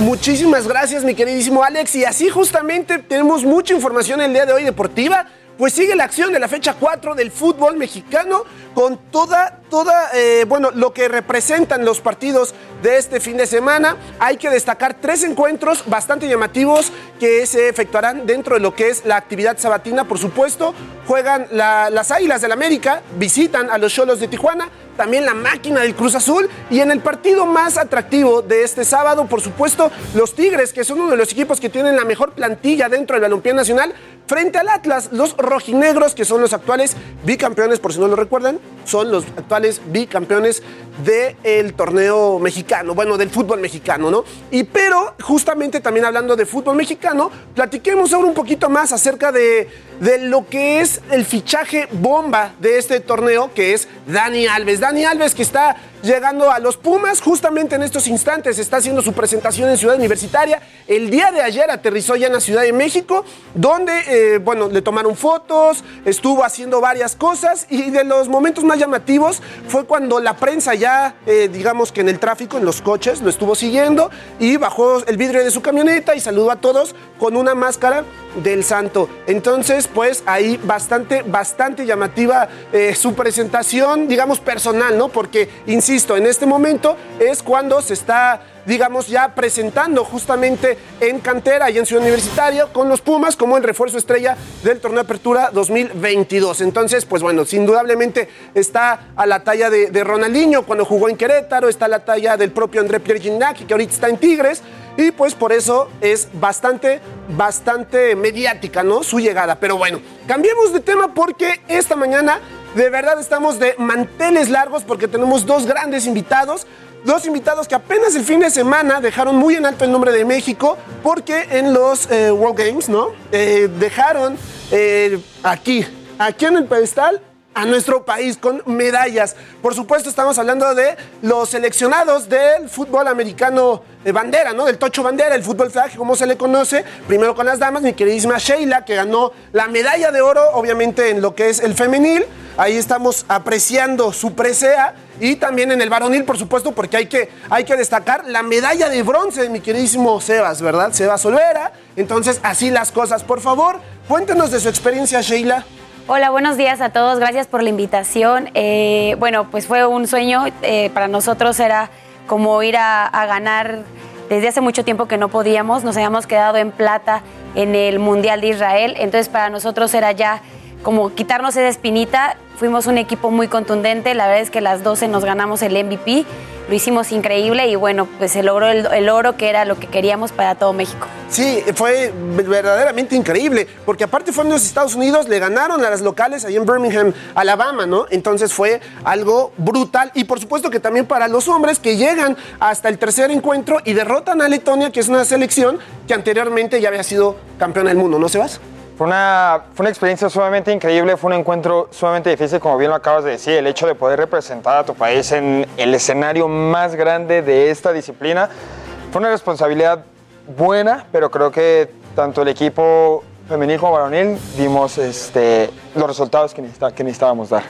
Muchísimas gracias, mi queridísimo Alex. Y así justamente tenemos mucha información el día de hoy deportiva. Pues sigue la acción de la fecha 4 del fútbol mexicano con toda, toda, eh, bueno, lo que representan los partidos de este fin de semana. Hay que destacar tres encuentros bastante llamativos que se efectuarán dentro de lo que es la actividad sabatina, por supuesto. Juegan las Águilas del América, visitan a los Cholos de Tijuana, también la máquina del Cruz Azul y en el partido más atractivo de este sábado, por supuesto, los Tigres, que son uno de los equipos que tienen la mejor plantilla dentro del balompié nacional, frente al Atlas, los rojinegros, que son los actuales bicampeones, por si no lo recuerdan, son los actuales bicampeones del torneo mexicano, bueno, del fútbol mexicano, ¿no? Y pero, justamente también hablando de fútbol mexicano, platiquemos ahora un poquito más acerca de, de lo que es el fichaje bomba de este torneo, que es Dani Alves. Dani Alves que está llegando a los Pumas justamente en estos instantes, está haciendo su presentación en Ciudad Universitaria. El día de ayer aterrizó ya en la Ciudad de México, donde, eh, bueno, le tomaron fotos, estuvo haciendo varias cosas y de los momentos más llamativos fue cuando la prensa ya, eh, digamos que en el tráfico, en los coches, lo estuvo siguiendo y bajó el vidrio de su camioneta y saludó a todos con una máscara del santo. Entonces, pues ahí bastante, bastante llamativa eh, su presentación, digamos, personal, ¿no? Porque, insisto, en este momento es cuando se está digamos, ya presentando justamente en cantera y en Ciudad Universitaria con los Pumas como el refuerzo estrella del torneo de apertura 2022. Entonces, pues bueno, indudablemente está a la talla de, Ronaldinho cuando jugó en Querétaro, está a la talla del propio André Pierre Gignac, que ahorita está en Tigres. Y pues por eso es bastante, bastante mediática, ¿no? Su llegada. Pero bueno, cambiemos de tema porque esta mañana de verdad estamos de manteles largos porque tenemos dos grandes invitados. Dos invitados que apenas el fin de semana dejaron muy en alto el nombre de México porque en los eh, World Games, ¿no? Eh, dejaron eh, aquí, aquí en el pedestal a nuestro país con medallas. Por supuesto, estamos hablando de los seleccionados del fútbol americano de bandera, ¿no? Del tocho bandera, el fútbol flag, como se le conoce. Primero con las damas, mi queridísima Sheila, que ganó la medalla de oro, obviamente en lo que es el femenil. ahí estamos apreciando su presea y también en el varonil, por supuesto, porque hay que, hay que destacar la medalla de bronce de mi queridísimo Sebas, ¿verdad? Sebas Olvera. Entonces, así las cosas. Por favor, cuéntenos de su experiencia, Sheila. Hola, buenos días a todos. Gracias por la invitación. Eh, bueno, pues fue un sueño. Eh, para nosotros era como ir a, a ganar desde hace mucho tiempo que no podíamos. Nos habíamos quedado en plata en el Mundial de Israel. Entonces, para nosotros era ya como quitarnos esa espinita. Fuimos un equipo muy contundente. La verdad es que las 12 nos ganamos el MVP. Lo hicimos increíble y bueno, pues se logró el, oro que era lo que queríamos para todo México. Sí, fue verdaderamente increíble, porque aparte fueron los Estados Unidos, le ganaron a las locales ahí en Birmingham, Alabama, ¿no? Entonces fue algo brutal y por supuesto que también para los hombres que llegan hasta el tercer encuentro y derrotan a Letonia, que es una selección que anteriormente ya había sido campeona del mundo, ¿no, Sebas? Fue una, fue una experiencia sumamente increíble, fue un encuentro sumamente difícil, como bien lo acabas de decir, el hecho de poder representar a tu país en el escenario más grande de esta disciplina. Fue una responsabilidad buena, pero creo que tanto el equipo femenil como varonil dimos este, los resultados que, que necesitábamos dar.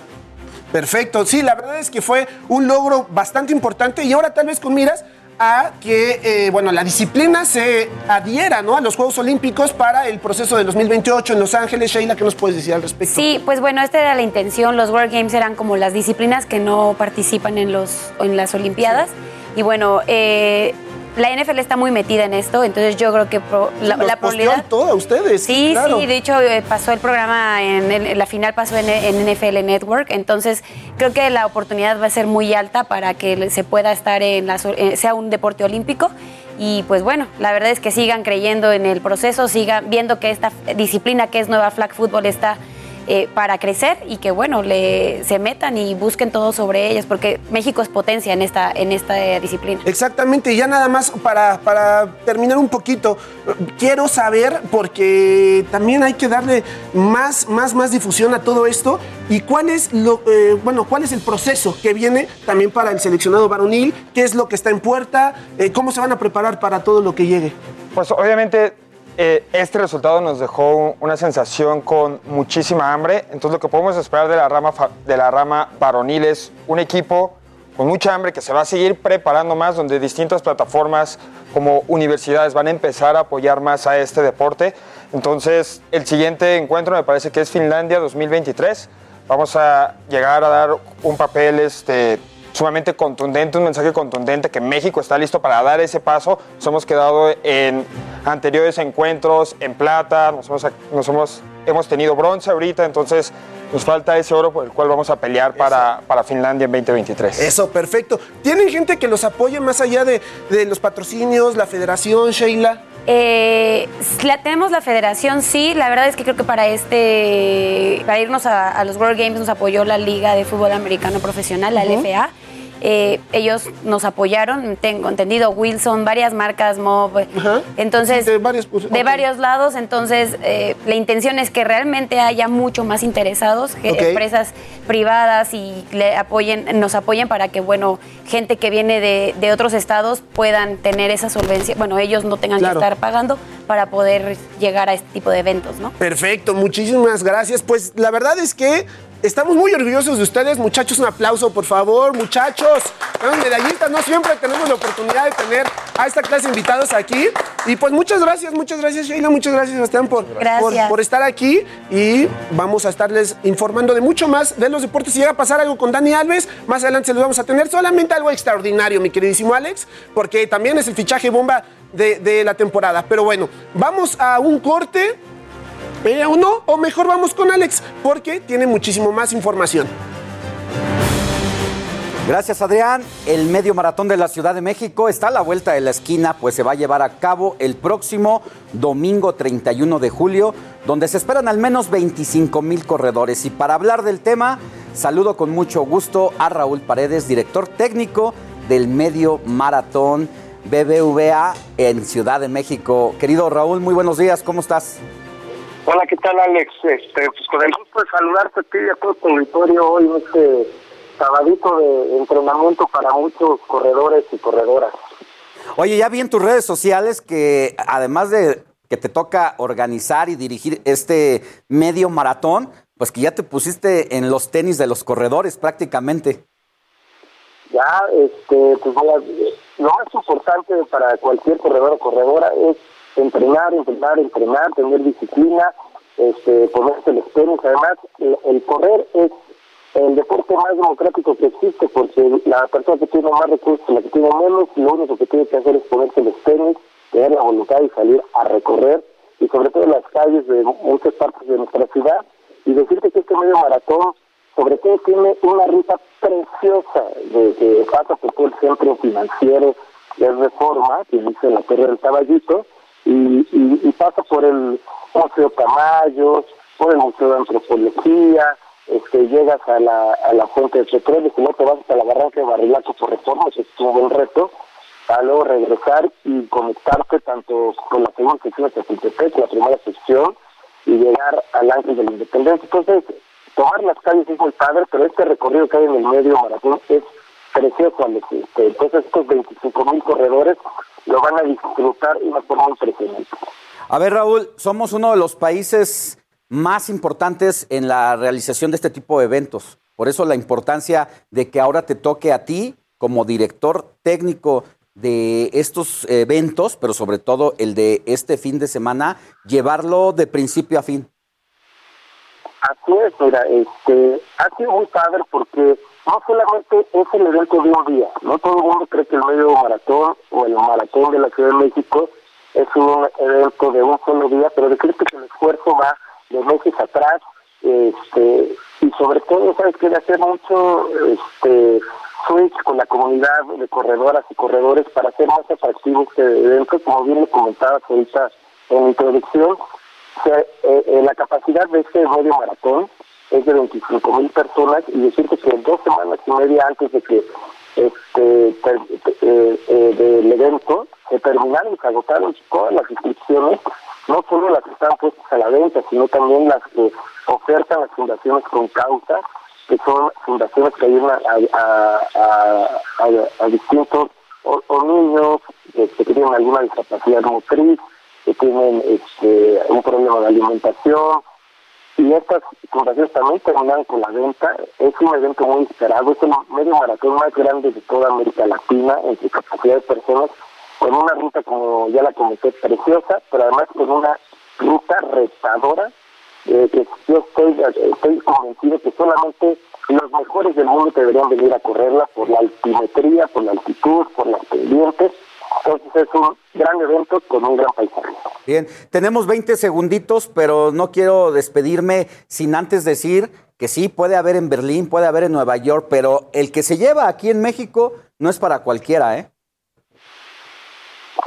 Perfecto, sí, la verdad es que fue un logro bastante importante y ahora tal vez con miras a que eh, bueno, la disciplina se adhiera ¿no? a los Juegos Olímpicos para el proceso de 2028 en Los Ángeles. Sheila, ¿qué nos puedes decir al respecto? Sí, pues bueno, esta era la intención. Los World Games eran como las disciplinas que no participan en, los, en las Olimpiadas. Y bueno, eh, la NFL está muy metida en esto, entonces yo creo que pro- la, Los la postean todo a ustedes. Sí, claro. sí, de hecho eh, pasó el programa, en, en- la final pasó en, en NFL Network, entonces creo que la oportunidad va a ser muy alta para que se pueda estar en la, sea un deporte olímpico. Y pues bueno, la verdad es que sigan creyendo en el proceso, sigan viendo que esta disciplina que es nueva flag football está eh, para crecer y que bueno, le, se metan y busquen todo sobre ellas, porque México es potencia en esta, en esta disciplina. Exactamente, y ya nada más para, para terminar un poquito, quiero saber, porque también hay que darle más, más, más difusión a todo esto, y cuál es lo, eh, bueno, cuál es el proceso que viene también para el seleccionado varonil, qué es lo que está en puerta, eh, cómo se van a preparar para todo lo que llegue. Pues obviamente eh, este resultado nos dejó una sensación con muchísima hambre, entonces lo que podemos esperar de la rama, de la rama varonil es un equipo con mucha hambre que se va a seguir preparando más, donde distintas plataformas como universidades van a empezar a apoyar más a este deporte. Entonces el siguiente encuentro me parece que es Finlandia 2023. Vamos a llegar a dar un papel este, sumamente contundente, un mensaje contundente que México está listo para dar ese paso. Nos hemos quedado en anteriores encuentros en plata, nos hemos, nos hemos, hemos tenido bronce ahorita, entonces nos falta ese oro por el cual vamos a pelear para, para Finlandia en 2023. Eso, perfecto. ¿Tienen gente que los apoye más allá de, de los patrocinios, la federación, Sheila? Eh, la, tenemos la federación, sí. La verdad es que creo que para este, para irnos a, a los World Games nos apoyó la Liga de Fútbol Americano Profesional, la. LFA. Eh, ellos nos apoyaron, tengo entendido, Wilson, varias marcas, Mob. Entonces, de varios, de varios lados. Entonces, eh, la intención es que realmente haya mucho más interesados, que empresas privadas y le apoyen, nos apoyen para que, bueno, gente que viene de, de otros estados puedan tener esa solvencia. Bueno, ellos no tengan Claro. que estar pagando para poder llegar a este tipo de eventos, ¿no? Perfecto, muchísimas gracias. Pues la verdad es que estamos muy orgullosos de ustedes, muchachos. Un aplauso, por favor, muchachos. Son medallistas, no siempre tenemos la oportunidad de tener a esta clase de invitados aquí. Y pues muchas gracias, muchas gracias, Sheila, muchas gracias, Sebastián, por, Gracias. por, por estar aquí. Y vamos a estarles informando de mucho más de los deportes. Si llega a pasar algo con Dani Alves, más adelante se los vamos a tener. Solamente algo extraordinario, mi queridísimo Alex, porque también es el fichaje bomba de, de la temporada. Pero bueno, vamos a un corte. Eh, ¿O no? O mejor vamos con Alex, porque tiene muchísimo más información. Gracias Adrián. El medio maratón de la Ciudad de México está a la vuelta de la esquina, pues se va a llevar a cabo el próximo domingo 31 de julio, donde se esperan al menos 25 mil corredores. Y para hablar del tema, saludo con mucho gusto a Raúl Paredes, director técnico del medio maratón BBVA en Ciudad de México. Querido Raúl, muy buenos días, ¿cómo estás? Hola, ¿qué tal, Alex? Este, pues con el gusto de saludarte a ti y a todo tu auditorio hoy en este sabadito de entrenamiento para muchos corredores y corredoras. Oye, ya vi en tus redes sociales que además de que te toca organizar y dirigir este medio maratón, pues que ya te pusiste en los tenis de los corredores prácticamente. Ya, este, pues lo más importante para cualquier corredor o corredora es entrenar, entrenar, entrenar, tener disciplina, este, ponerse los tenis. Además, el, correr es el deporte más democrático que existe porque la persona que tiene más recursos, la que tiene menos, lo único que tiene que hacer es ponerse los tenis, tener la voluntad y salir a recorrer y sobre todo las calles de muchas partes de nuestra ciudad y decirte que este medio maratón sobre todo tiene una ruta preciosa de que pasa por todo el centro financiero de Reforma, que dice la Torre del Caballito, y, y, pasa por el Museo Camayos, por el Museo de Antropología, este, llegas a la, a la fuente de petróleo, y luego te vas hasta la barranca de Barrilaco por Reforma, que es un buen reto, para luego regresar y conectarte tanto con la segunda sección de Chapultepec, la primera sección, y llegar al Ángel de la Independencia. Entonces, tomar las calles es muy padre, pero este recorrido que hay en el medio maratón es precioso, este, Entonces, estos 25 mil corredores lo van a disfrutar de una forma impresionante. A ver, Raúl, somos uno de los países más importantes en la realización de este tipo de eventos. Por eso la importancia de que ahora te toque a ti como director técnico de estos eventos, pero sobre todo el de este fin de semana, llevarlo de principio a fin. Así es, mira, este, ha sido muy padre porque no solamente es el evento de un día, no todo el mundo cree que el medio maratón o el maratón de la Ciudad de México es un evento de un solo día, pero decirte que el esfuerzo va de meses atrás, este, y sobre todo, sabes que de hacer mucho este switch con la comunidad de corredoras y corredores para hacer más atractivo este evento, como bien le comentabas ahorita en la introducción, eh, eh, la capacidad de este medio maratón es de 25 mil personas y decirte que dos semanas y media antes de que este eh, del evento se terminaron se agotaron todas las inscripciones, no solo las que están puestas a la venta, sino también las que ofertan las fundaciones con causa, que son fundaciones que ayudan a, a, distintos o, niños este, que tienen alguna discapacidad motriz, que tienen este, un problema de alimentación. Y estas fundaciones también terminan con la venta. Es un evento muy esperado, es el medio maratón más grande de toda América Latina en su capacidad de personas, con una ruta, como ya la comenté, preciosa, pero además con una ruta retadora, eh, que yo estoy, estoy convencido que solamente los mejores del mundo deberían venir a correrla por la altimetría, por la altitud, por las pendientes entonces es un gran evento con un gran paisaje. Bien, tenemos 20 segunditos, pero no quiero despedirme sin antes decir que sí, puede haber en Berlín, puede haber en Nueva York, pero el que se lleva aquí en México no es para cualquiera, ¿eh?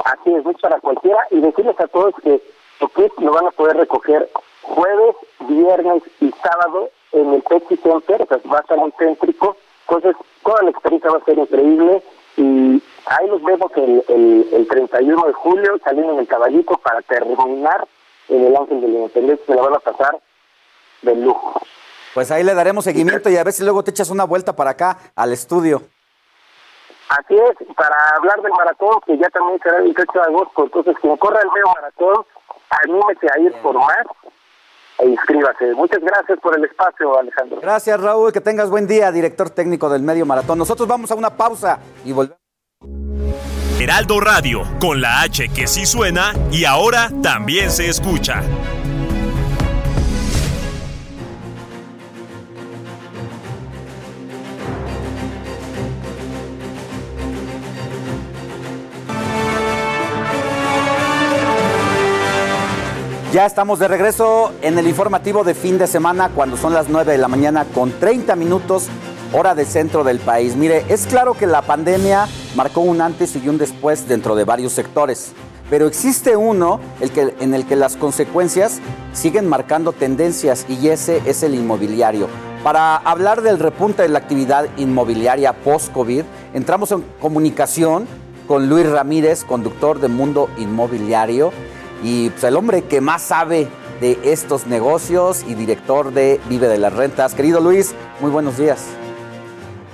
Así es, no es para cualquiera. Y decirles a todos que su kit lo van a poder recoger jueves, viernes y sábado en el Pepsi Center, o sea, va a estar muy céntrico. Entonces, toda la experiencia va a ser increíble y ahí nos vemos el, el, el 31 de julio saliendo en el caballito para terminar en el Ángel de la Independencia, se la van a pasar de lujo. Pues ahí le daremos seguimiento y a ver si luego te echas una vuelta para acá al estudio. Así es, para hablar del maratón, que ya también será el 18 de agosto, entonces quien corra el medio maratón, anímese a ir por más e inscríbase. Muchas gracias por el espacio, Alejandro. Gracias, Raúl. Que tengas buen día, director técnico del Medio Maratón. Nosotros vamos a una pausa y volvemos. Heraldo Radio, con la H que sí suena y ahora también se escucha. Ya estamos de regreso en el informativo de fin de semana cuando son las 9 de la mañana con 30 minutos hora de centro del país. Mire, es claro que la pandemia marcó un antes y un después dentro de varios sectores, pero existe uno el que, en el que las consecuencias siguen marcando tendencias y ese es el inmobiliario. Para hablar del repunte de la actividad inmobiliaria post-COVID, entramos en comunicación con Luis Ramírez, conductor de Mundo Inmobiliario y pues, el hombre que más sabe de estos negocios y director de Vive de las Rentas. Querido Luis, muy buenos días.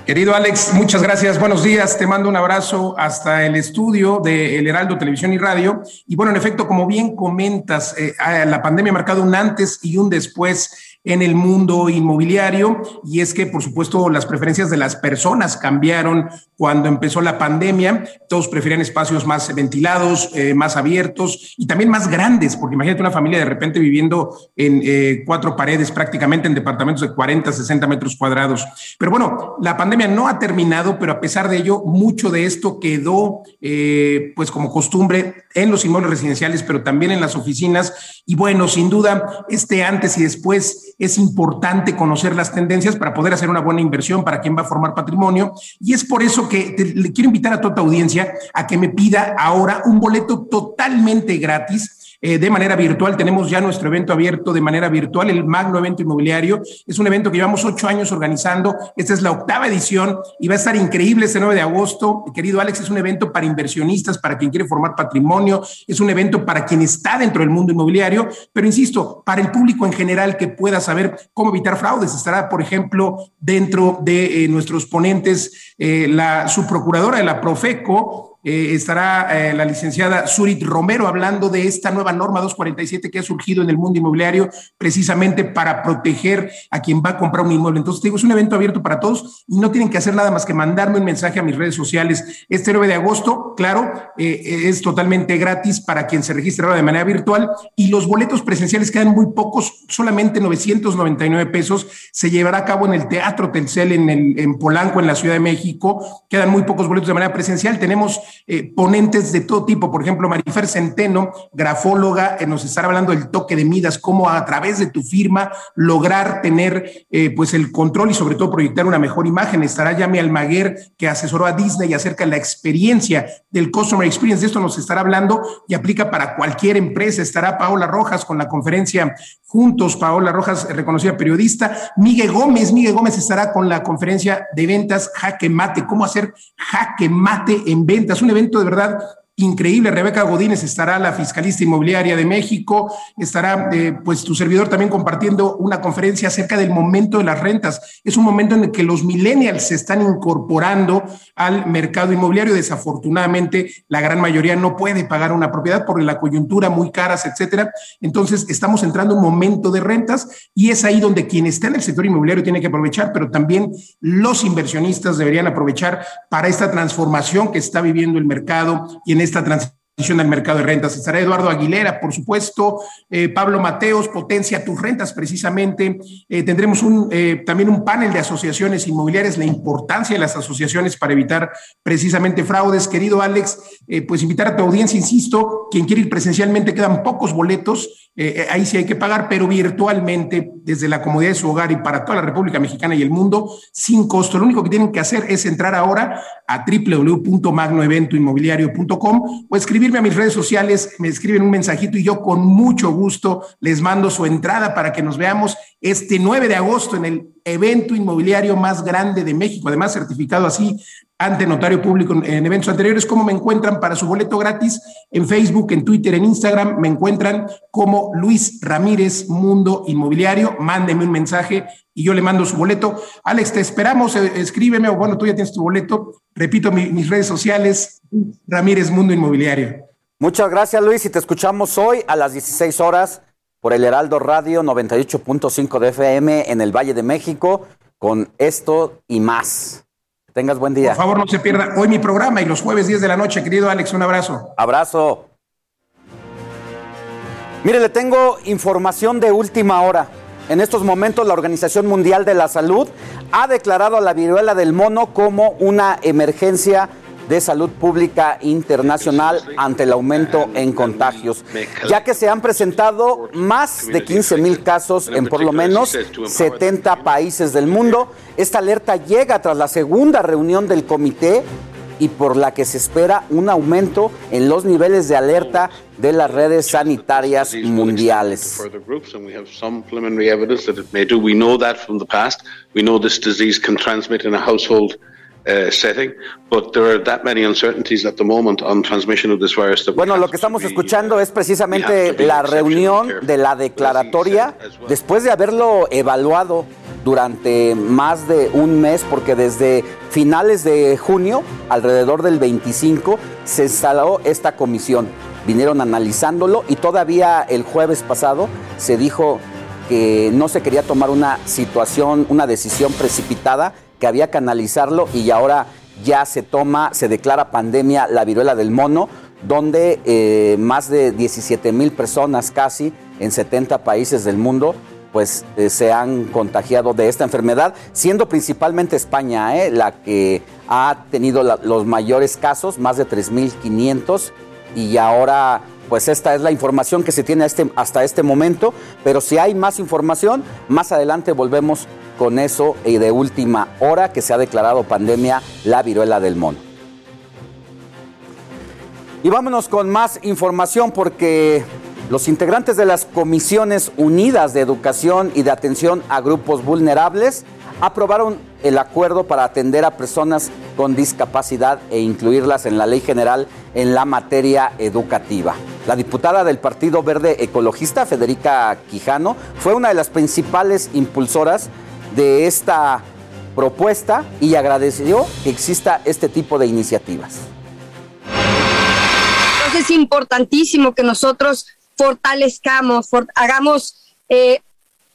Querido Alex, muchas gracias. Buenos días. Te mando un abrazo hasta el estudio de El Heraldo Televisión y Radio. Y bueno, en efecto, como bien comentas, eh, la pandemia ha marcado un antes y un después en el mundo inmobiliario y es que, por supuesto, las preferencias de las personas cambiaron cuando empezó la pandemia. Todos preferían espacios más ventilados, eh, más abiertos y también más grandes, porque imagínate una familia de repente viviendo en eh, cuatro paredes prácticamente en departamentos de 40, 60 metros cuadrados. Pero bueno, la pandemia no ha terminado, pero a pesar de ello, mucho de esto quedó eh, pues como costumbre en los inmuebles residenciales, pero también en las oficinas. Y bueno, sin duda, este antes y después es importante conocer las tendencias para poder hacer una buena inversión para quien va a formar patrimonio. Y es por eso que le quiero invitar a toda audiencia a que me pida ahora un boleto totalmente gratis eh, de manera virtual. Tenemos ya nuestro evento abierto de manera virtual, el Magno Evento Inmobiliario. Es un evento que llevamos ocho años organizando. Esta es la octava edición y va a estar increíble este 9 de agosto. Querido Alex, es un evento para inversionistas, para quien quiere formar patrimonio. Es un evento para quien está dentro del mundo inmobiliario, pero insisto, para el público en general que pueda saber cómo evitar fraudes. Estará, por ejemplo, dentro de eh, nuestros ponentes eh, la subprocuradora de la Profeco, eh, estará eh, la licenciada Surit Romero hablando de esta nueva norma 247 que ha surgido en el mundo inmobiliario precisamente para proteger a quien va a comprar un inmueble. Entonces, digo, es un evento abierto para todos y no tienen que hacer nada más que mandarme un mensaje a mis redes sociales. Este 9 de agosto, claro, eh, es totalmente gratis para quien se registre ahora de manera virtual y los boletos presenciales quedan muy pocos, solamente 999 pesos. Se llevará a cabo en el Teatro Telcel en, el, en Polanco, en la Ciudad de México. Quedan muy pocos boletos de manera presencial. Tenemos eh, ponentes de todo tipo. Por ejemplo, Marifer Centeno, grafóloga, eh, nos estará hablando del toque de Midas, cómo a través de tu firma lograr tener eh, pues el control y sobre todo proyectar una mejor imagen. Estará Yami Almaguer, que asesoró a Disney acerca de la experiencia del Customer Experience. De esto nos estará hablando y aplica para cualquier empresa. Estará Paola Rojas con la conferencia Juntos, Paola Rojas, reconocida periodista. Miguel Gómez, Miguel Gómez estará con la conferencia de ventas Jaque Mate, cómo hacer jaque mate en ventas un evento de verdad increíble. Rebeca Godínez estará, la fiscalista inmobiliaria de México, estará eh, pues tu servidor también compartiendo una conferencia acerca del momento de las rentas. Es un momento en el que los millennials se están incorporando al mercado inmobiliario. Desafortunadamente, la gran mayoría no puede pagar una propiedad por la coyuntura, muy caras, etcétera. Entonces, estamos entrando en un momento de rentas y es ahí donde quien está en el sector inmobiliario tiene que aprovechar, pero también los inversionistas deberían aprovechar para esta transformación que está viviendo el mercado y en esta transición del mercado de rentas. Estará Eduardo Aguilera, por supuesto, eh, Pablo Mateos, Potencia tus rentas, precisamente. Eh, tendremos un, eh, también un panel de asociaciones inmobiliarias, la importancia de las asociaciones para evitar precisamente fraudes. Querido Alex, pues invitar a tu audiencia, insisto, quien quiere ir presencialmente, quedan pocos boletos, ahí sí hay que pagar, pero virtualmente, desde la comodidad de su hogar y para toda la República Mexicana y el mundo, sin costo. Lo único que tienen que hacer es entrar ahora a www.magnoeventoinmobiliario.com o escribir a mis redes sociales, me escriben un mensajito y yo con mucho gusto les mando su entrada para que nos veamos este 9 de agosto en el evento inmobiliario más grande de México, además certificado así ante notario público en eventos anteriores. ¿Cómo me encuentran para su boleto gratis? En Facebook, en Twitter, en Instagram, me encuentran como Luis Ramírez Mundo Inmobiliario. Mándeme un mensaje y yo le mando su boleto. Alex, te esperamos, eh, escríbeme o bueno, tú ya tienes tu boleto. Repito mis redes sociales, Ramírez Mundo Inmobiliario. Muchas gracias Luis y te escuchamos hoy a las 16 horas por el Heraldo Radio 98.5 de FM en el Valle de México con esto y más. Tengas buen día. Por favor, no se pierda hoy mi programa y los jueves 10 de la noche, querido Alex. Un abrazo. Abrazo. Mire, le tengo información de última hora. En estos momentos la Organización Mundial de la Salud ha declarado a la viruela del mono como una emergencia de salud pública internacional ante el aumento en contagios, ya que se han presentado más de 15 mil casos en por lo menos 70 países del mundo. Esta alerta llega tras la segunda reunión del comité y por la que se espera un aumento en los niveles de alerta de las redes sanitarias mundiales. Bueno, lo que estamos escuchando es precisamente la reunión de la declaratoria después de haberlo evaluado durante más de un mes, porque desde finales de junio, alrededor del 25, se instaló esta comisión. Vinieron analizándolo y todavía el jueves pasado se dijo que no se quería tomar una situación, una decisión precipitada, que había que analizarlo y ahora ya se toma, se declara pandemia la viruela del mono, donde eh, más de 17 mil personas casi en 70 países del mundo pues eh, se han contagiado de esta enfermedad, siendo principalmente España eh, la que ha tenido los mayores casos, más de 3.500, y ahora pues esta es la información que se tiene este, hasta este momento, pero si hay más información, más adelante volvemos con eso y de última hora que se ha declarado pandemia la viruela del mono. Y vámonos con más información porque los integrantes de las Comisiones Unidas de Educación y de Atención a Grupos Vulnerables aprobaron el acuerdo para atender a personas con discapacidad e incluirlas en la ley general en la materia educativa. La diputada del Partido Verde Ecologista, Federica Quijano, fue una de las principales impulsoras de esta propuesta y agradeció que exista este tipo de iniciativas. Entonces es importantísimo que nosotros fortalezcamos, hagamos eh,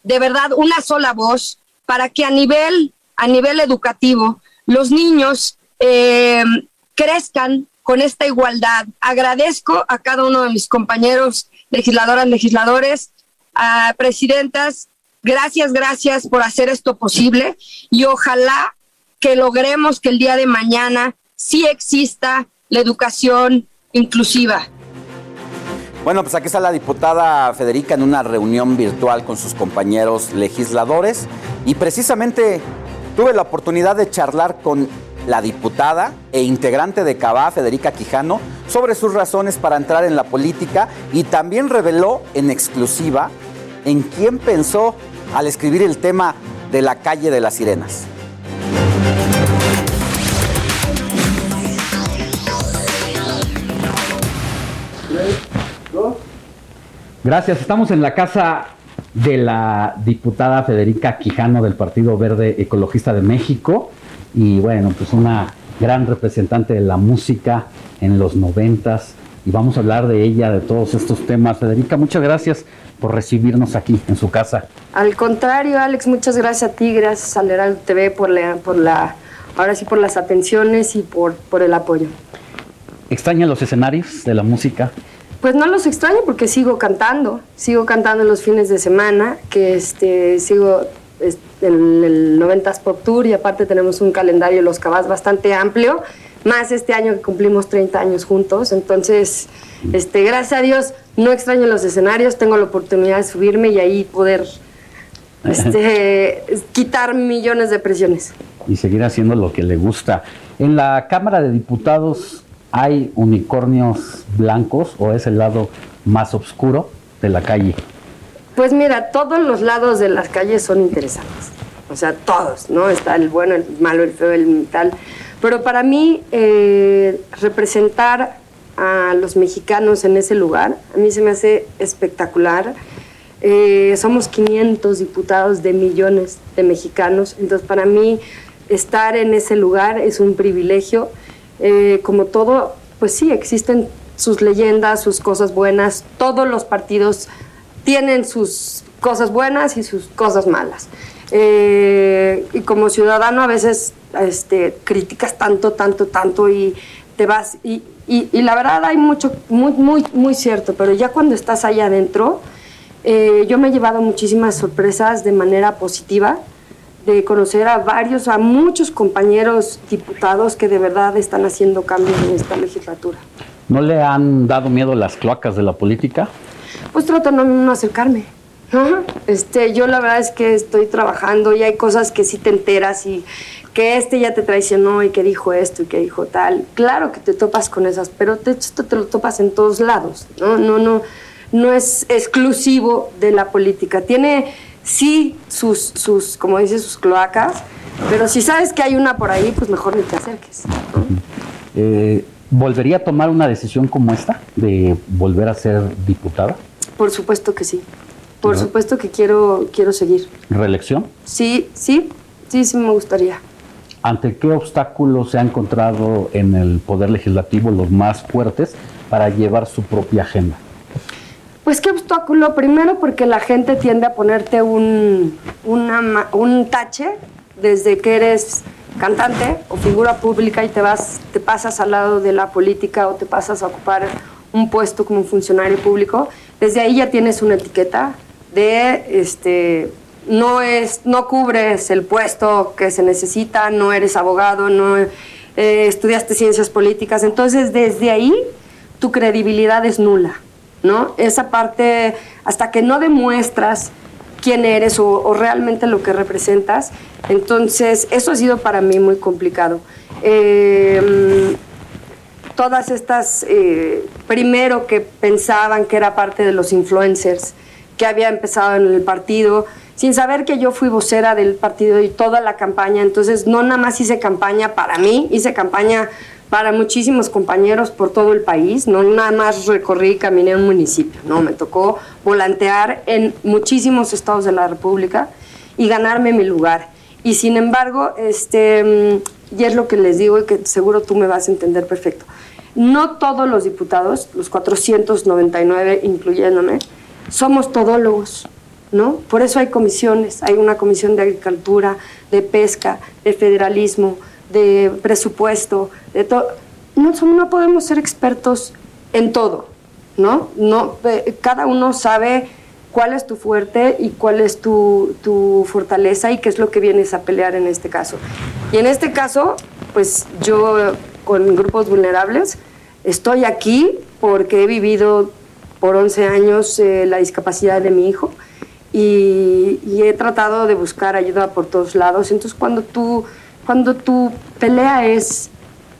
de verdad una sola voz para que a nivel, a nivel educativo los niños eh, crezcan con esta igualdad. Agradezco a cada uno de mis compañeros legisladoras, legisladores, presidentas, gracias, gracias por hacer esto posible y ojalá que logremos que el día de mañana sí exista la educación inclusiva. Bueno, pues aquí está la diputada Federica en una reunión virtual con sus compañeros legisladores y precisamente tuve la oportunidad de charlar con la diputada e integrante de Cabá, Federica Quijano, sobre sus razones para entrar en la política y también reveló en exclusiva en quién pensó al escribir el tema de la calle de las sirenas. Gracias. Estamos en la casa de la diputada Federica Quijano del Partido Verde Ecologista de México y bueno, pues una gran representante de la música en los noventas y vamos a hablar de ella, de todos estos temas. Federica, muchas gracias por recibirnos aquí en su casa. Al contrario, Alex, muchas gracias a ti, gracias al Heraldo TV por la, por la, ahora sí por las atenciones y por, por el apoyo. ¿Extraña los escenarios de la música? Pues no los extraño porque sigo cantando, sigo cantando los fines de semana, que este, sigo en el 90s Pop Tour y aparte tenemos un calendario de los cabas bastante amplio, más este año que cumplimos 30 años juntos, entonces, este, gracias a Dios, no extraño los escenarios, tengo la oportunidad de subirme y ahí poder este, quitar millones de presiones. Y seguir haciendo lo que le gusta. En la Cámara de Diputados ¿Hay unicornios blancos o es el lado más oscuro de la calle? Pues mira, todos los lados de las calles son interesantes. O sea, todos, ¿no? Está el bueno, el malo, el feo, el tal. Pero para mí, eh, representar a los mexicanos en ese lugar, a mí se me hace espectacular. Eh, somos 500 diputados de millones de mexicanos, entonces para mí estar en ese lugar es un privilegio eh, como todo, pues sí, existen sus leyendas, sus cosas buenas, todos los partidos tienen sus cosas buenas y sus cosas malas. Eh, y como ciudadano a veces este, criticas tanto, tanto, tanto y te vas. Y, la verdad hay mucho, muy, muy, muy cierto, pero ya cuando estás allá adentro, eh, yo me he llevado muchísimas sorpresas de manera positiva de conocer a varios, a muchos compañeros diputados que de verdad están haciendo cambios en esta legislatura. ¿No le han dado miedo las cloacas de la política? Pues trato de no, acercarme. Este, yo la verdad es que estoy trabajando y hay cosas que sí te enteras y que este ya te traicionó y que dijo esto y que dijo tal. Claro que te topas con esas, pero te, esto te lo topas en todos lados. No, no, no, no es exclusivo de la política. Tiene sí sus, sus, como dice, sus cloacas, pero si sabes que hay una por ahí, pues mejor ni te acerques. Eh, ¿Volvería a tomar una decisión como esta, de volver a ser diputada? Por supuesto que sí. Por supuesto que quiero, quiero seguir. ¿Reelección? Sí, sí, sí, sí me gustaría. ¿Ante qué obstáculos se ha encontrado en el Poder Legislativo los más fuertes para llevar su propia agenda? Pues qué obstáculo, primero porque la gente tiende a ponerte un, una un tache desde que eres cantante o figura pública y te vas, te pasas al lado de la política o te pasas a ocupar un puesto como funcionario público, desde ahí ya tienes una etiqueta de este no es no cubres el puesto que se necesita, no eres abogado, no eh, estudiaste ciencias políticas, entonces desde ahí tu credibilidad es nula, ¿no? Esa parte hasta que no demuestras quién eres o, realmente lo que representas. Entonces, eso ha sido para mí muy complicado. Em, todas estas, eh, primero que pensaban que era parte de los influencers, que había empezado en el partido, sin saber que yo fui vocera del partido y toda la campaña. Entonces, no nada más hice campaña para mí, hice campaña para muchísimos compañeros por todo el país, no nada más recorrí y caminé un municipio, no, me tocó volantear en muchísimos estados de la República y ganarme mi lugar. Y sin embargo, este, y es lo que les digo y que seguro tú me vas a entender perfecto, no todos los diputados, los 499 incluyéndome, somos todólogos, ¿no? Por eso hay comisiones, hay una comisión de agricultura, de pesca, de federalismo, de presupuesto, de todo. No, podemos ser expertos en todo, ¿no? no cada uno sabe cuál es tu fuerte y cuál es tu, tu, fortaleza y qué es lo que vienes a pelear en este caso. Y en este caso, pues yo con grupos vulnerables estoy aquí porque he vivido por 11 años eh, la discapacidad de mi hijo y, he tratado de buscar ayuda por todos lados. Entonces cuando tú cuando tu pelea es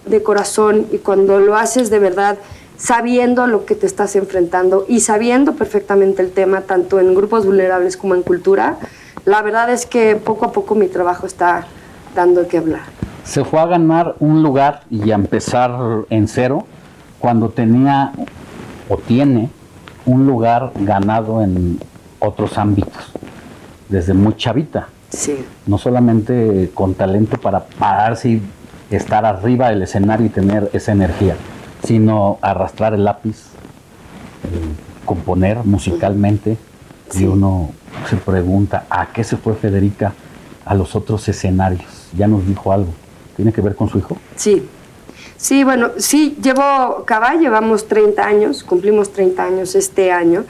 de corazón y cuando lo haces de verdad, sabiendo lo que te estás enfrentando y sabiendo perfectamente el tema, tanto en grupos vulnerables como en cultura, la verdad es que poco a poco mi trabajo está dando que hablar. Se fue a ganar un lugar y a empezar en cero cuando tenía o tiene un lugar ganado en otros ámbitos, desde muy chavita. No solamente con talento para pararse y estar arriba del escenario y tener esa energía, sino arrastrar el lápiz, componer musicalmente. Y uno se pregunta, ¿a qué se fue Federica a los otros escenarios? Ya nos dijo algo. ¿Tiene que ver con su hijo? Sí. Sí, bueno, sí, llevo Cabá, llevamos 30 años, cumplimos 30 años este año.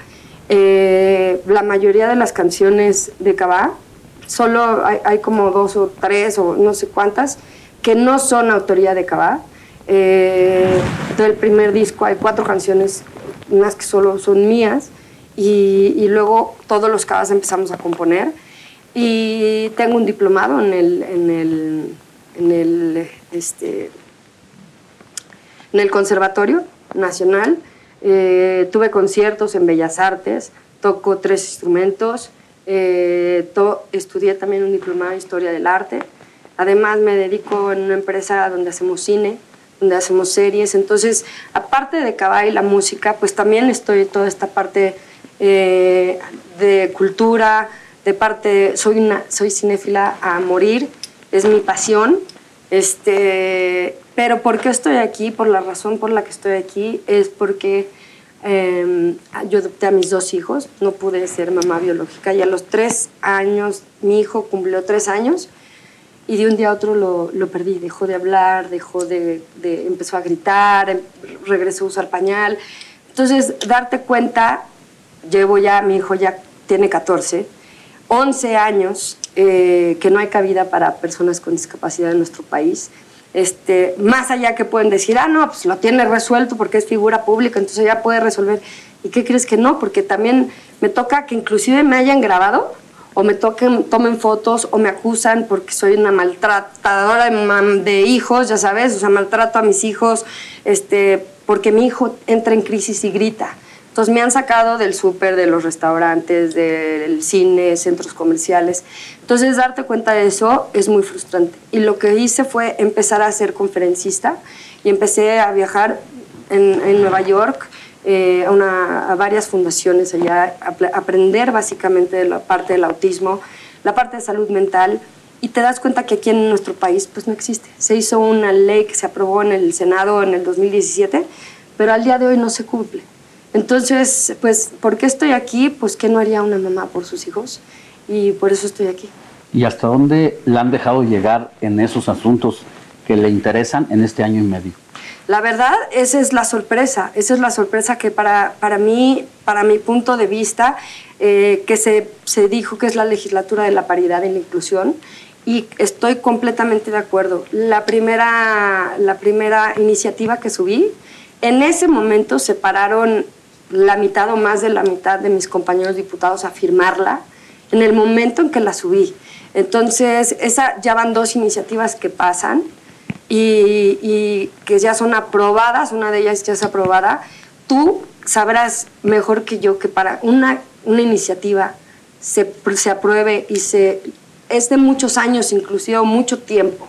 Eh, la mayoría de las canciones de Cabá solo hay, como dos o tres o no sé cuántas que no son autoría de Cabá. Eh, del primer disco hay cuatro canciones, unas que solo son mías, y, luego todos los Cabas empezamos a componer. Y tengo un diplomado en en el, en el, este, en el Conservatorio Nacional. Eh, tuve conciertos en Bellas Artes, toco tres instrumentos, eh, estudié también un diplomado en Historia del Arte. Además me dedico en una empresa donde hacemos cine, donde hacemos series. Entonces, aparte de Cabal y la música, pues también estoy toda esta parte eh, de cultura, de parte, soy, una, soy cinéfila a morir, es mi pasión. Este, pero ¿por qué estoy aquí? Por la razón por la que estoy aquí es porque Em, yo adopté a mis dos hijos, no pude ser mamá biológica y a los tres años mi hijo cumplió tres años y de un día a otro lo, lo perdí, dejó de hablar, dejó de, de, empezó a gritar, em, regresó a usar pañal. Entonces, darte cuenta, llevo ya, mi hijo ya tiene 14, 11 años eh, que no hay cabida para personas con discapacidad en nuestro país este, más allá que pueden decir, ah, no, pues lo tiene resuelto porque es figura pública, entonces ya puede resolver. ¿Y qué crees que no? Porque también me toca que inclusive me hayan grabado o me toquen, tomen fotos o me acusan porque soy una maltratadora de, de hijos, ya sabes, o sea, maltrato a mis hijos, este, porque mi hijo entra en crisis y grita. Entonces me han sacado del súper, de los restaurantes, del cine, centros comerciales. Entonces darte cuenta de eso es muy frustrante. Y lo que hice fue empezar a ser conferencista y empecé a viajar en, Nueva York eh, a, una, a, varias fundaciones allá, a aprender básicamente de la parte del autismo, la parte de salud mental. Y te das cuenta que aquí en nuestro país pues no existe. Se hizo una ley que se aprobó en el Senado en el 2017, pero al día de hoy no se cumple. Entonces, pues, ¿por qué estoy aquí? Pues, ¿qué no haría una mamá por sus hijos? Y por eso estoy aquí. ¿Y hasta dónde la han dejado llegar en esos asuntos que le interesan en este año y medio? La verdad, esa es la sorpresa, esa es la sorpresa que para, para mí, para mi punto de vista, eh, que se, se dijo que es la legislatura de la paridad y la inclusión, y estoy completamente de acuerdo. La primera, la primera iniciativa que subí, en ese momento se pararon la mitad o más de la mitad de mis compañeros diputados a firmarla, en el momento en que la subí. Entonces, esa, ya van dos iniciativas que pasan y, que ya son aprobadas, una de ellas ya es aprobada, tú sabrás mejor que yo que para una, una iniciativa se, se apruebe y se, es de muchos años, inclusive mucho tiempo.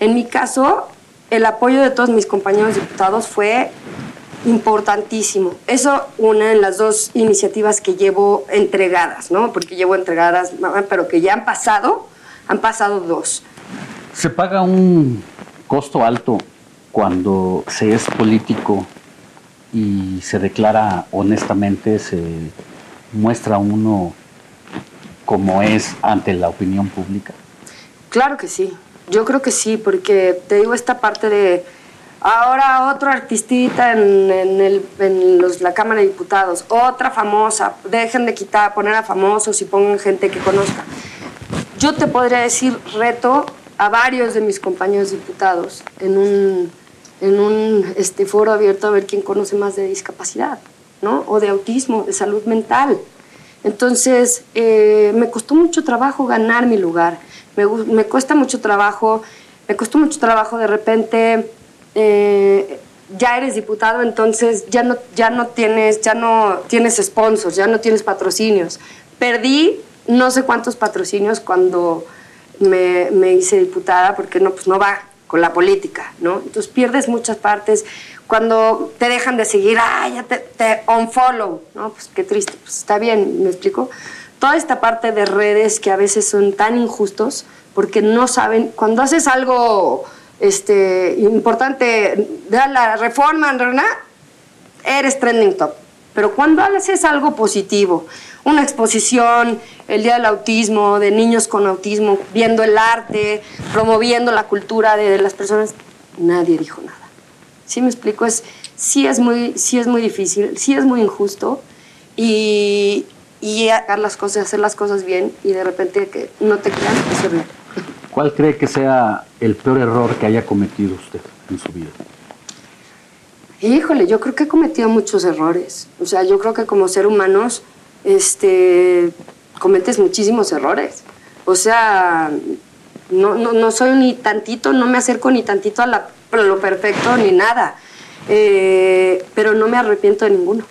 En mi caso, el apoyo de todos mis compañeros diputados fue importantísimo. Eso una de las dos iniciativas que llevo entregadas, ¿no? Porque llevo entregadas, pero que ya han pasado, han pasado dos. Se paga un costo alto cuando se es político y se declara honestamente, se muestra uno como es ante la opinión pública? Claro que sí, yo creo que sí, porque te digo esta parte de ahora otro artistita en, la Cámara de Diputados, otra famosa, dejen de quitar, poner a famosos y pongan gente que conozca. Yo te podría decir reto a varios de mis compañeros diputados en un, en este, foro abierto a ver quién conoce más de discapacidad, ¿no? O de autismo, de salud mental. Entonces, eh, me costó mucho trabajo ganar mi lugar. Me, me, cuesta mucho trabajo, me costó mucho trabajo de repente, eh, ya eres diputado, entonces ya no, ya no tienes, ya no tienes sponsors, ya no tienes patrocinios. Perdí no sé cuántos patrocinios cuando me, me, hice diputada porque no, pues no va con la política, ¿no? Entonces pierdes muchas partes. Cuando te dejan de seguir, ah, ya te, te unfollow, ¿no? Pues qué triste, pues está bien, ¿me explico? Toda esta parte de redes que a veces son tan injustos porque no saben, cuando haces algo este, importante de la reforma, ¿verdad? Eres trending top. Pero cuando haces algo positivo, una exposición, el Día del Autismo, de niños con autismo, viendo el arte, promoviendo la cultura de las personas, nadie dijo nada. ¿Sí me explico? Es, sí, es muy, sí es muy difícil, sí es muy injusto y, y hacer las cosas, hacer las cosas bien y de repente que no te crean, es horrible. ¿Cuál cree que sea el peor error que haya cometido usted en su vida? Híjole, yo creo que he cometido muchos errores. O sea, yo creo que como ser humanos este, cometes muchísimos errores. O sea, no, no, soy ni tantito, no me acerco ni tantito a, lo perfecto ni nada. Eh, pero no me arrepiento de ninguno.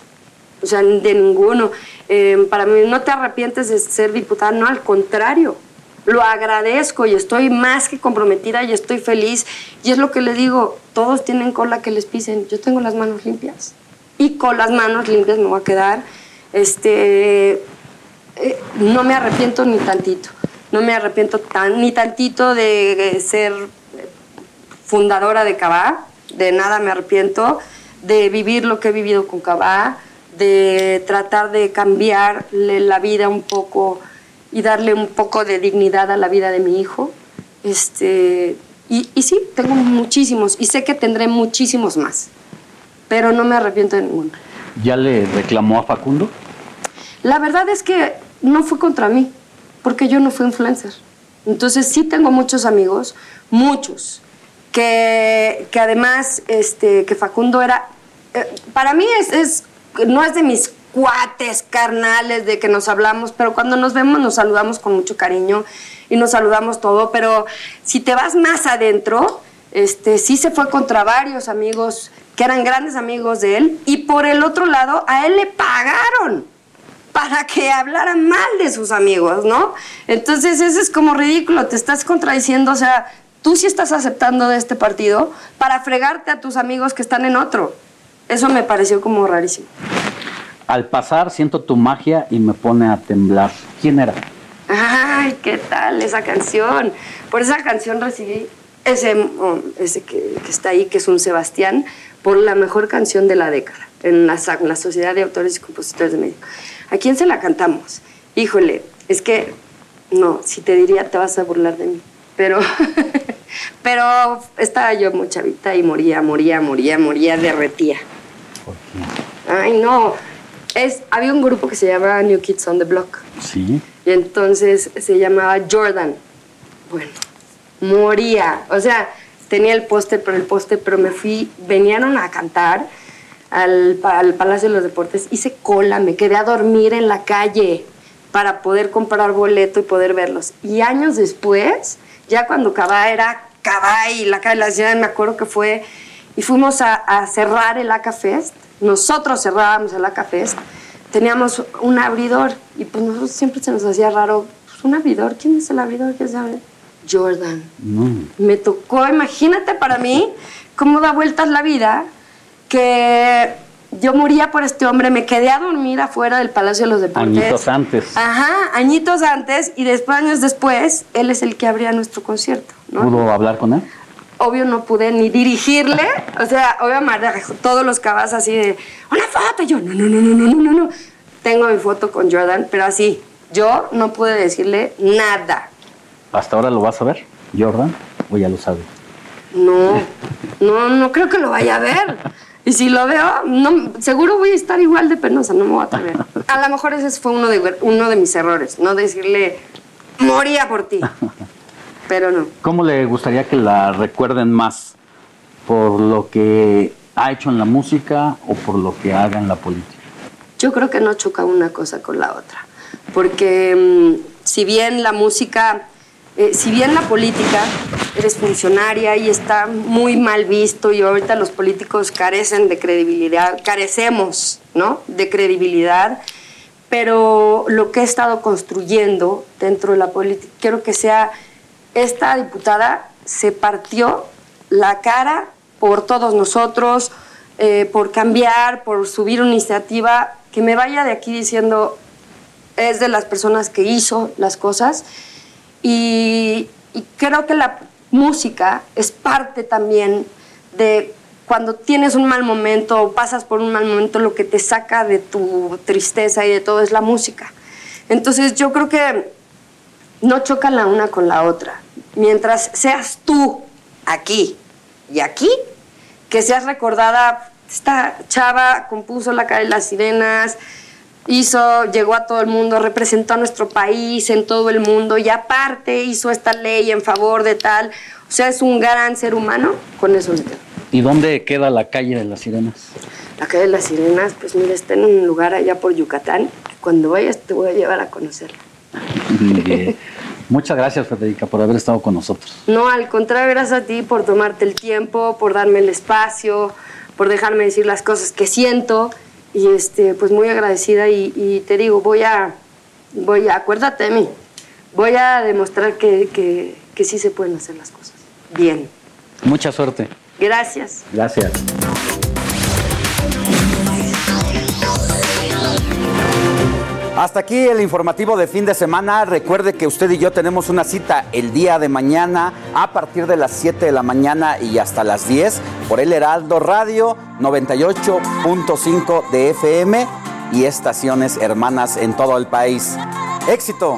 O sea, de ninguno. Eh, para mí no te arrepientes de ser diputada, no, al contrario. Lo agradezco y estoy más que comprometida y estoy feliz. Y es lo que le digo, todos tienen cola que les pisen. Yo tengo las manos limpias. Y con las manos limpias me voy a quedar este, eh, no me arrepiento ni tantito. No me arrepiento tan, ni tantito de ser fundadora de Cabá, de nada me arrepiento, de vivir lo que he vivido con Cabá, de tratar de cambiarle la vida un poco y darle un poco de dignidad a la vida de mi hijo. Este, y, y sí, tengo muchísimos y sé que tendré muchísimos más, pero no me arrepiento de ninguno. ¿Ya le reclamó a Facundo? La verdad es que no fue contra mí, porque yo no fui influencer. Entonces sí tengo muchos amigos, muchos, que, que además, este, que Facundo era, eh, para mí es, es, no es de mis cuates carnales de que nos hablamos, pero cuando nos vemos nos saludamos con mucho cariño y nos saludamos todo, pero si te vas más adentro, este, sí se fue contra varios amigos que eran grandes amigos de él, y por el otro lado, a él le pagaron para que hablaran mal de sus amigos, ¿no? Entonces, eso es como ridículo, te estás contradiciendo, o sea, tú sí estás aceptando de este partido para fregarte a tus amigos que están en otro. Eso me pareció como rarísimo. Al pasar siento tu magia y me pone a temblar. ¿Quién era? Ay, ¿qué tal esa canción? Por esa canción recibí ese, oh, ese que, que está ahí, que es un Sebastián, por la mejor canción de la década. en la, la Sociedad de Autores y Compositores de México. ¿A quién se la cantamos? Híjole, es que, no, si te diría te vas a burlar de mí, pero, pero estaba yo muy chavita y moría, moría, moría, moría, derretía. Ay, no. Es, había un grupo que se llamaba New Kids on the Block. Sí. Y entonces se llamaba Jordan. Bueno, moría. O sea, tenía el póster, pero el póster, pero me fui, venían a cantar al, al Palacio de los Deportes, hice cola, me quedé a dormir en la calle para poder comprar boleto y poder verlos. Y años después, ya cuando Cabá era Cabá y la calle de la ciudad, me acuerdo que fue, y fuimos a, a cerrar el ACA Fest, nosotros cerrábamos el ACA Fest, teníamos un abridor, y pues nosotros siempre se nos hacía raro, pues un abridor, ¿quién es el abridor? ¿Quién sabe? Jordan. Me tocó, imagínate para mí cómo da vueltas la vida, que yo moría por este hombre, me quedé a dormir afuera del Palacio de los Deportes. Añitos antes. Ajá, añitos antes y después, años después, él es el que abría nuestro concierto, ¿no? ¿Pudo hablar con él? Obvio no pude ni dirigirle, o sea, obviamente todos los cabas así de, una foto, y yo, no, no, no, no, no, no, no. Tengo mi foto con Jordan, pero así, yo no pude decirle nada. ¿Hasta ahora lo vas a ver, Jordan? ¿O ya lo sabe? No, no, no creo que lo vaya a ver. Y si lo veo, no, seguro voy a estar igual de penosa, no me voy a atrever. A lo mejor ese fue uno de, uno de mis errores, no decirle, moría por ti. Pero no. ¿Cómo le gustaría que la recuerden más? ¿Por lo que ha hecho en la música o por lo que haga en la política? Yo creo que no choca una cosa con la otra. Porque mm, si bien la música eh, si bien la política eres funcionaria y está muy mal visto y ahorita los políticos carecen de credibilidad, carecemos, ¿no? De credibilidad, pero lo que he estado construyendo dentro de la política, quiero que sea, esta diputada se partió la cara por todos nosotros, eh, por cambiar, por subir una iniciativa, que me vaya de aquí diciendo, es de las personas que hizo las cosas y, creo que la música es parte también de cuando tienes un mal momento o pasas por un mal momento, lo que te saca de tu tristeza y de todo es la música. Entonces yo creo que no chocan la una con la otra. Mientras seas tú aquí y aquí, que seas recordada, esta chava compuso La cara de las sirenas, hizo, llegó a todo el mundo, representó a nuestro país en todo el mundo y aparte hizo esta ley en favor de tal. O sea, es un gran ser humano, con eso le quedo. ¿Y dónde queda la calle de las sirenas? La calle de las sirenas, pues mira, está en un lugar allá por Yucatán. Cuando vayas te voy a llevar a conocerla. Muchas gracias, Federica, por haber estado con nosotros. No, al contrario, gracias a ti por tomarte el tiempo, por darme el espacio, por dejarme decir las cosas que siento y este, pues muy agradecida y, te digo, voy a, voy a, acuérdate de mí, voy a demostrar que, que, que sí se pueden hacer las cosas. Bien. Mucha suerte. Gracias. Gracias. Hasta aquí el informativo de fin de semana. Recuerde que usted y yo tenemos una cita el día de mañana a partir de las 7 de la mañana y hasta las 10 por el Heraldo Radio 98.5 de FM y estaciones hermanas en todo el país. Éxito.